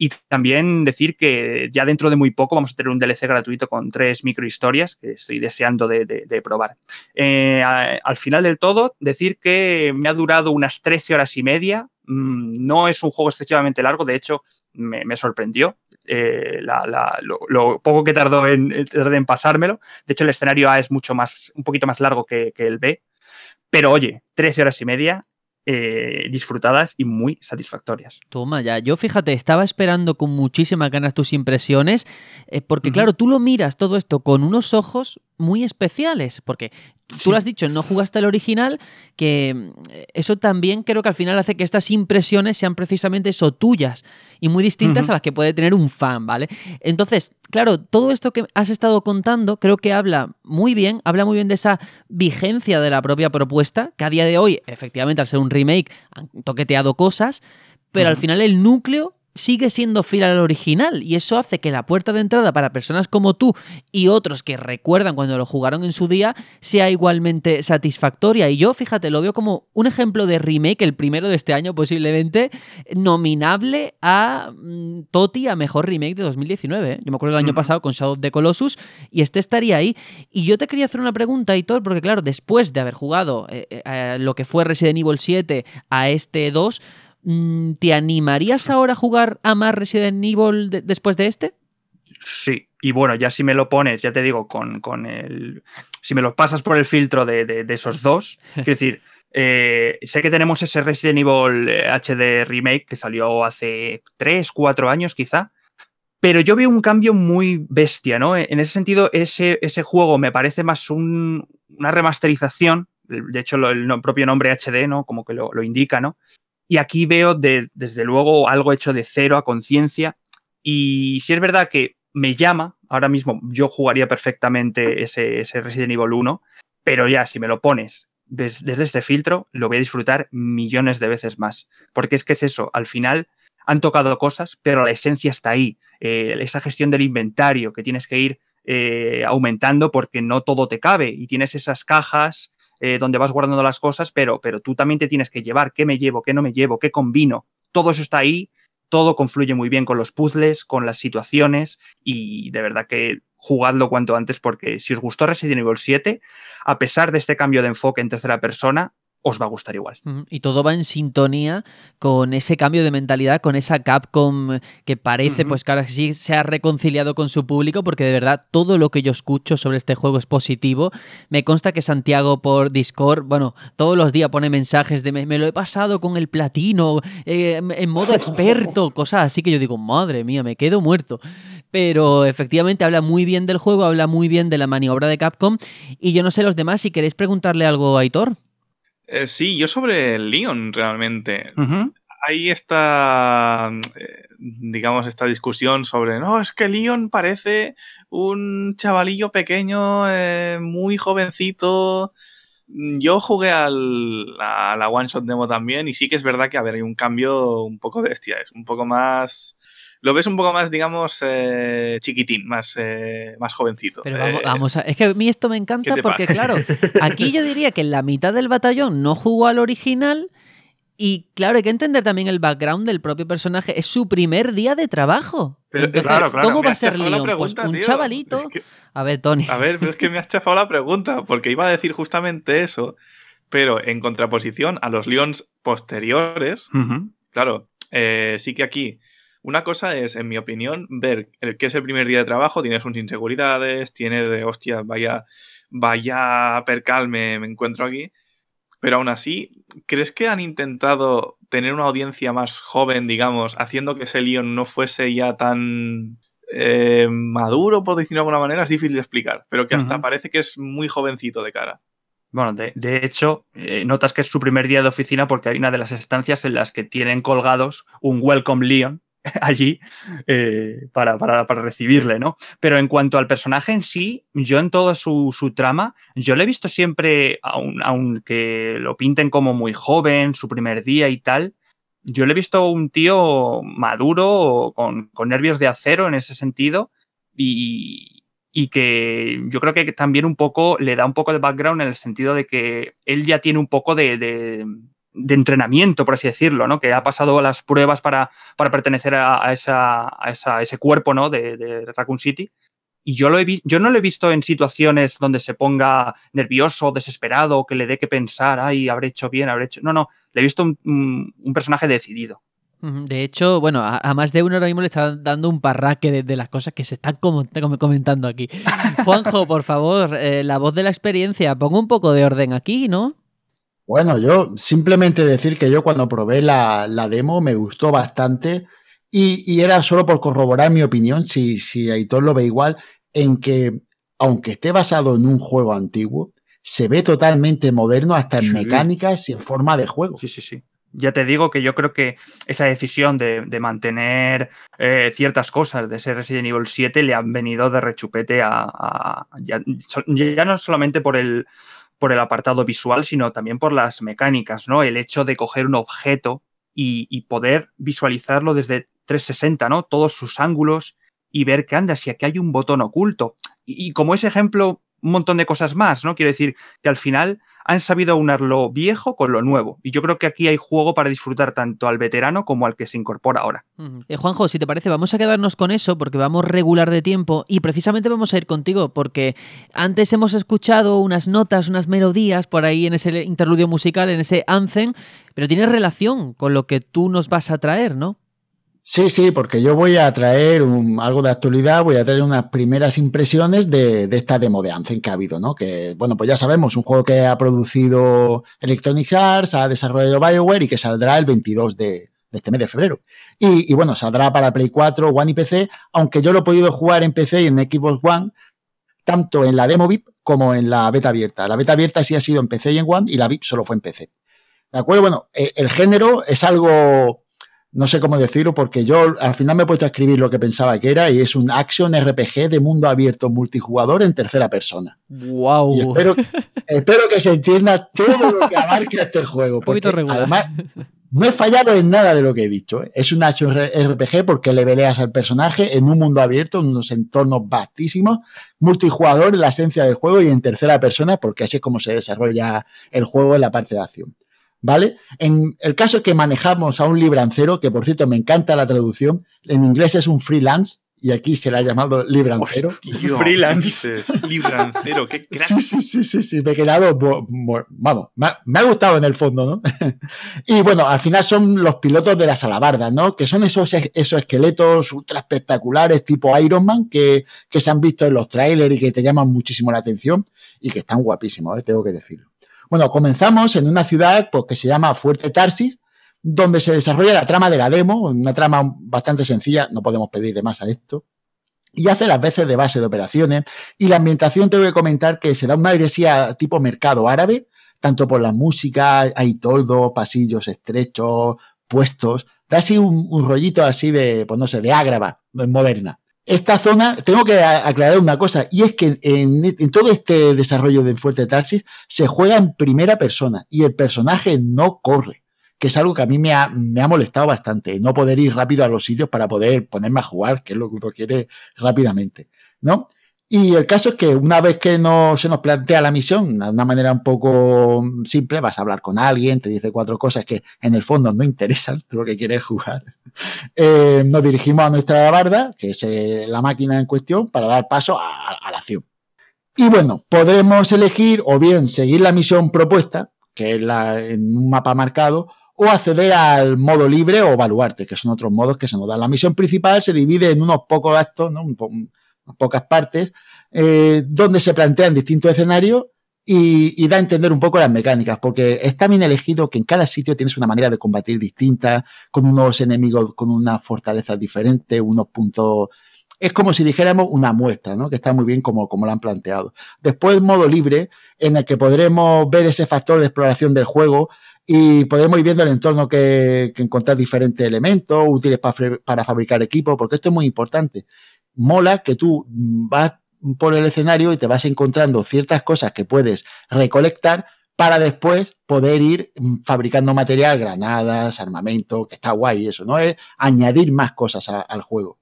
Y también decir que ya dentro de muy poco vamos a tener un DLC gratuito con tres microhistorias que estoy deseando de, probar. Eh, al final del todo, decir que me ha durado unas 13 horas y media. Mm, no es un juego excesivamente largo, de hecho, me, sorprendió. Eh, lo, poco que tardó en, pasármelo. De hecho, el escenario A es mucho más, un poquito más largo que el B. Pero oye, 13 horas y media eh, disfrutadas y muy satisfactorias. Toma ya, yo fíjate, estaba esperando con muchísimas ganas tus impresiones, eh, porque claro, tú lo miras todo esto con unos ojos muy especiales, porque tú lo has dicho, no jugaste el original, que mm, eso también creo que al final hace que estas impresiones sean precisamente eso tuyas y muy distintas a las que puede tener un fan, ¿vale? Entonces, claro, todo esto que has estado contando creo que habla muy bien, habla muy bien de esa vigencia de la propia propuesta, que a día de hoy, efectivamente, al ser un remake, han toqueteado cosas, pero al final el núcleo sigue siendo fiel al original y eso hace que la puerta de entrada para personas como tú y otros que recuerdan cuando lo jugaron en su día sea igualmente satisfactoria. Y yo, fíjate, lo veo como un ejemplo de remake, el primero de este año posiblemente, nominable a mm, Toti a mejor remake de 2019. ¿eh? Yo me acuerdo del año pasado con Shadow of the Colossus y este estaría ahí. Y yo te quería hacer una pregunta, Hitor, porque claro, después de haber jugado eh, eh, lo que fue Resident Evil 7 a este 2, Mm, ¿Te animarías ahora a jugar a más Resident Evil después de este? Sí, y bueno, ya si me lo pones, ya te digo, con, con el. Si me lo pasas por el filtro de, esos dos, es decir, eh, sé que tenemos ese Resident Evil HD eh, Remake que salió hace 3, 4 años quizá, pero yo veo un cambio muy bestia, ¿no? En ese sentido, ese, ese juego me parece más una remasterización, de hecho, el propio nombre HD, ¿no? Como que lo, lo indica, ¿no? Y aquí veo desde luego algo hecho de cero a conciencia. Y si es verdad que me llama, ahora mismo yo jugaría perfectamente ese, Resident Evil 1, pero ya si me lo pones desde, este filtro, lo voy a disfrutar millones de veces más. Porque es que es eso, al final han tocado cosas, pero la esencia está ahí. Eh, esa gestión del inventario que tienes que ir eh, aumentando porque no todo te cabe y tienes esas cajas eh, donde vas guardando las cosas, pero, pero tú también te tienes que llevar qué me llevo, qué no me llevo, qué combino. Todo eso está ahí, todo confluye muy bien con los puzzles, con las situaciones y de verdad que jugadlo cuanto antes porque si os gustó Resident Evil 7, a pesar de este cambio de enfoque en tercera persona, os va a gustar igual. Y todo va en sintonía con ese cambio de mentalidad, con esa Capcom que parece pues que ahora sí se ha reconciliado con su público, porque de verdad todo lo que yo escucho sobre este juego es positivo. Me consta que Santiago por Discord, bueno, todos los días pone mensajes de me, lo he pasado con el platino, eh, en modo experto, cosas así que yo digo, madre mía, me quedo muerto pero efectivamente habla muy bien del juego, habla muy bien de la maniobra de Capcom y yo no sé los demás si queréis preguntarle algo a Aitor. Eh, sí, yo sobre Leon realmente. Hay esta, eh, digamos, esta discusión sobre, no, es que Leon parece un chavalillo pequeño, eh, muy jovencito. Yo jugué al, a la One Shot Demo también y sí que es verdad que, a ver, hay un cambio un poco bestia, es un poco más lo ves un poco más, digamos, eh, chiquitín, más, eh, más jovencito. Pero vamos, eh, vamos a, es que a mí esto me encanta porque, claro, aquí yo diría que la mitad del batallón no jugó al original Y claro, hay que entender también el background del propio personaje. Es su primer día de trabajo. Pero, Entonces, claro, claro. ¿Cómo va a ser Leon? Pues un tío. chavalito. Es que- A ver, Tony. A ver, pero es que me has chafado la pregunta, porque iba a decir justamente eso, pero en contraposición a los Leons posteriores, claro, eh, sí que aquí una cosa es, en mi opinión, ver que es el primer día de trabajo, tienes sus inseguridades, tienes de, hostia, vaya, vaya percal me, me encuentro aquí, pero aún así, ¿crees que han intentado tener una audiencia más joven, digamos, haciendo que ese Leon no fuese ya tan eh, maduro, por decirlo de alguna manera? Es difícil de explicar, pero que hasta parece que es muy jovencito de cara. Bueno, de, de hecho, eh, notas que es su primer día de oficina porque hay una de las estancias en las que tienen colgados un Welcome Leon allí eh, para, para- para recibirle, ¿no? Pero en cuanto al personaje en sí, yo en toda su, su trama, yo le he visto siempre, aun- aunque lo pinten como muy joven, su primer día y tal, yo le he visto un tío maduro, con, con nervios de acero en ese sentido, y, y que yo creo que también un poco le da un poco de background en el sentido de que él ya tiene un poco de- de entrenamiento, por así decirlo, ¿no? Que ha pasado las pruebas para, para pertenecer a, a esa, a esa- a ese cuerpo, ¿no? De, de Raccoon City. Y yo, lo he yo no lo he visto en situaciones donde se ponga nervioso, desesperado, que le dé que pensar, ay, habré hecho bien, habré hecho. No, no, le he visto un, un- un personaje decidido. De hecho, bueno, a, más de uno ahora mismo le está dando un parraque de, de las cosas que se están como- como comentando aquí. Juanjo, por favor, eh, la voz de la experiencia, pongo un poco de orden aquí, ¿no? Bueno, yo simplemente decir que yo cuando probé la, la demo me gustó bastante y, y era solo por corroborar mi opinión, si, si Aitor lo ve igual, en que aunque esté basado en un juego antiguo, se ve totalmente moderno hasta en Sí. mecánicas y en forma de juego. Sí, sí, sí. Ya te digo que yo creo que esa decisión de, de mantener eh, ciertas cosas de ese Resident Evil 7 le han venido de rechupete a, a- ya, ya no solamente por el, por el apartado visual, sino también por las mecánicas, ¿no? El hecho de coger un objeto y, poder visualizarlo desde 360, ¿no? Todos sus ángulos y ver que anda, si aquí hay un botón oculto. Y, y como ese ejemplo, un montón de cosas más, ¿no? Quiero decir que al final han sabido aunar lo viejo con lo nuevo. Y yo creo que aquí hay juego para disfrutar tanto al veterano como al que se incorpora ahora. Eh, Juanjo, si te parece, vamos a quedarnos con eso porque vamos regular de tiempo y precisamente vamos a ir contigo porque antes hemos escuchado unas notas, unas melodías por ahí en ese interludio musical, en ese anthem, pero tiene relación con lo que tú nos vas a traer, ¿no? Sí, sí, porque yo voy a traer algo de actualidad, voy a traer unas primeras impresiones de, esta demo de Anthem que ha habido, ¿no? Que, bueno, pues ya sabemos, un juego que ha producido Electronic Arts, ha desarrollado BioWare y que saldrá el 22 de, de este mes de febrero. Y, y, bueno, saldrá para Play 4, One y PC, aunque yo lo he podido jugar en PC y en Xbox One, tanto en la demo VIP como en la beta abierta. La beta abierta sí ha sido en PC y en One y la VIP solo fue en PC. ¿De acuerdo? Bueno, eh, el género es algo no sé cómo decirlo, porque yo al final me he puesto a escribir lo que pensaba que era y es un action RPG de mundo abierto multijugador en tercera persona. ¡Wow! Y espero, espero que se entienda todo lo que abarca este juego. Porque además, no he fallado en nada de lo que he dicho. ¿eh? Es un action RPG porque le veleas al personaje en un mundo abierto, en unos entornos vastísimos, multijugador en la esencia del juego y en tercera persona, porque así es como se desarrolla el juego en la parte de acción. ¿Vale? En el caso es que manejamos a un librancero, que por cierto me encanta la traducción, en inglés es un freelance y aquí se le ha llamado librancero. Freelance. Librancero, qué crack. Sí, sí, sí, sí, sí, me he quedado, vamos, me ha, me ha gustado en el fondo, ¿no? y bueno, al final son los pilotos de las alabardas, ¿no? Que son esos, esos esqueletos ultra espectaculares tipo Iron Man que, que se han visto en los trailers y que te llaman muchísimo la atención y que están guapísimos, ¿eh? tengo que decirlo. Bueno, comenzamos en una ciudad pues, que se llama Fuerte Tarsis, donde se desarrolla la trama de la demo, una trama bastante sencilla, no podemos pedirle más a esto, y hace las veces de base de operaciones, y la ambientación tengo que comentar que se da una iglesia tipo mercado árabe, tanto por la música, hay toldos, pasillos estrechos, puestos, da así un, un rollito así de, pues no sé, de ágrava moderna esta zona, tengo que aclarar una cosa, y es que en, todo este desarrollo de Fuerte Tarsis se juega en primera persona y el personaje no corre, que es algo que a mí me ha, me ha molestado bastante, no poder ir rápido a los sitios para poder ponerme a jugar, que es lo que uno quiere rápidamente, ¿no? Y el caso es que una vez que no, se nos plantea la misión de una manera un poco simple, vas a hablar con alguien, te dice cuatro cosas que en el fondo no interesan, tú lo que quieres es jugar. Eh, nos dirigimos a nuestra barda, que es eh, la máquina en cuestión, para dar paso a, la acción. Y bueno, podremos elegir o bien seguir la misión propuesta, que es la, en un mapa marcado, o acceder al modo libre o baluarte, que son otros modos que se nos dan. La misión principal se divide en unos pocos actos, ¿no? Un pocas partes, eh, donde se plantean distintos escenarios y, da a entender un poco las mecánicas, porque está bien elegido que en cada sitio tienes una manera de combatir distinta, con unos enemigos con unas fortalezas diferentes, unos puntos... Es como si dijéramos una muestra, ¿no? Que está muy bien como, como lo han planteado. Después, modo libre, en el que podremos ver ese factor de exploración del juego y podemos ir viendo el entorno que, que encontrar diferentes elementos útiles para, para fabricar equipos, porque esto es muy importante. Mola que tú vas por el escenario y te vas encontrando ciertas cosas que puedes recolectar para después poder ir mm, fabricando material, granadas, armamento, que está guay eso, ¿no? Es añadir más cosas al juego.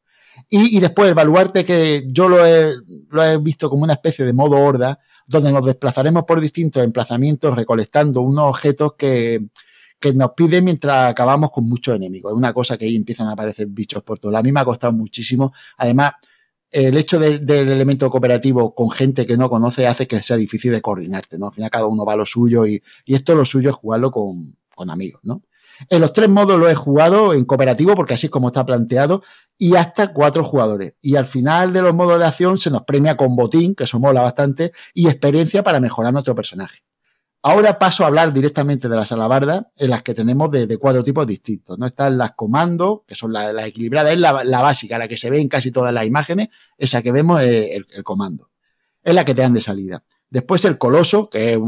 Y, y después el baluarte que yo lo he, lo he visto como una especie de modo horda, donde nos desplazaremos por distintos emplazamientos recolectando unos objetos que, que nos piden mientras acabamos con muchos enemigos. Es una cosa que ahí empiezan a aparecer bichos por todo. A mí me ha costado muchísimo. Además, el hecho de- del elemento cooperativo con gente que no conoce hace que sea difícil de coordinarte, ¿no? Al final cada uno va a lo suyo y, y esto lo suyo es jugarlo con, con amigos, ¿no? En los tres modos lo he jugado en cooperativo porque así es como está planteado y hasta cuatro jugadores. Y al final de los modos de acción se nos premia con botín, que eso mola bastante, y experiencia para mejorar nuestro personaje. Ahora paso a hablar directamente de las alabardas, en las que tenemos de, cuatro tipos distintos. ¿no? Están las comandos, que son las la equilibradas, es la, básica, la que se ve en casi todas las imágenes, esa que vemos es el, comando. Es la que te dan de salida. Después el coloso, que es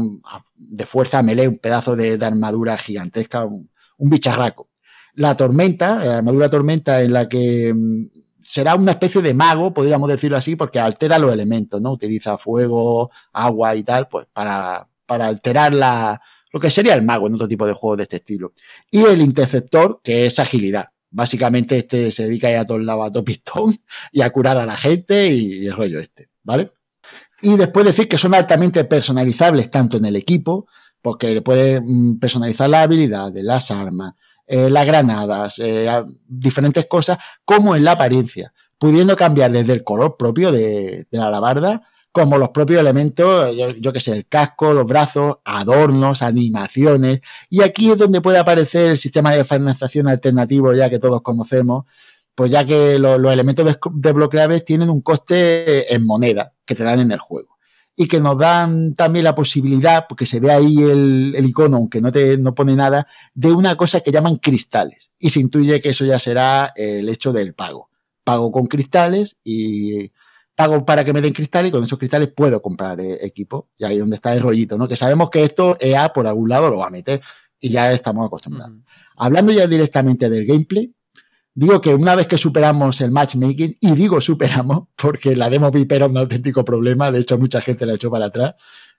de fuerza melee, un pedazo de, armadura gigantesca, un, un bicharraco. La tormenta, la armadura tormenta en la que mm, será una especie de mago, podríamos decirlo así, porque altera los elementos, ¿no? Utiliza fuego, agua y tal, pues para, para alterar la, lo que sería el mago en otro tipo de juegos de este estilo. Y el interceptor, que es agilidad. Básicamente este se dedica a ir a todos lados a todo pistón y a curar a la gente y, el rollo este, ¿vale? Y después decir que son altamente personalizables tanto en el equipo, porque le puedes mm, personalizar las habilidades, las armas, eh, las granadas, eh, diferentes cosas, como en la apariencia, pudiendo cambiar desde el color propio de, de la alabarda, como los propios elementos, yo, que sé, el casco, los brazos, adornos, animaciones, y aquí es donde puede aparecer el sistema de financiación alternativo ya que todos conocemos, pues ya que lo- los elementos des- desbloqueables tienen un coste en moneda que te dan en el juego y que nos dan también la posibilidad, porque se ve ahí el, el icono, aunque no te no pone nada, de una cosa que llaman cristales. Y se intuye que eso ya será el hecho del pago. Pago con cristales y pago para que me den cristales y con esos cristales puedo comprar eh, equipo. Y ahí es donde está el rollito, ¿no? Que sabemos que esto EA por algún lado lo va a meter y ya estamos acostumbrados. Hablando ya directamente del gameplay, digo que una vez que superamos el matchmaking, y digo superamos porque la demo VIP era un auténtico problema, de hecho mucha gente la echó para atrás.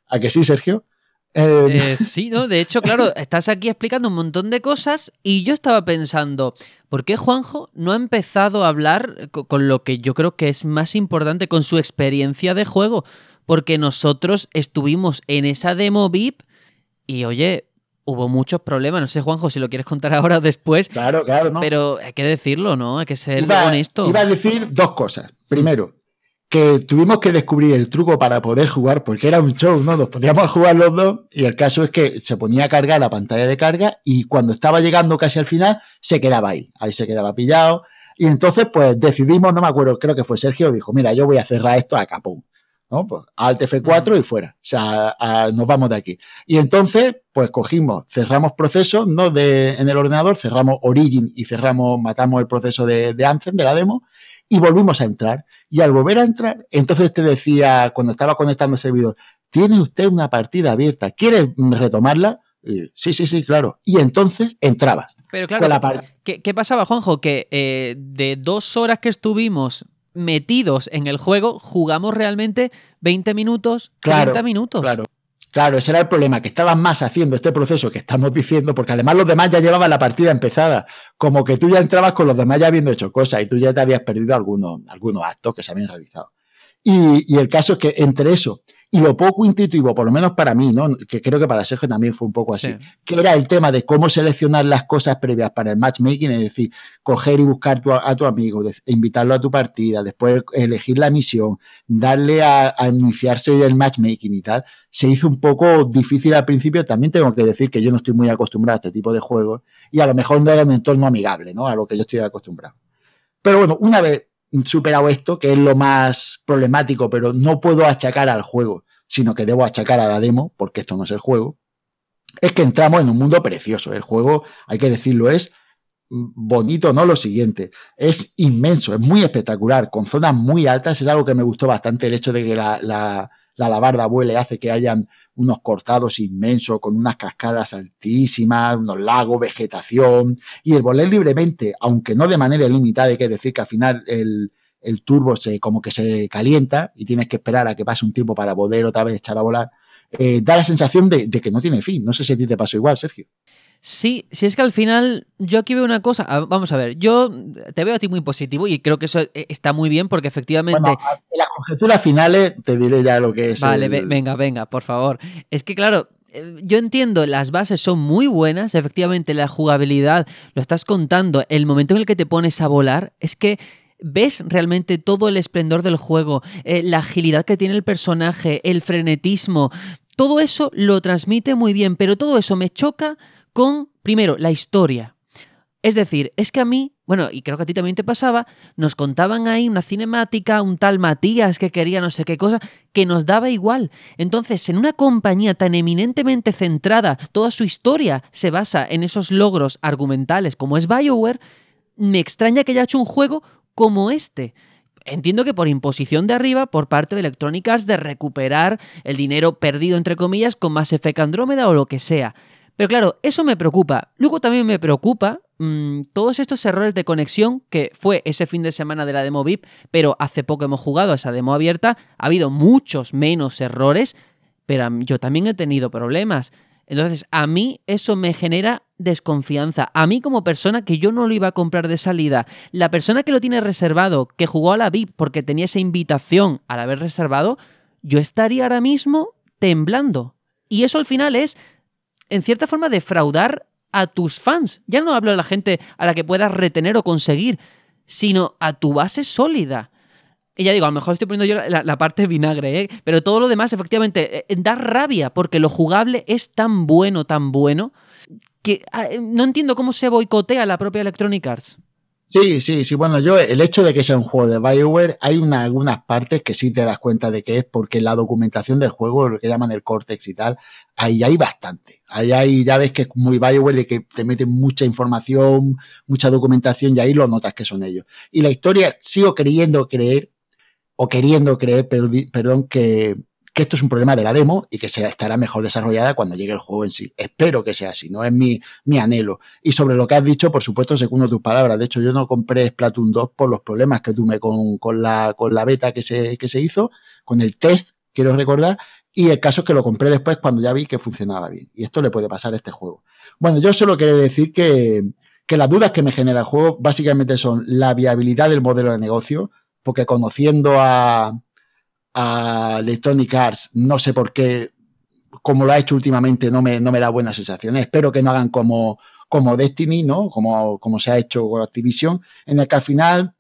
¿A que sí, Sergio? Eh, Eh, sí, ¿no? De hecho, claro, estás aquí explicando un montón de cosas y yo estaba pensando, ¿por qué Juanjo no ha empezado a hablar co- con lo que yo creo que es más importante, con su experiencia de juego? Porque nosotros estuvimos en esa demo VIP y, oye, hubo muchos problemas. No sé, Juanjo, si lo quieres contar ahora o después, claro, claro, ¿no? pero hay que decirlo, ¿no? Hay que ser iba, honesto. iba a decir dos cosas. Primero, que tuvimos que descubrir el truco para poder jugar, porque era un show, ¿no? Nos poníamos a jugar los dos y el caso es que se ponía a cargar la pantalla de carga y cuando estaba llegando casi al final, se quedaba ahí. Ahí se quedaba pillado. Y entonces, pues decidimos, no me acuerdo, creo que fue Sergio, dijo, mira, yo voy a cerrar esto a capón. ¿no? Pues Alt F4 y fuera. O sea, a- nos vamos de aquí. Y entonces, pues cogimos, cerramos procesos, ¿no? De, en el ordenador, cerramos Origin y cerramos, matamos el proceso de, de Anthem, de la demo, y volvimos a entrar. Y al volver a entrar, entonces te decía, cuando estaba conectando el servidor, tiene usted una partida abierta, ¿quiere retomarla? Y, sí, sí, sí, claro. Y entonces entrabas. Pero claro, con la par- ¿qué, qué pasaba, Juanjo? Que eh, de dos horas que estuvimos metidos en el juego, jugamos realmente 20 minutos, 30 Claro, minutos. Claro. Claro, ese era el problema, que estabas más haciendo este proceso que estamos diciendo, porque además los demás ya llevaban la partida empezada, como que tú ya entrabas con los demás ya habiendo hecho cosas y tú ya te habías perdido algunos, algunos actos que se habían realizado. Y, y el caso es que entre eso y lo poco intuitivo, por lo menos para mí, ¿no? que creo que para Sergio también fue un poco así, Sí. que era el tema de cómo seleccionar las cosas previas para el matchmaking, es decir, coger y buscar tu- a tu amigo, de- invitarlo a tu partida, después elegir la misión, darle a, a iniciarse el matchmaking y tal, se hizo un poco difícil al principio. También tengo que decir que yo no estoy muy acostumbrado a este tipo de juegos y a lo mejor no era un entorno amigable, ¿no? A lo que yo estoy acostumbrado. Pero bueno, una vez superado esto, que es lo más problemático, pero no puedo achacar al juego, sino que debo achacar a la demo, porque esto no es el juego, es que entramos en un mundo precioso. El juego, hay que decirlo, es bonito, ¿no? Lo siguiente, es inmenso, es muy espectacular, con zonas muy altas, es algo que me gustó bastante, el hecho de que la, la, la alabarda vuele hace que hayan unos cortados inmensos, con unas cascadas altísimas, unos lagos, vegetación, y el volar libremente, aunque no de manera ilimitada, hay que decir que al final el, el turbo se como que se calienta y tienes que esperar a que pase un tiempo para poder otra vez echar a volar, eh, da la sensación de, de, que no tiene fin. No sé si a ti te pasó igual, Sergio. Sí, si es que al final yo aquí veo una cosa, vamos a ver, yo te veo a ti muy positivo y creo que eso eh, está muy bien porque efectivamente... Bueno, en las conjeturas finales te diré ya lo que es. Vale, el... venga, venga, por favor. Es que claro, eh, yo entiendo, las bases son muy buenas, efectivamente la jugabilidad, lo estás contando, el momento en el que te pones a volar, es que ves realmente todo el esplendor del juego, eh, la agilidad que tiene el personaje, el frenetismo, todo eso lo transmite muy bien, pero todo eso me choca con, primero, la historia. Es decir, es que a mí, bueno, y creo que a ti también te pasaba, nos contaban ahí una cinemática, un tal Matías que quería no sé qué cosa, que nos daba igual. Entonces, en una compañía tan eminentemente centrada, toda su historia se basa en esos logros argumentales como es BioWare, me extraña que haya hecho un juego como este. Entiendo que por imposición de arriba, por parte de Electronic Arts, de recuperar el dinero perdido, entre comillas, con Mass Effect Andrómeda o lo que sea. Pero claro, eso me preocupa. Luego también me preocupa mmm, todos estos errores de conexión que fue ese fin de semana de la demo VIP, pero hace poco hemos jugado a esa demo abierta. Ha habido muchos menos errores, pero yo también he tenido problemas. Entonces, a mí eso me genera desconfianza. A mí como persona que yo no lo iba a comprar de salida, la persona que lo tiene reservado, que jugó a la VIP porque tenía esa invitación al haber reservado, yo estaría ahora mismo temblando. Y eso al final es, en cierta forma, defraudar a tus fans. Ya no hablo de la gente a la que puedas retener o conseguir, sino a tu base sólida. Y ya digo, a lo mejor estoy poniendo yo la, la parte vinagre, ¿eh? pero todo lo demás efectivamente eh, da rabia porque lo jugable es tan bueno, tan bueno, que eh, no entiendo cómo se boicotea la propia Electronic Arts. Sí, sí, sí. Bueno, yo, el hecho de que sea un juego de BioWare, hay una, algunas partes que sí te das cuenta de que es porque la documentación del juego, lo que llaman el Cortex y tal, ahí hay bastante. Ahí hay, ya ves que es muy BioWare de que te meten mucha información, mucha documentación y ahí lo notas que son ellos. Y la historia, sigo queriendo creer, o queriendo creer, perdón, que, que esto es un problema de la demo y que será, estará mejor desarrollada cuando llegue el juego en sí. Espero que sea así, no es mi, mi anhelo. Y sobre lo que has dicho, por supuesto, segundo tus palabras. De hecho, yo no compré Splatoon 2 por los problemas que tuve con, con, la, con la beta que se, que se hizo, con el test, quiero recordar, y el caso es que lo compré después cuando ya vi que funcionaba bien. Y esto le puede pasar a este juego. Bueno, yo solo quiero decir que, que las dudas que me genera el juego básicamente son la viabilidad del modelo de negocio, porque conociendo a, a Electronic Arts, no sé por qué, como lo ha hecho últimamente, no me, no me da buenas sensaciones. Espero que no hagan como, como Destiny, ¿no? Como, como se ha hecho con Activision, en el que al final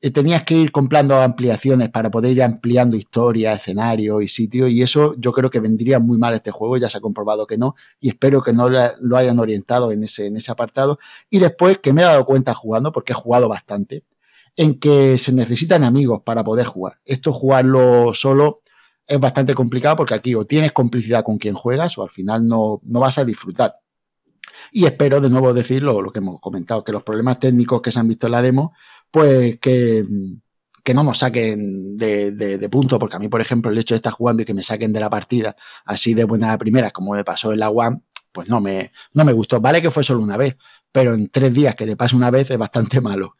eh, tenías que ir comprando ampliaciones para poder ir ampliando historia, escenario y sitio, y eso yo creo que vendría muy mal este juego, ya se ha comprobado que no, y espero que no lo hayan orientado en ese, en ese apartado. Y después que me he dado cuenta jugando, porque he jugado bastante, en que se necesitan amigos para poder jugar. Esto jugarlo solo es bastante complicado porque aquí o tienes complicidad con quien juegas o al final no, no vas a disfrutar. Y espero de nuevo decir lo, que hemos comentado, que los problemas técnicos que se han visto en la demo, pues que, que no nos saquen de, de, punto, porque a mí, por ejemplo, el hecho de estar jugando y que me saquen de la partida así de buena primera, como me pasó en la One, pues no me, no me gustó. Vale que fue solo una vez, pero en tres días que te pase una vez es bastante malo.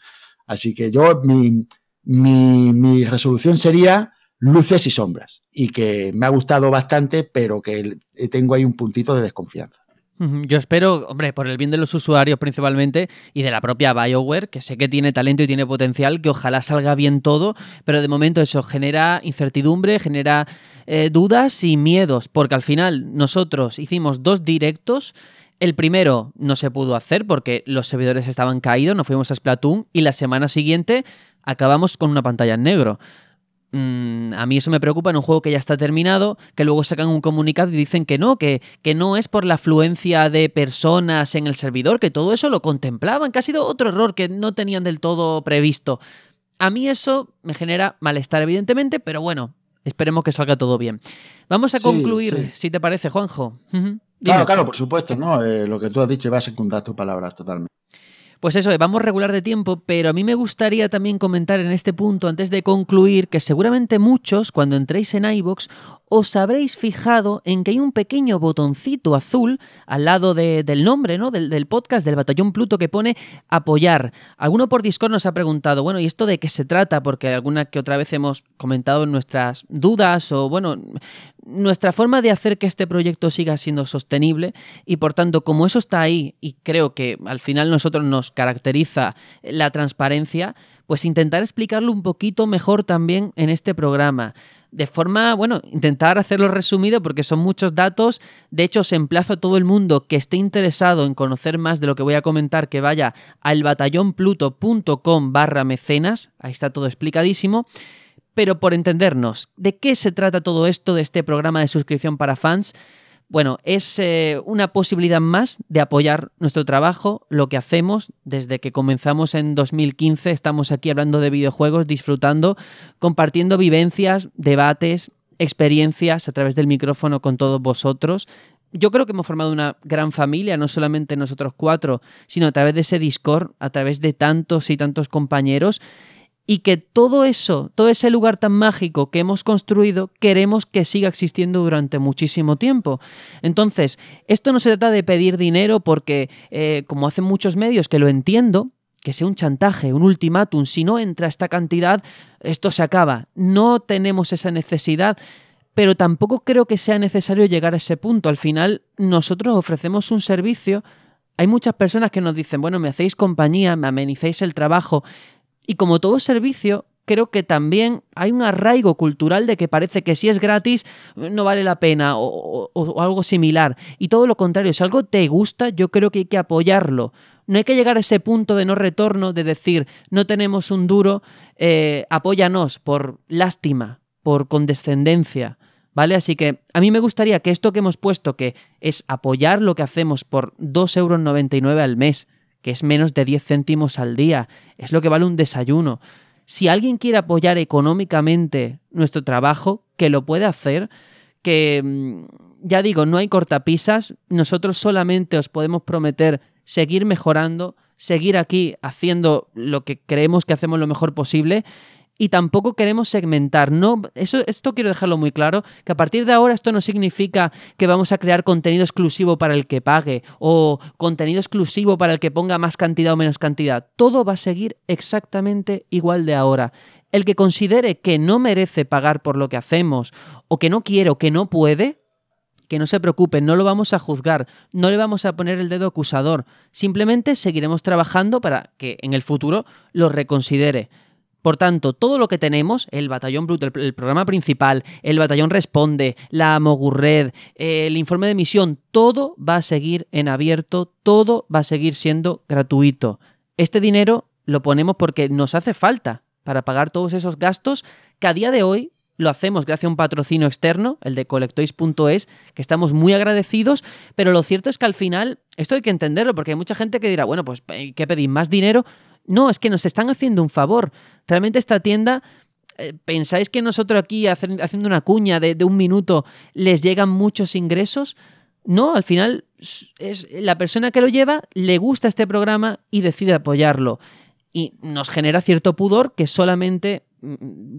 Así que yo, mi, mi, resolución sería luces y sombras. Y que me ha gustado bastante, pero que tengo ahí un puntito de desconfianza. Yo espero, hombre, por el bien de los usuarios principalmente y de la propia BioWare, que sé que tiene talento y tiene potencial, que ojalá salga bien todo, pero de momento eso genera incertidumbre, genera eh, dudas y miedos, porque al final nosotros hicimos dos directos. El primero no se pudo hacer porque los servidores estaban caídos, nos fuimos a Splatoon y la semana siguiente acabamos con una pantalla en negro. Mm, a mí eso me preocupa en un juego que ya está terminado, que luego sacan un comunicado y dicen que no, que, que no es por la afluencia de personas en el servidor, que todo eso lo contemplaban, que ha sido otro error que no tenían del todo previsto. A mí eso me genera malestar, evidentemente, pero bueno, esperemos que salga todo bien. Vamos a Sí, concluir, sí. si te parece, Juanjo. Claro, Dime. claro, por supuesto, ¿no? Eh, lo que tú has dicho va a secundar tus palabras totalmente. Pues eso, eh, vamos regular de tiempo, pero a mí me gustaría también comentar en este punto, antes de concluir, que seguramente muchos, cuando entréis en iBox, os habréis fijado en que hay un pequeño botoncito azul al lado de- del nombre, ¿no? Del, del podcast del Batallón Pluto que pone apoyar. Alguno por Discord nos ha preguntado, bueno, ¿y esto de qué se trata? Porque alguna que otra vez hemos comentado nuestras dudas o, bueno, nuestra forma de hacer que este proyecto siga siendo sostenible y por tanto como eso está ahí y creo que al final nosotros nos caracteriza la transparencia, pues intentar explicarlo un poquito mejor también en este programa. De forma, bueno, intentar hacerlo resumido porque son muchos datos. De hecho, os emplazo a todo el mundo que esté interesado en conocer más de lo que voy a comentar que vaya al batallonpluto.com barra mecenas. Ahí está todo explicadísimo. Pero por entendernos, ¿de qué se trata todo esto de este programa de suscripción para fans? Bueno, es eh, una posibilidad más de apoyar nuestro trabajo, lo que hacemos desde que comenzamos en 2015. Estamos aquí hablando de videojuegos, disfrutando, compartiendo vivencias, debates, experiencias a través del micrófono con todos vosotros. Yo creo que hemos formado una gran familia, no solamente nosotros cuatro, sino a través de ese Discord, a través de tantos y tantos compañeros y que todo eso, todo ese lugar tan mágico que hemos construido, queremos que siga existiendo durante muchísimo tiempo. Entonces, esto no se trata de pedir dinero porque, eh, como hacen muchos medios, que lo entiendo, que sea un chantaje, un ultimátum, si no entra esta cantidad, esto se acaba. No tenemos esa necesidad, pero tampoco creo que sea necesario llegar a ese punto. Al final, nosotros ofrecemos un servicio. Hay muchas personas que nos dicen, bueno, me hacéis compañía, me amenizáis el trabajo. Y como todo servicio, creo que también hay un arraigo cultural de que parece que si es gratis no vale la pena o algo similar. Y todo lo contrario, si algo te gusta, yo creo que hay que apoyarlo. No hay que llegar a ese punto de no retorno de decir, no tenemos un duro, eh, apóyanos por lástima, por condescendencia. ¿Vale? Así que a mí me gustaría que esto que hemos puesto, que es apoyar lo que hacemos por 2,99 euros al mes, que es menos de 10 céntimos al día, es lo que vale un desayuno. Si alguien quiere apoyar económicamente nuestro trabajo, que lo puede hacer, que mm, ya digo, no hay cortapisas, nosotros solamente os podemos prometer seguir mejorando, seguir aquí haciendo lo que creemos que hacemos lo mejor posible y tampoco queremos segmentar. No, eso, esto quiero dejarlo muy claro, que a partir de ahora esto no significa que vamos a crear contenido exclusivo para el que pague o contenido exclusivo para el que ponga más cantidad o menos cantidad. Todo va a seguir exactamente igual de ahora. El que considere que no merece pagar por lo que hacemos o que no quiere o que no puede, que no se preocupe, no lo vamos a juzgar, no le vamos a poner el dedo acusador, simplemente seguiremos trabajando para que en el futuro lo reconsidere. Por tanto, todo lo que tenemos, el Batallón Brut, el, programa principal, el Batallón Responde, la Mogurred, eh, el informe de misión, todo va a seguir en abierto, todo va a seguir siendo gratuito. Este dinero lo ponemos porque nos hace falta para pagar todos esos gastos que a día de hoy lo hacemos gracias a un patrocinio externo, el de colectois.es, que estamos muy agradecidos, pero lo cierto es que al final, esto hay que entenderlo, porque hay mucha gente que dirá, bueno, pues, ¿qué pedís? ¿Más dinero? No, es que nos están haciendo un favor. Realmente esta tienda, eh, ¿pensáis que nosotros aquí haciendo una cuña de, de un minuto les llegan muchos ingresos? No, al final es la persona que lo lleva le gusta este programa y decide apoyarlo. Y nos genera cierto pudor que solamente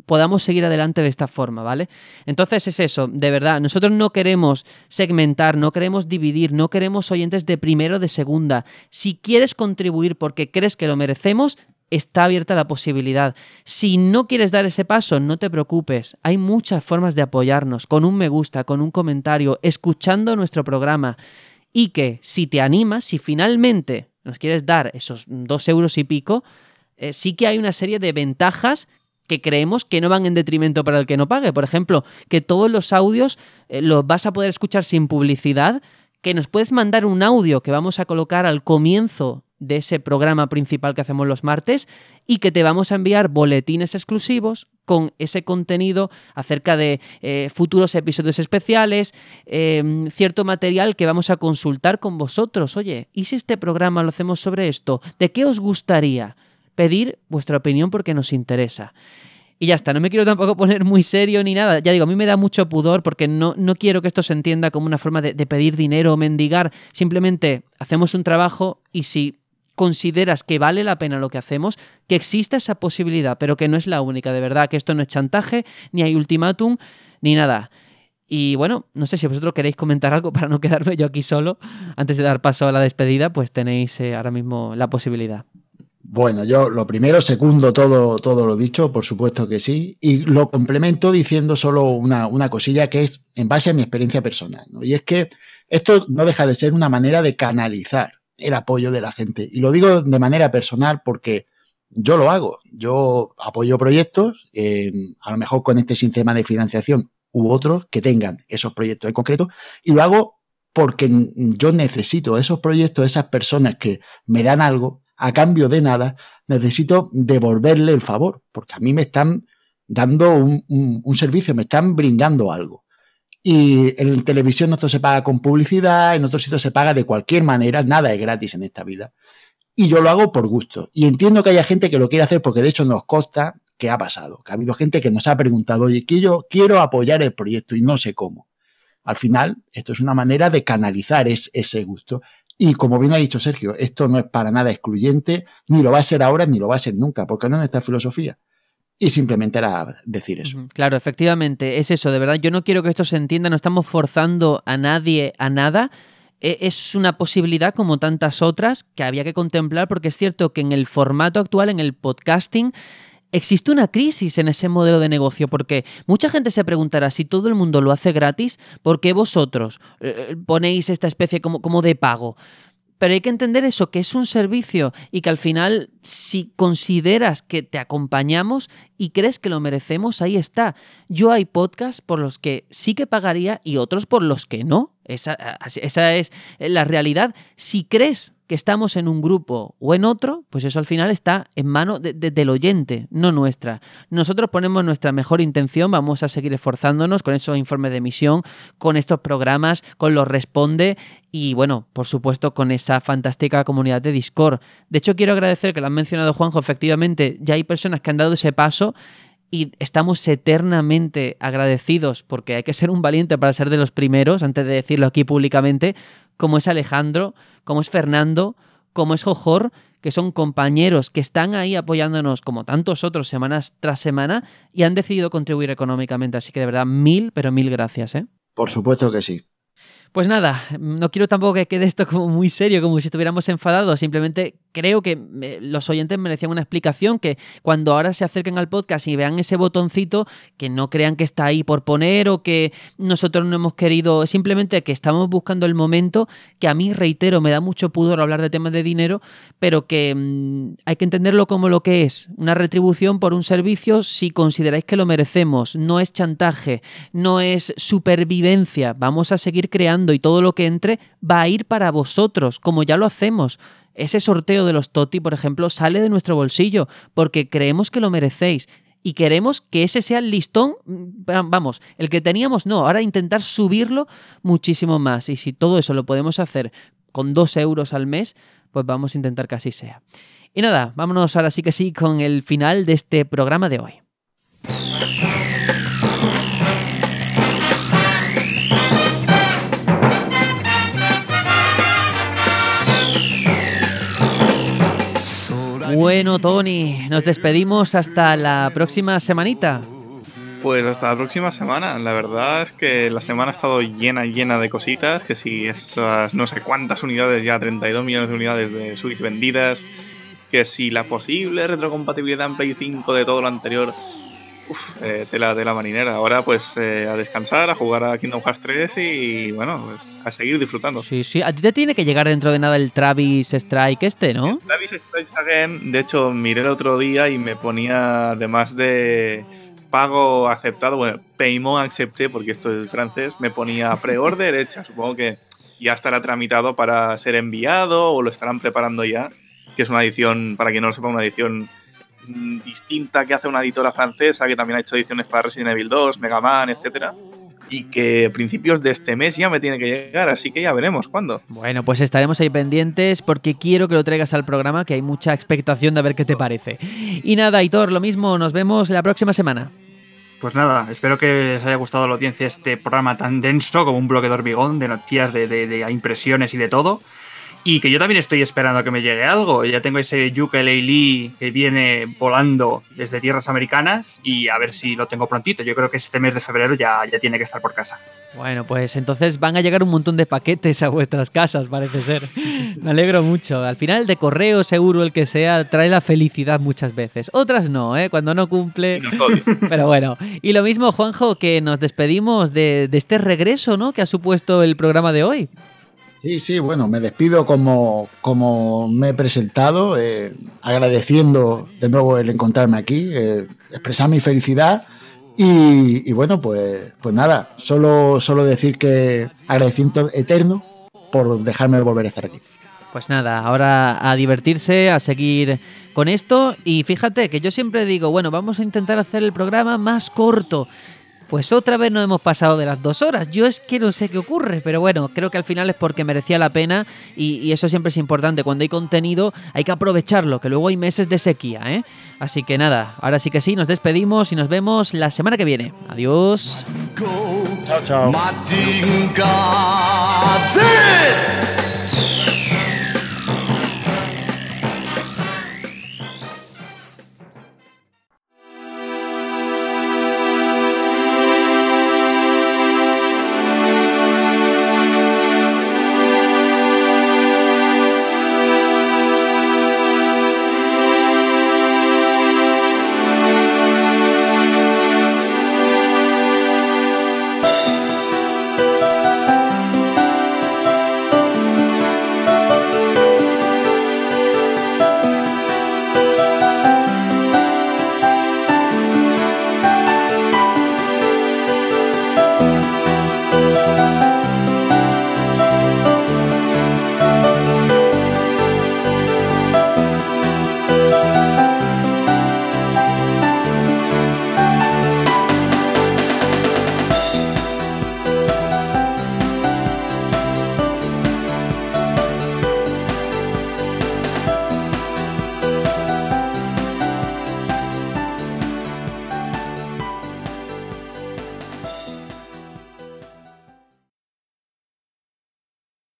podamos seguir adelante de esta forma, ¿vale? Entonces es eso, de verdad, nosotros no queremos segmentar, no queremos dividir, no queremos oyentes de primero o de segunda. Si quieres contribuir porque crees que lo merecemos, está abierta la posibilidad. Si no quieres dar ese paso, no te preocupes. Hay muchas formas de apoyarnos, con un me gusta, con un comentario, escuchando nuestro programa. y que si te animas, si finalmente nos quieres dar esos dos euros y pico, eh, sí que hay una serie de ventajas que creemos que no van en detrimento para el que no pague. Por ejemplo, que todos los audios eh, los vas a poder escuchar sin publicidad, que nos puedes mandar un audio que vamos a colocar al comienzo de ese programa principal que hacemos los martes y que te vamos a enviar boletines exclusivos con ese contenido acerca de eh, futuros episodios especiales, eh, cierto material que vamos a consultar con vosotros. Oye, ¿y si este programa lo hacemos sobre esto? ¿De qué os gustaría? Pedir vuestra opinión porque nos interesa. Y ya está, no me quiero tampoco poner muy serio ni nada. Ya digo, a mí me da mucho pudor porque no, no quiero que esto se entienda como una forma de, pedir dinero o mendigar. Simplemente hacemos un trabajo y si consideras que vale la pena lo que hacemos, que exista esa posibilidad, pero que no es la única, de verdad, que esto no es chantaje, ni hay ultimátum, ni nada. Y bueno, no sé si vosotros queréis comentar algo para no quedarme yo aquí solo. Antes de dar paso a la despedida, pues tenéis eh, ahora mismo la posibilidad. Bueno, yo lo primero, segundo todo, todo lo dicho, por supuesto que sí, y lo complemento diciendo solo una, una cosilla que es en base a mi experiencia personal. ¿no? Y es que esto no deja de ser una manera de canalizar el apoyo de la gente. Y lo digo de manera personal porque yo lo hago. Yo apoyo proyectos, eh, a lo mejor con este sistema de financiación u otros que tengan esos proyectos en concreto, y lo hago porque yo necesito esos proyectos, esas personas que me dan algo, a cambio de nada, necesito devolverle el favor, porque a mí me están dando un, servicio, me están brindando algo. Y en televisión esto se paga con publicidad, en otros sitios se paga de cualquier manera, nada es gratis en esta vida. Y yo lo hago por gusto. Y entiendo que haya gente que lo quiere hacer porque de hecho nos consta que ha pasado, que ha habido gente que nos ha preguntado, oye, que yo quiero apoyar el proyecto y no sé cómo. Al final, esto es una manera de canalizar es, ese gusto. Y como bien ha dicho Sergio, esto no es para nada excluyente, ni lo va a ser ahora, ni lo va a ser nunca, porque no es nuestra filosofía. Y simplemente era decir eso. Claro, efectivamente, es eso, de verdad. Yo no quiero que esto se entienda, no estamos forzando a nadie a nada. E, Es una posibilidad como tantas otras que había que contemplar porque es cierto que en el formato actual, en el podcasting, existe una crisis en ese modelo de negocio porque mucha gente se preguntará si todo el mundo lo hace gratis, ¿por qué vosotros eh, ponéis esta especie como, como de pago? Pero hay que entender eso, que es un servicio y que al final, si consideras que te acompañamos y crees que lo merecemos, ahí está. Yo hay podcasts por los que sí que pagaría y otros por los que no. Esa, esa es la realidad. Si crees que estamos en un grupo o en otro, pues eso al final está en mano de, de, del oyente, no nuestra. Nosotros ponemos nuestra mejor intención, vamos a seguir esforzándonos con esos informes de emisión, con estos programas, con los responde y bueno, por supuesto con esa fantástica comunidad de Discord. De hecho, quiero agradecer que lo han mencionado Juanjo, efectivamente, ya hay personas que han dado ese paso y estamos eternamente agradecidos porque hay que ser un valiente para ser de los primeros, antes de decirlo aquí públicamente, como es Alejandro, como es Fernando, como es Jojor, que son compañeros que están ahí apoyándonos como tantos otros semanas tras semana y han decidido contribuir económicamente. Así que de verdad, mil, pero mil gracias. ¿eh? Por supuesto que sí. Pues nada, no quiero tampoco que quede esto como muy serio, como si estuviéramos enfadados. Simplemente creo que los oyentes merecían una explicación, que cuando ahora se acerquen al podcast y vean ese botoncito, que no crean que está ahí por poner o que nosotros no hemos querido, simplemente que estamos buscando el momento, que a mí, reitero, me da mucho pudor hablar de temas de dinero, pero que mmm, hay que entenderlo como lo que es, una retribución por un servicio si consideráis que lo merecemos. No es chantaje, no es supervivencia, vamos a seguir creando y todo lo que entre va a ir para vosotros, como ya lo hacemos. Ese sorteo de los Toti, por ejemplo, sale de nuestro bolsillo porque creemos que lo merecéis y queremos que ese sea el listón, vamos, el que teníamos no, ahora intentar subirlo muchísimo más. Y si todo eso lo podemos hacer con dos euros al mes, pues vamos a intentar que así sea. Y nada, vámonos ahora sí que sí con el final de este programa de hoy. Bueno, Tony, nos despedimos hasta la próxima semanita. Pues hasta la próxima semana. La verdad es que la semana ha estado llena, llena de cositas. Que si esas no sé cuántas unidades, ya 32 millones de unidades de Switch vendidas. Que si la posible retrocompatibilidad en Play 5 de todo lo anterior. Uf, eh, tela de la marinera. Ahora pues eh, a descansar, a jugar a Kingdom Hearts 3 y bueno, pues a seguir disfrutando. Sí, sí. A ti te tiene que llegar dentro de nada el Travis Strike este, ¿no? Travis Strikes Again, de hecho, miré el otro día y me ponía, además de pago aceptado, bueno, paiement accepté, porque esto es francés, me ponía pre-order hecha. Supongo que ya estará tramitado para ser enviado o lo estarán preparando ya, que es una edición, para quien no lo sepa, una edición distinta que hace una editora francesa que también ha hecho ediciones para Resident Evil 2, Mega Man, etcétera. Y que a principios de este mes ya me tiene que llegar, así que ya veremos cuándo. Bueno, pues estaremos ahí pendientes porque quiero que lo traigas al programa, que hay mucha expectación de ver qué te parece. Y nada, Hitor, lo mismo, nos vemos la próxima semana. Pues nada, espero que les haya gustado a la audiencia este programa tan denso como un bloque de hormigón, de noticias, de, de- de impresiones y de todo. Y que yo también estoy esperando a que me llegue algo. Ya tengo ese ukulele que viene volando desde tierras americanas y a ver si lo tengo prontito. Yo creo que este mes de febrero ya, ya tiene que estar por casa. Bueno, pues entonces van a llegar un montón de paquetes a vuestras casas, parece ser. Me alegro mucho. Al final, el de correo seguro, el que sea, trae la felicidad muchas veces. Otras no, ¿eh? Cuando no cumple. Pero bueno. Y lo mismo, Juanjo, que nos despedimos de, de este regreso, ¿no? Que ha supuesto el programa de hoy. Sí, sí, bueno, me despido como, como me he presentado, eh, agradeciendo de nuevo el encontrarme aquí, eh, expresar mi felicidad y, bueno, pues, pues nada, solo, solo decir que agradecimiento eterno por dejarme volver a estar aquí. Pues nada, ahora a divertirse, a seguir con esto. Y fíjate que yo siempre digo, bueno, vamos a intentar hacer el programa más corto. Pues otra vez no hemos pasado de las dos horas. Yo es que no sé qué ocurre, pero bueno, creo que al final es porque merecía la pena y, y eso siempre es importante. Cuando hay contenido hay que aprovecharlo, que luego hay meses de sequía, ¿eh? Así que nada, ahora sí que sí, nos despedimos y nos vemos la semana que viene. Adiós. Chao, chao.